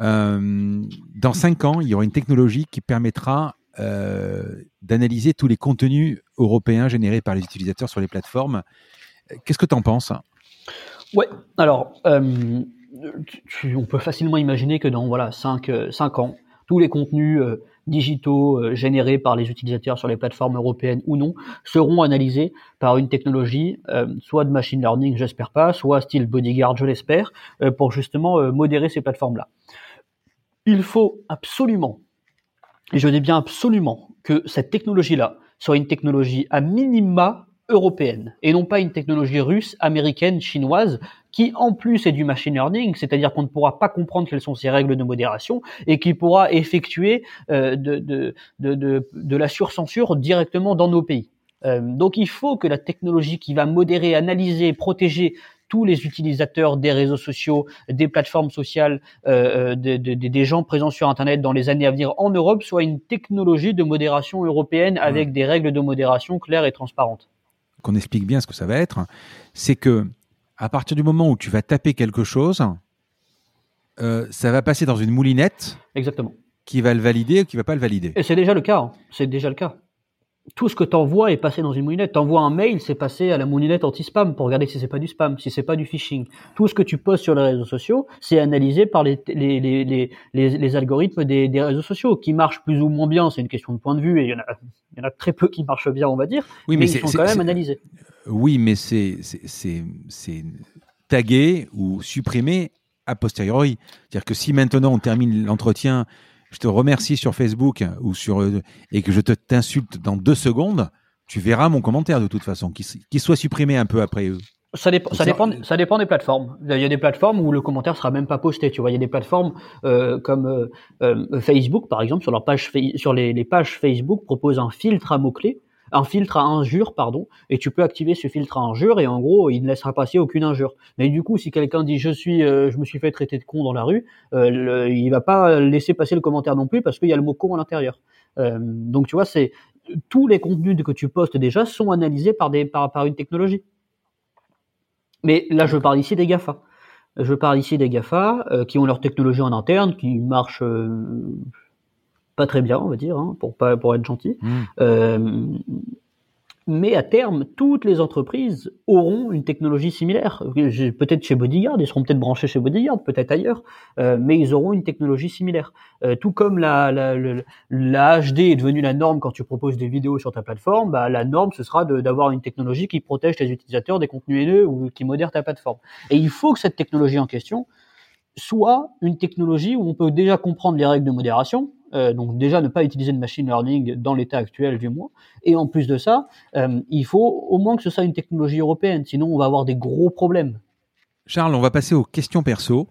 dans cinq ans, il y aura une technologie qui permettra d'analyser tous les contenus européens générés par les utilisateurs sur les plateformes. Qu'est-ce que tu en penses?
Ouais, alors, euh, on peut facilement imaginer que dans voilà, 5, euh, ans, tous les contenus digitaux générés par les utilisateurs sur les plateformes européennes ou non seront analysés par une technologie, soit de machine learning, j'espère pas, soit style bodyguard, je l'espère, pour justement modérer ces plateformes-là. Il faut absolument et je dis bien absolument que cette technologie-là soit une technologie à minima européenne et non pas une technologie russe, américaine, chinoise qui en plus est du machine learning, c'est-à-dire qu'on ne pourra pas comprendre quelles sont ces règles de modération et qui pourra effectuer euh, de, la surcensure directement dans nos pays. Euh, donc il faut que la technologie qui va modérer, analyser, protéger tous les utilisateurs des réseaux sociaux, des plateformes sociales, euh, des gens présents sur Internet dans les années à venir en Europe soit une technologie de modération européenne avec des règles de modération claires et transparentes
qu'on explique bien ce que ça va être, c'est que à partir du moment où tu vas taper quelque chose, euh, ça va passer dans une moulinette.
Exactement.
Qui va le valider ou qui va pas le valider.
Et c'est déjà le cas. Hein. C'est déjà le cas tout ce que tu envoies est passé dans une moulinette. T'envoies un mail, c'est passé à la moulinette anti-spam pour regarder si c'est pas du spam, si c'est pas du phishing. Tout ce que tu postes sur les réseaux sociaux, c'est analysé par les, les, les, les, les algorithmes des, des, réseaux sociaux qui marchent plus ou moins bien. C'est une question de point de vue et il y en a, il y en a très peu qui marchent bien, on va dire. Oui, mais, ils sont quand même analysés.
Oui, mais c'est tagué ou supprimé a posteriori. C'est-à-dire que si maintenant on termine l'entretien je te remercie sur Facebook ou sur euh, et que je te t'insulte dans deux secondes, tu verras mon commentaire de toute façon, qu'il soit supprimé un peu après eux.
Ça, dépend, ça, dépend, ça dépend des plateformes. Il y a des plateformes où le commentaire sera même pas posté. Tu vois, il y a des plateformes euh, comme euh, euh Facebook, par exemple, sur leur page, sur les, les pages Facebook proposent un filtre à mots clés un filtre à injure, pardon, et tu peux activer ce filtre à injure et en gros, il ne laissera passer aucune injure. Mais du coup, si quelqu'un dit je suis, euh, je me suis fait traiter de con dans la rue, euh, il va pas laisser passer le commentaire non plus parce qu'il y a le mot con à l'intérieur. Euh, donc tu vois, c'est tous les contenus que tu postes déjà sont analysés par des par, par une technologie. Mais là, je parle ici des Gafa. Je parle ici des Gafa euh, qui ont leur technologie en interne, qui marche pas très bien, on va dire, hein, pour pas pour être gentil. Hmm. Euh, mais à terme, toutes les entreprises auront une technologie similaire. Peut-être chez Bodyguard, ils seront peut-être branchés chez Bodyguard, peut-être ailleurs, euh, mais ils auront une technologie similaire. Euh, tout comme la, la, la, HD est devenue la norme quand tu proposes des vidéos sur ta plateforme, bah, la norme ce sera d'avoir une technologie qui protège tes utilisateurs des contenus haineux ou qui modère ta plateforme. Et il faut que cette technologie en question soit une technologie où on peut déjà comprendre les règles de modération, euh, donc déjà ne pas utiliser de machine learning dans l'état actuel du moins. Et en plus de ça, euh, il faut au moins que ce soit une technologie européenne, sinon on va avoir des gros problèmes.
Charles, on va passer aux questions perso,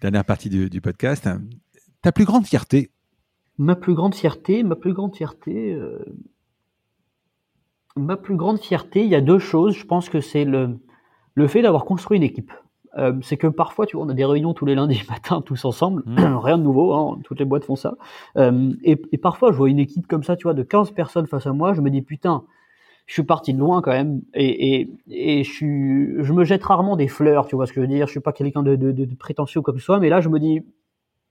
dernière partie du, podcast. Ta plus grande fierté?
Ma plus grande fierté, ma plus grande fierté, euh, ma plus grande fierté, il y a deux choses. Je pense que c'est le, le fait d'avoir construit une équipe. Euh, c'est que parfois, tu vois, on a des réunions tous les lundis (laughs) matin, tous ensemble, mmh. (clears throat) rien de nouveau, hein, toutes les boîtes font ça. Euh, et, et, parfois, je vois une équipe comme ça, tu vois, de 15 personnes face à moi, je me dis, putain, je suis parti de loin quand même, et, et, et je, suis, je me jette rarement des fleurs, tu vois ce que je veux dire, je suis pas quelqu'un de, de, de, prétentieux comme ça, mais là, je me dis,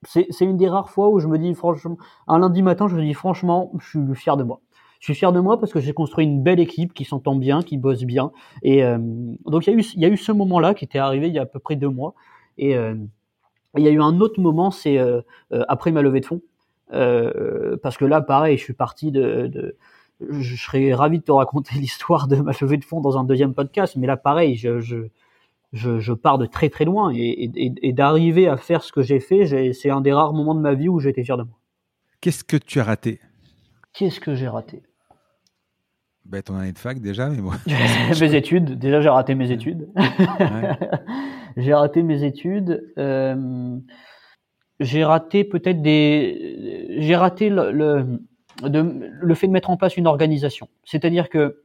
c'est une des rares fois où je me dis, franchement, un lundi matin, je me dis, franchement, je suis fier de moi je suis fier de moi parce que j'ai construit une belle équipe qui s'entend bien, qui bosse bien. Et euh, donc il y a eu il y a eu ce moment-là qui était arrivé il y a à peu près deux mois. Et euh, il y a eu un autre moment, c'est euh, après ma levée de fonds, parce que là pareil, je suis parti de, de je serais ravi de te raconter (laughs) l'histoire de ma levée de fonds dans un deuxième podcast, mais là pareil, je, je je, je, pars de très très loin et, et, et d'arriver à faire ce que j'ai fait, c'est un des rares moments de ma vie où été fier de moi.
Qu'est-ce que tu as raté?
Qu'est-ce que j'ai raté?
Ben, ton année de fac déjà, mais bon. (laughs)
mes études, déjà j'ai raté mes études. (laughs) j'ai raté mes études. Euh, j'ai raté peut-être des. J'ai raté le, le, de, le fait de mettre en place une organisation. C'est-à-dire que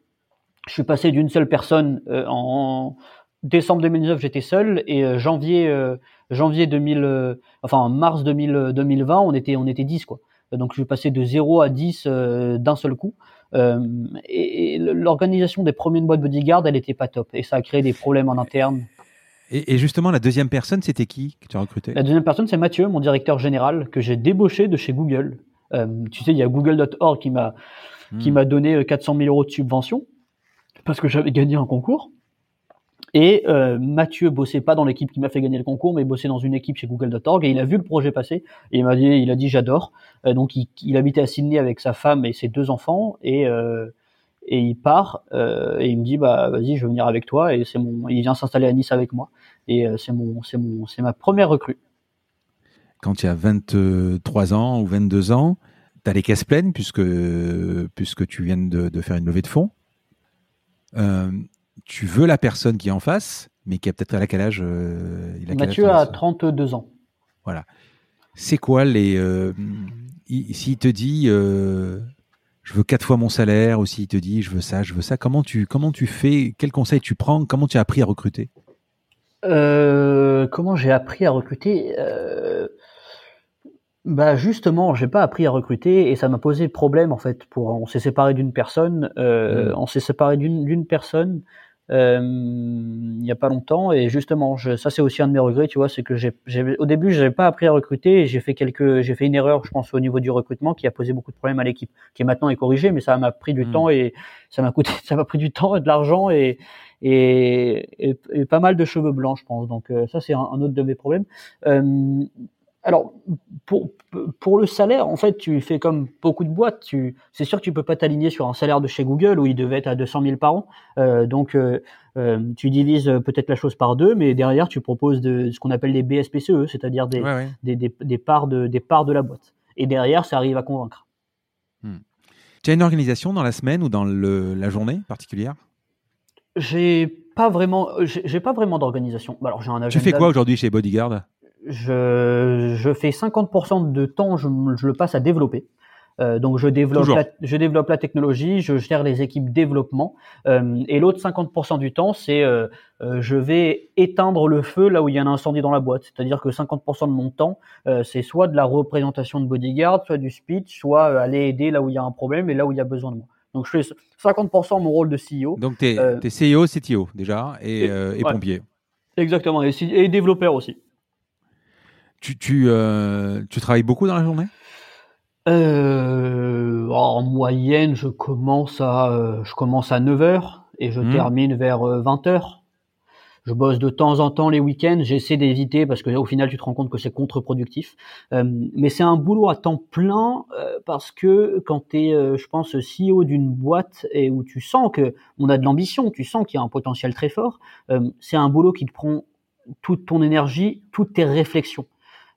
je suis passé d'une seule personne euh, en décembre 2019, j'étais seul et euh, janvier euh, janvier 2000, euh, enfin mars 2000, 2020, on était on était 10 quoi. Donc je suis passé de 0 à 10 d'un seul coup. Euh, et, l'organisation des premières boîtes bodyguard, elle était pas top. Et ça a créé des problèmes en interne.
Et, justement, la deuxième personne, c'était qui que tu as recruté?
La deuxième personne, c'est Mathieu, mon directeur général, que j'ai débauché de chez Google. Euh, tu sais, il y a Google.org qui m'a qui hmm. m'a donné 400 000 euros de subvention parce que j'avais gagné un concours. Et euh, Mathieu bossait pas dans l'équipe qui m'a fait gagner le concours, mais bossait dans une équipe chez Google.org et il a vu le projet passer et il m'a dit, il a dit j'adore. Euh, donc il, il, habitait à Sydney avec sa femme et ses deux enfants et euh, et il part euh, et il me dit bah vas-y je veux venir avec toi et c'est mon, il vient s'installer à Nice avec moi et c'est mon c'est mon c'est ma première recrue.
Quand tu as 23 ans ou 22 ans, tu as les caisses pleines puisque puisque tu viens de faire une levée de fonds. Tu veux la personne qui est en face, mais qui a peut-être à quel âge
il a Mathieu a 32 ans.
Voilà. C'est quoi les. S'il te dit je veux quatre fois mon salaire, ou s'il te dit je veux ça, je veux ça, comment tu, comment tu fais Quel conseil tu prends Comment tu as appris à recruter?
Comment j'ai appris à recruter? Bah justement, j'ai pas appris à recruter et ça m'a posé problème en fait. Pour on s'est séparé d'une personne, euh, mmh. on s'est séparé d'une d'une personne euh, il y a pas longtemps et justement, je, ça c'est aussi un de mes regrets, tu vois, c'est que j'ai au début j'avais pas appris à recruter j'ai fait quelques, j'ai fait une erreur, je pense au niveau du recrutement qui a posé beaucoup de problèmes à l'équipe, qui maintenant est corrigée, mais ça m'a pris du mmh. temps et ça m'a coûté, (laughs) ça m'a pris du temps et de l'argent et et, et, pas mal de cheveux blancs, je pense. Donc euh, ça c'est un, un, autre de mes problèmes. Euh, alors, pour, pour le salaire, en fait, tu fais comme beaucoup de boîtes. Tu, c'est sûr que tu peux pas t'aligner sur un salaire de chez Google où il devait être à 200 000 par an. Euh, donc, euh, euh, tu divises peut-être la chose par deux, mais derrière, tu proposes de, ce qu'on appelle des BSPCE, c'est-à-dire des, des, des, des, parts de, des parts de la boîte. Et derrière, ça arrive à convaincre.
Hmm. Tu as une organisation dans la semaine ou dans le, la journée particulière?
J'ai pas vraiment, j'ai pas vraiment d'organisation.
Alors, j'ai un Tu fais quoi aujourd'hui chez Bodyguard?
Je, je fais 50% de temps, je, je, le passe à développer. Euh, donc je développe, la, je développe la technologie, je gère les équipes développement, euh, et l'autre 50% du temps, c'est euh, je vais éteindre le feu là où il y a un incendie dans la boîte. C'est-à-dire que 50% de mon temps, c'est soit de la représentation de bodyguard, soit du speech, soit aller aider là où il y a un problème et là où il y a besoin de moi. Donc je fais 50% mon rôle de CEO.
Donc tu es, CEO, CTO déjà, et, et, pompier.
Exactement, et, et développeur aussi.
Tu, tu, euh, tu travailles beaucoup dans la journée?
Euh, En moyenne, je commence à, euh, je commence à 9h et je mmh. termine vers 20h. Euh, je bosse de temps en temps les week-ends, j'essaie d'éviter parce que au final tu te rends compte que c'est contre-productif. Mais c'est un boulot à temps plein parce que quand tu es, je pense, CEO d'une boîte et où tu sens que on a de l'ambition, tu sens qu'il y a un potentiel très fort, c'est un boulot qui te prend toute ton énergie, toutes tes réflexions.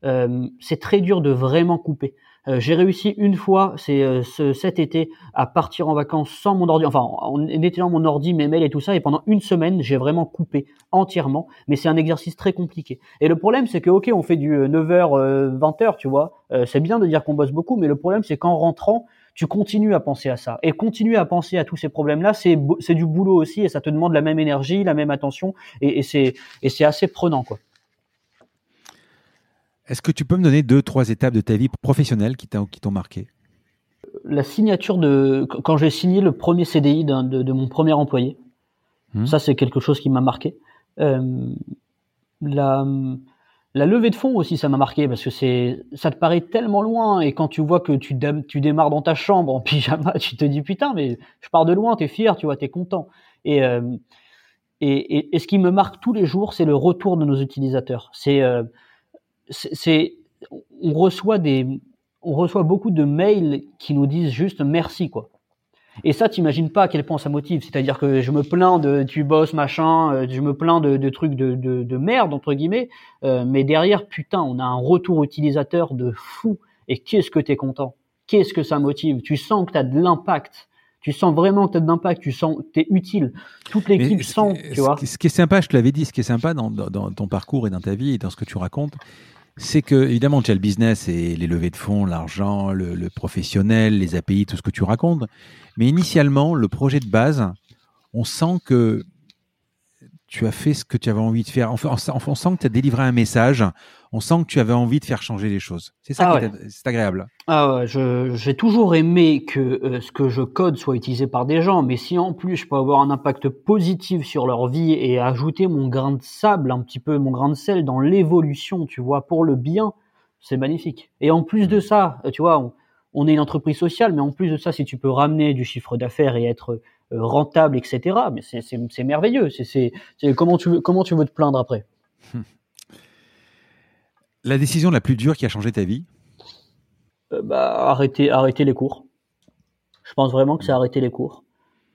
Euh, c'est très dur de vraiment couper. Euh, j'ai réussi une fois, c'est euh, ce, cet été, à partir en vacances sans mon ordi, enfin en éteignant mon ordi, mes mails et tout ça, et pendant une semaine, j'ai vraiment coupé entièrement, mais c'est un exercice très compliqué. Et le problème, c'est que ok, on fait du 9h, 20h, tu vois, c'est bien de dire qu'on bosse beaucoup, mais le problème, c'est qu'en rentrant, tu continues à penser à ça. Et continuer à penser à tous ces problèmes-là, c'est, c'est du boulot aussi, et ça te demande la même énergie, la même attention, et, et c'est, et c'est assez prenant, quoi.
Est-ce que tu peux me donner deux, trois étapes de ta vie professionnelle qui t'ont marqué?
La signature de. Quand j'ai signé le premier CDI de, mon premier employé, hmm. ça c'est quelque chose qui m'a marqué. Euh, la, la levée de fonds aussi, ça m'a marqué parce que c'est, ça te paraît tellement loin et quand tu vois que tu, tu démarres dans ta chambre en (laughs) pyjama, tu te dis putain, mais je pars de loin, t'es fier, tu vois, t'es content. Et, euh, et, et, ce qui me marque tous les jours, c'est le retour de nos utilisateurs. C'est euh, c'est, on reçoit des, on reçoit beaucoup de mails qui nous disent juste merci, quoi. Et ça, t'imagines pas à quel point ça motive. C'est-à-dire que je me plains de tu bosses machin, euh, je me plains de, de trucs de, de, de, merde entre guillemets, euh, mais derrière, putain, on a un retour utilisateur de fou. Et qu'est-ce que t'es content? Qu'est-ce que ça motive? Tu sens que t'as de l'impact. Tu sens vraiment que t'as de l'impact. Tu sens t'es utile. Toute l'équipe sent, tu vois.
Ce qui est sympa, je te l'avais dit, ce qui est sympa dans, dans, dans ton parcours et dans ta vie et dans ce que tu racontes, c'est que, évidemment, tu as le business et les levées de fonds, l'argent, le, professionnel, les API, tout ce que tu racontes. Mais initialement, le projet de base, on sent que tu as fait ce que tu avais envie de faire. Enfin, on sent que tu as délivré un message. On sent que tu avais envie de faire changer les choses. C'est ça, ah c'est agréable.
Ah ouais, j'ai toujours aimé que euh, ce que je code soit utilisé par des gens, mais si en plus je peux avoir un impact positif sur leur vie et ajouter mon grain de sable, un petit peu mon grain de sel dans l'évolution, tu vois, pour le bien, c'est magnifique. Et en plus de mmh. ça, tu vois, on est une entreprise sociale, mais en plus de ça, si tu peux ramener du chiffre d'affaires et être euh, rentable, etc. Mais c'est merveilleux. C'est comment tu veux comment tu veux te plaindre après? (laughs)
La décision la plus dure qui a changé ta vie?
Euh, bah, arrêter arrêter les cours. Je pense vraiment que c'est arrêter les cours.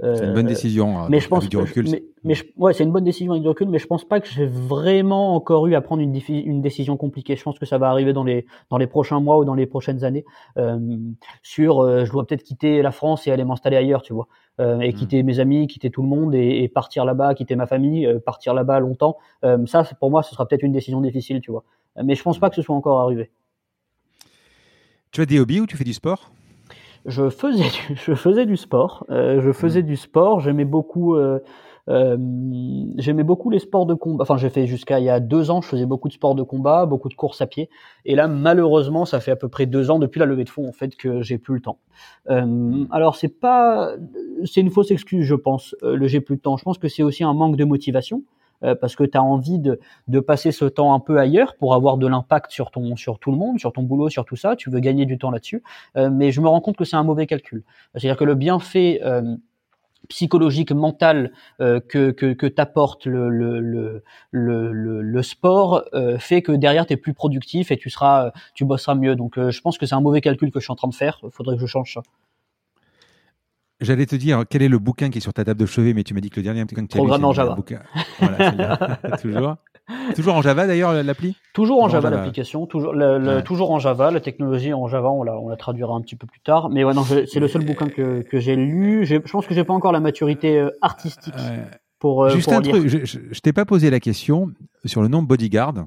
C'est une bonne décision.
Hein, mais je pense, du recul, mais, ouais, c'est une bonne décision avec du recul, mais je pense pas que j'ai vraiment encore eu à prendre une, une, décision compliquée. Je pense que ça va arriver dans les dans les prochains mois ou dans les prochaines années. Euh, sur, euh, je dois peut-être quitter la France et aller m'installer ailleurs, tu vois, euh, et hmm. quitter mes amis, quitter tout le monde et, et partir là-bas, quitter ma famille, euh, partir là-bas longtemps. Euh, ça, pour moi, ce sera peut-être une décision difficile, tu vois. Mais je pense pas que ce soit encore arrivé.
Tu as des hobbies ou tu fais du sport?
Je faisais du, (laughs) je faisais du sport. Euh, je faisais mmh. du sport. J'aimais beaucoup. Euh, euh, j'aimais beaucoup les sports de combat. Enfin, j'ai fait jusqu'à il y a deux ans, je faisais beaucoup de sports de combat, beaucoup de courses à pied. Et là, malheureusement, ça fait à peu près deux ans depuis la levée de fonds en fait que j'ai plus le temps. Euh, alors, c'est pas, c'est une fausse excuse, je pense. Euh, le j'ai plus le temps. Je pense que c'est aussi un manque de motivation. Euh, parce que tu as envie de, de, passer ce temps un peu ailleurs pour avoir de l'impact sur ton sur tout le monde, sur ton boulot, sur tout ça. Tu veux gagner du temps là-dessus, euh, mais je me rends compte que c'est un mauvais calcul. C'est-à-dire que le bienfait euh, psychologique, mental que, que, que t'apporte le, le, le, le, le sport fait que derrière tu es plus productif et tu seras tu bosseras mieux. Donc je pense que c'est un mauvais calcul que je suis en train de faire. Faudrait que je change ça.
J'allais te dire quel est le bouquin qui est sur ta table de chevet, mais tu m'as dit que le dernier bouquin que tu
Programme en Java.
Voilà, (laughs) (laughs) toujours. Toujours en Java d'ailleurs l'appli?
Toujours en Java, l'application, toujours, le, toujours en Java, la technologie en Java, on la, on la traduira un petit peu plus tard. Mais ouais, non, c'est le seul bouquin que, que j'ai lu. Je pense que j'ai pas encore la maturité euh, artistique pour, euh,
Juste
un
truc, je, je, t'ai pas posé la question sur le nom bodyguard,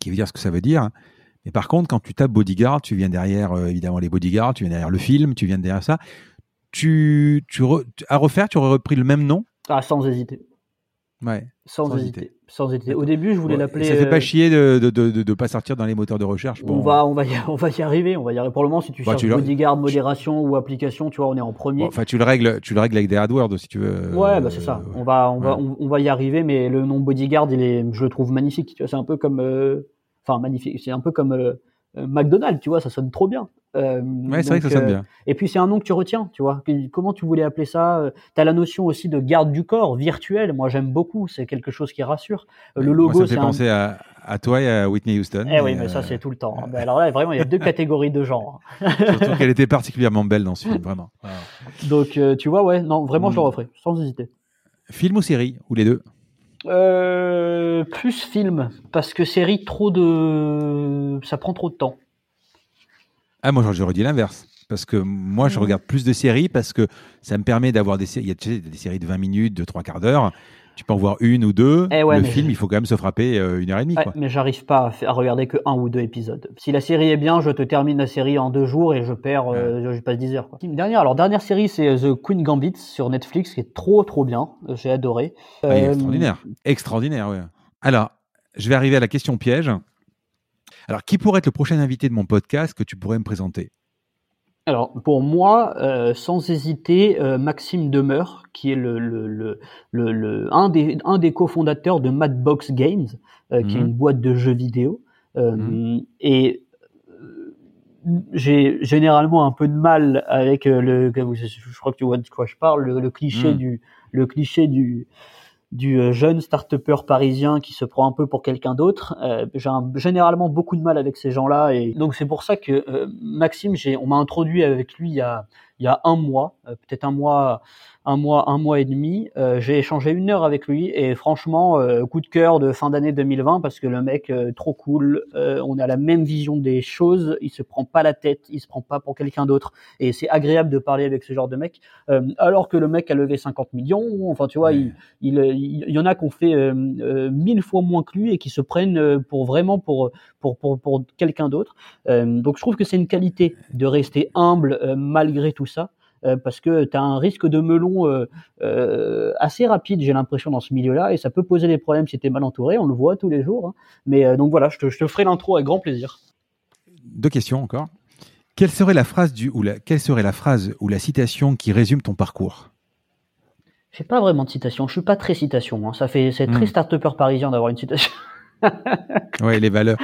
qui veut dire ce que ça veut dire. Mais par contre, quand tu tapes bodyguard, tu viens derrière euh, évidemment les bodyguards, tu viens derrière le film, tu viens derrière ça tu, tu à refaire, tu aurais repris le même nom?
Ah, sans hésiter.
Ouais.
Sans, hésiter. Sans hésiter. Au début, je voulais l'appeler.
Ça fait pas euh, chier de de, de, de, pas sortir dans les moteurs de recherche.
On va on va y, on va y arriver. On va y arriver. Pour le moment, si tu bah, cherches bodyguard, modération ou application, tu vois, on est en premier.
Enfin, tu le règles, tu le règles avec des AdWords si tu veux.
Ouais, bah c'est ça. On va on va on, va y arriver, mais le nom bodyguard, il est, je le trouve magnifique. Tu vois, c'est un peu comme, euh, enfin magnifique. C'est un peu comme euh, McDonald's, tu vois, ça sonne trop bien.
Euh, ouais, c'est vrai que ça sonne bien. Euh,
et puis c'est un nom que tu retiens, tu vois. Comment tu voulais appeler ça euh, Tu as la notion aussi de garde du corps virtuel. Moi, j'aime beaucoup. C'est quelque chose qui rassure. Le logo,
ça me fait penser à, à, toi et à Whitney Houston.
Eh oui, mais ça c'est tout le temps. (laughs) Mais alors là, vraiment, il y a deux catégories de genre. (laughs)
Surtout qu'elle était particulièrement belle dans ce film, vraiment.
Donc, tu vois, ouais, non, vraiment, je le hmm. referai, sans hésiter.
Film ou série, ou les deux?
Euh, plus film, parce que série, trop de, ça prend trop de temps.
Ah, moi, j'aurais dit l'inverse. Parce que moi, je regarde plus de séries parce que ça me permet d'avoir des séries. Il y a des séries de 20 minutes, de 3 quarts d'heure. Tu peux en voir une ou deux. Eh le film, il faut quand même se frapper euh, une heure et demie. quoi.
Mais j'arrive pas à, regarder que un ou deux épisodes. Si la série est bien, je te termine la série en deux jours et je perds, euh, je passe 10 heures. Quoi. Dernière, alors dernière série, c'est The Queen Gambit sur Netflix, qui est trop trop bien. J'ai adoré.
Ah, extraordinaire, extraordinaire, ouais. Alors, je vais arriver à la question piège. Alors, qui pourrait être le prochain invité de mon podcast que tu pourrais me présenter?
Alors pour moi, euh, sans hésiter, euh, Maxime Demeur, qui est le, le, le, un des, un des cofondateurs de Madbox Games, euh, qui est mhm. une boîte de jeux vidéo. Mhm. Et j'ai généralement un peu de mal avec le, je crois que tu vois de quoi je parle, le, cliché mhm. du, le cliché du, du euh, jeune start parisien qui se prend un peu pour quelqu'un d'autre. Euh, j'ai généralement beaucoup de mal avec ces gens-là et donc c'est pour ça que euh, Maxime, j'ai, on m'a introduit avec lui il y a, il y a un mois, peut-être un mois un mois, un mois et demi. Euh, j'ai échangé une heure avec lui et franchement, euh, coup de cœur de fin d'année 2020 parce que le mec, euh, trop cool. on a la même vision des choses. Il se prend pas la tête, il se prend pas pour quelqu'un d'autre et c'est agréable de parler avec ce genre de mec. alors que le mec a levé 50 millions. Enfin, tu vois, il, il, il, y en a qui ont fait mille fois moins que lui et qui se prennent pour vraiment pour pour pour, pour quelqu'un d'autre. donc, je trouve que c'est une qualité de rester humble malgré tout ça. Euh, parce que tu as un risque de melon euh, euh, assez rapide, j'ai l'impression, dans ce milieu-là, et ça peut poser des problèmes si tu es mal entouré, on le voit tous les jours. Hein. Mais donc voilà, je te, je te ferai l'intro avec grand plaisir.
Deux questions encore. Quelle serait la phrase du ou la, quelle serait la phrase ou la citation qui résume ton parcours?
J'ai pas vraiment de citation. Je suis pas très citation. Hein. Ça fait c'est très hmm. start-upper parisien d'avoir une citation. (laughs)
ouais, les valeurs.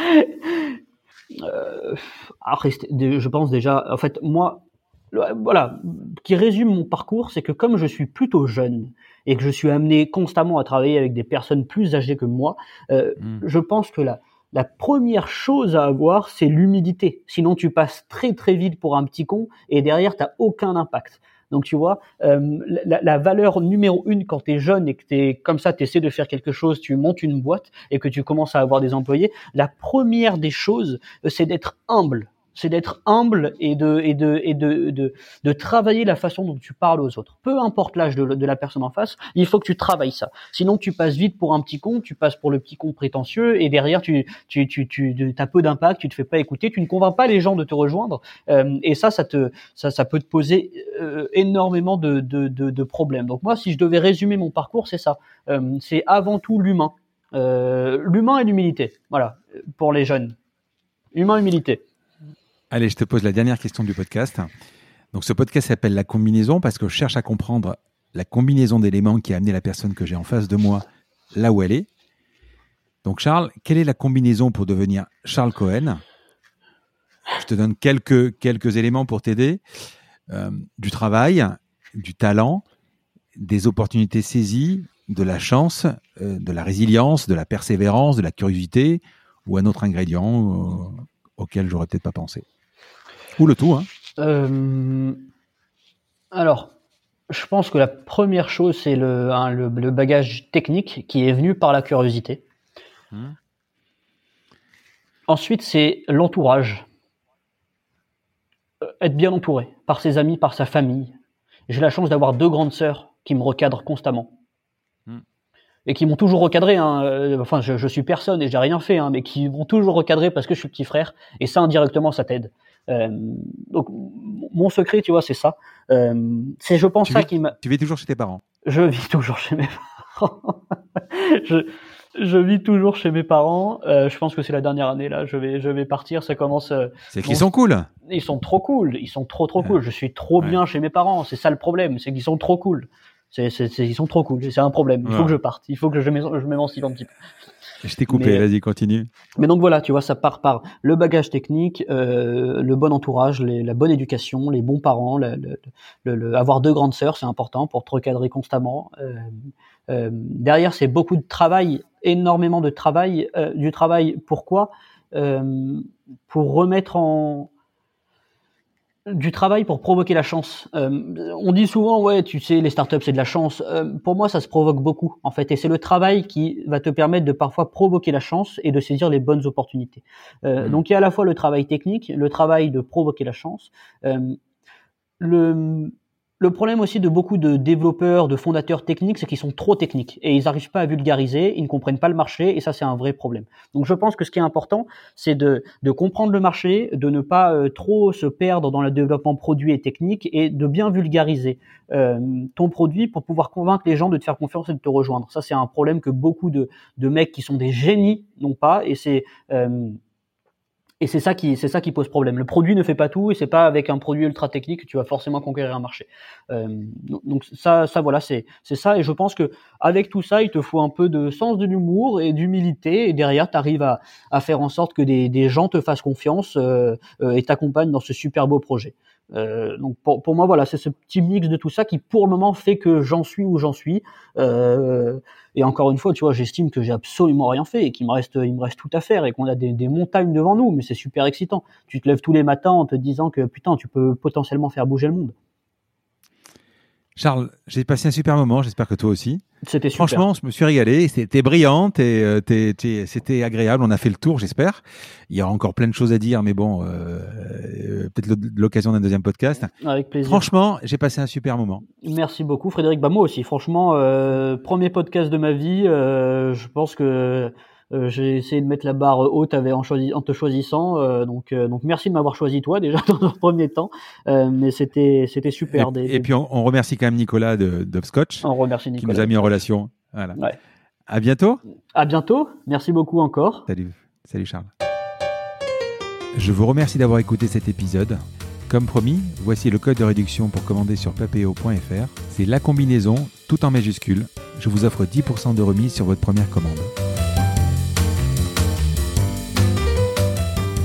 après, je pense déjà. En fait, moi, voilà, qui résume mon parcours, c'est que comme je suis plutôt jeune et que je suis amené constamment à travailler avec des personnes plus âgées que moi, euh, hmm. je pense que la, la première chose à avoir, c'est l'humidité. Sinon, tu passes très très vite pour un petit con et derrière, tu n'as aucun impact. Donc tu vois, euh, la, la, valeur numéro une quand tu es jeune et que tu es comme ça, tu essaies de faire quelque chose, tu montes une boîte et que tu commences à avoir des employés, la première des choses, euh, c'est d'être humble c'est d'être humble et de et de et de, de, de travailler la façon dont tu parles aux autres. Peu importe l'âge de, la personne en face, il faut que tu travailles ça. Sinon, tu passes vite pour un petit con, tu passes pour le petit con prétentieux et derrière tu tu tu tu as peu d'impact, tu te fais pas écouter, tu ne convaincs pas les gens de te rejoindre euh, et ça ça te ça ça peut te poser euh, énormément de, de de, problèmes. Donc moi, si je devais résumer mon parcours, c'est ça. Euh, c'est avant tout l'humain, l'humain et l'humilité. Voilà pour les jeunes. Humain, humilité.
Allez, je te pose la dernière question du podcast. Donc, ce podcast s'appelle La combinaison parce que je cherche à comprendre la combinaison d'éléments qui a amené la personne que j'ai en face de moi là où elle est. Donc, Charles, quelle est la combinaison pour devenir Charles Cohen? Je te donne quelques, éléments pour t'aider. Euh, du travail, du talent, des opportunités saisies, de la chance, euh, de la résilience, de la persévérance, de la curiosité ou un autre ingrédient euh, auquel j'aurais peut-être pas pensé. Ou le tout, hein
euh, Alors, je pense que la première chose, c'est le, hein, le, bagage technique qui est venu par la curiosité. Hmm. Ensuite, c'est l'entourage. Euh, être bien entouré par ses amis, par sa famille. J'ai la chance d'avoir deux grandes sœurs qui me recadrent constamment. Hmm. Et qui m'ont toujours recadré. Hein. Euh, enfin, je, je, suis personne et j'ai rien fait, hein, mais qui m'ont toujours recadré parce que je suis petit frère. Et ça, indirectement, ça t'aide. Euh, donc mon secret, tu vois, c'est ça. Euh, c'est, je pense, ça qui m'a.
Tu vis toujours chez tes parents?
Je vis toujours chez mes parents. (laughs) je, je vis toujours chez mes parents. Euh, je pense que c'est la dernière année là. Je vais, je vais partir. Ça commence. Euh,
c'est qu'ils sont cool.
Ils sont trop cool. Ils sont trop trop cool. Je suis trop bien chez mes parents. C'est ça le problème. C'est qu'ils sont trop cool. C'est, c'est, ils sont trop cool. C'est un problème. Il faut que je parte. Il faut que je m'émancipe un petit peu.
Je t'ai coupé, vas-y, continue.
Mais donc voilà, tu vois, ça part par le bagage technique, euh, le bon entourage, la bonne éducation, les bons parents, le, avoir deux grandes sœurs, c'est important pour te recadrer constamment. Euh, euh, derrière, c'est beaucoup de travail, énormément de travail, du travail. Pourquoi? Pour remettre en, du travail pour provoquer la chance. Euh, on dit souvent, ouais, tu sais, les startups c'est de la chance. Euh, pour moi, ça se provoque beaucoup, en fait, et c'est le travail qui va te permettre de parfois provoquer la chance et de saisir les bonnes opportunités. Euh, mmh. Donc, il y a à la fois le travail technique, le travail de provoquer la chance. le le problème aussi de beaucoup de développeurs, de fondateurs techniques, c'est qu'ils sont trop techniques et ils n'arrivent pas à vulgariser, ils ne comprennent pas le marché et ça c'est un vrai problème. Donc je pense que ce qui est important, c'est de, comprendre le marché, de ne pas euh, trop se perdre dans le développement produit et technique et de bien vulgariser euh, ton produit pour pouvoir convaincre les gens de te faire confiance et de te rejoindre. Ça c'est un problème que beaucoup de, de mecs qui sont des génies n'ont pas et c'est euh, et c'est ça qui c'est ça qui pose problème. Le produit ne fait pas tout et c'est pas avec un produit ultra technique que tu vas forcément conquérir un marché. Euh, donc ça ça voilà c'est c'est ça et je pense que avec tout ça il te faut un peu de sens de l'humour et d'humilité et derrière tu arrives à, à faire en sorte que des, des gens te fassent confiance euh, euh et t'accompagnent dans ce super beau projet. Euh, donc pour, pour, moi voilà c'est ce petit mix de tout ça qui pour le moment fait que j'en suis où j'en suis. Euh, et encore une fois tu vois j'estime que j'ai absolument rien fait et qu'il me reste il me reste tout à faire et qu'on a des, des, montagnes devant nous mais c'est super excitant. Tu te lèves tous les matins en te disant que putain tu peux potentiellement faire bouger le monde
Charles, j'ai passé un super moment, j'espère que toi aussi.
C'était super.
Franchement, je me suis régalé, c'était brillante et euh, c'était agréable, on a fait le tour, j'espère. Il y aura encore plein de choses à dire, mais bon, euh, euh peut-être l'occasion d'un deuxième podcast.
Avec plaisir.
Franchement, j'ai passé un super moment.
Merci beaucoup Frédéric, bah moi aussi, franchement, euh, premier podcast de ma vie, je pense que euh, j'ai essayé de mettre la barre haute en, en te choisissant. Euh, donc, euh, donc merci de m'avoir choisi toi (laughs) déjà dans un premier temps. mais c'était c'était super.
Et, puis on, remercie quand même Nicolas de d'Upscotch.
On remercie Nicolas.
Qui nous a mis en relation. Voilà. Ouais. À bientôt.
À bientôt. Merci beaucoup encore.
Salut. Salut Charles. Je vous remercie d'avoir écouté cet épisode. Comme promis, voici le code de réduction pour commander sur papeo.fr. C'est la combinaison, tout en majuscule. Je vous offre 10% de remise sur votre première commande.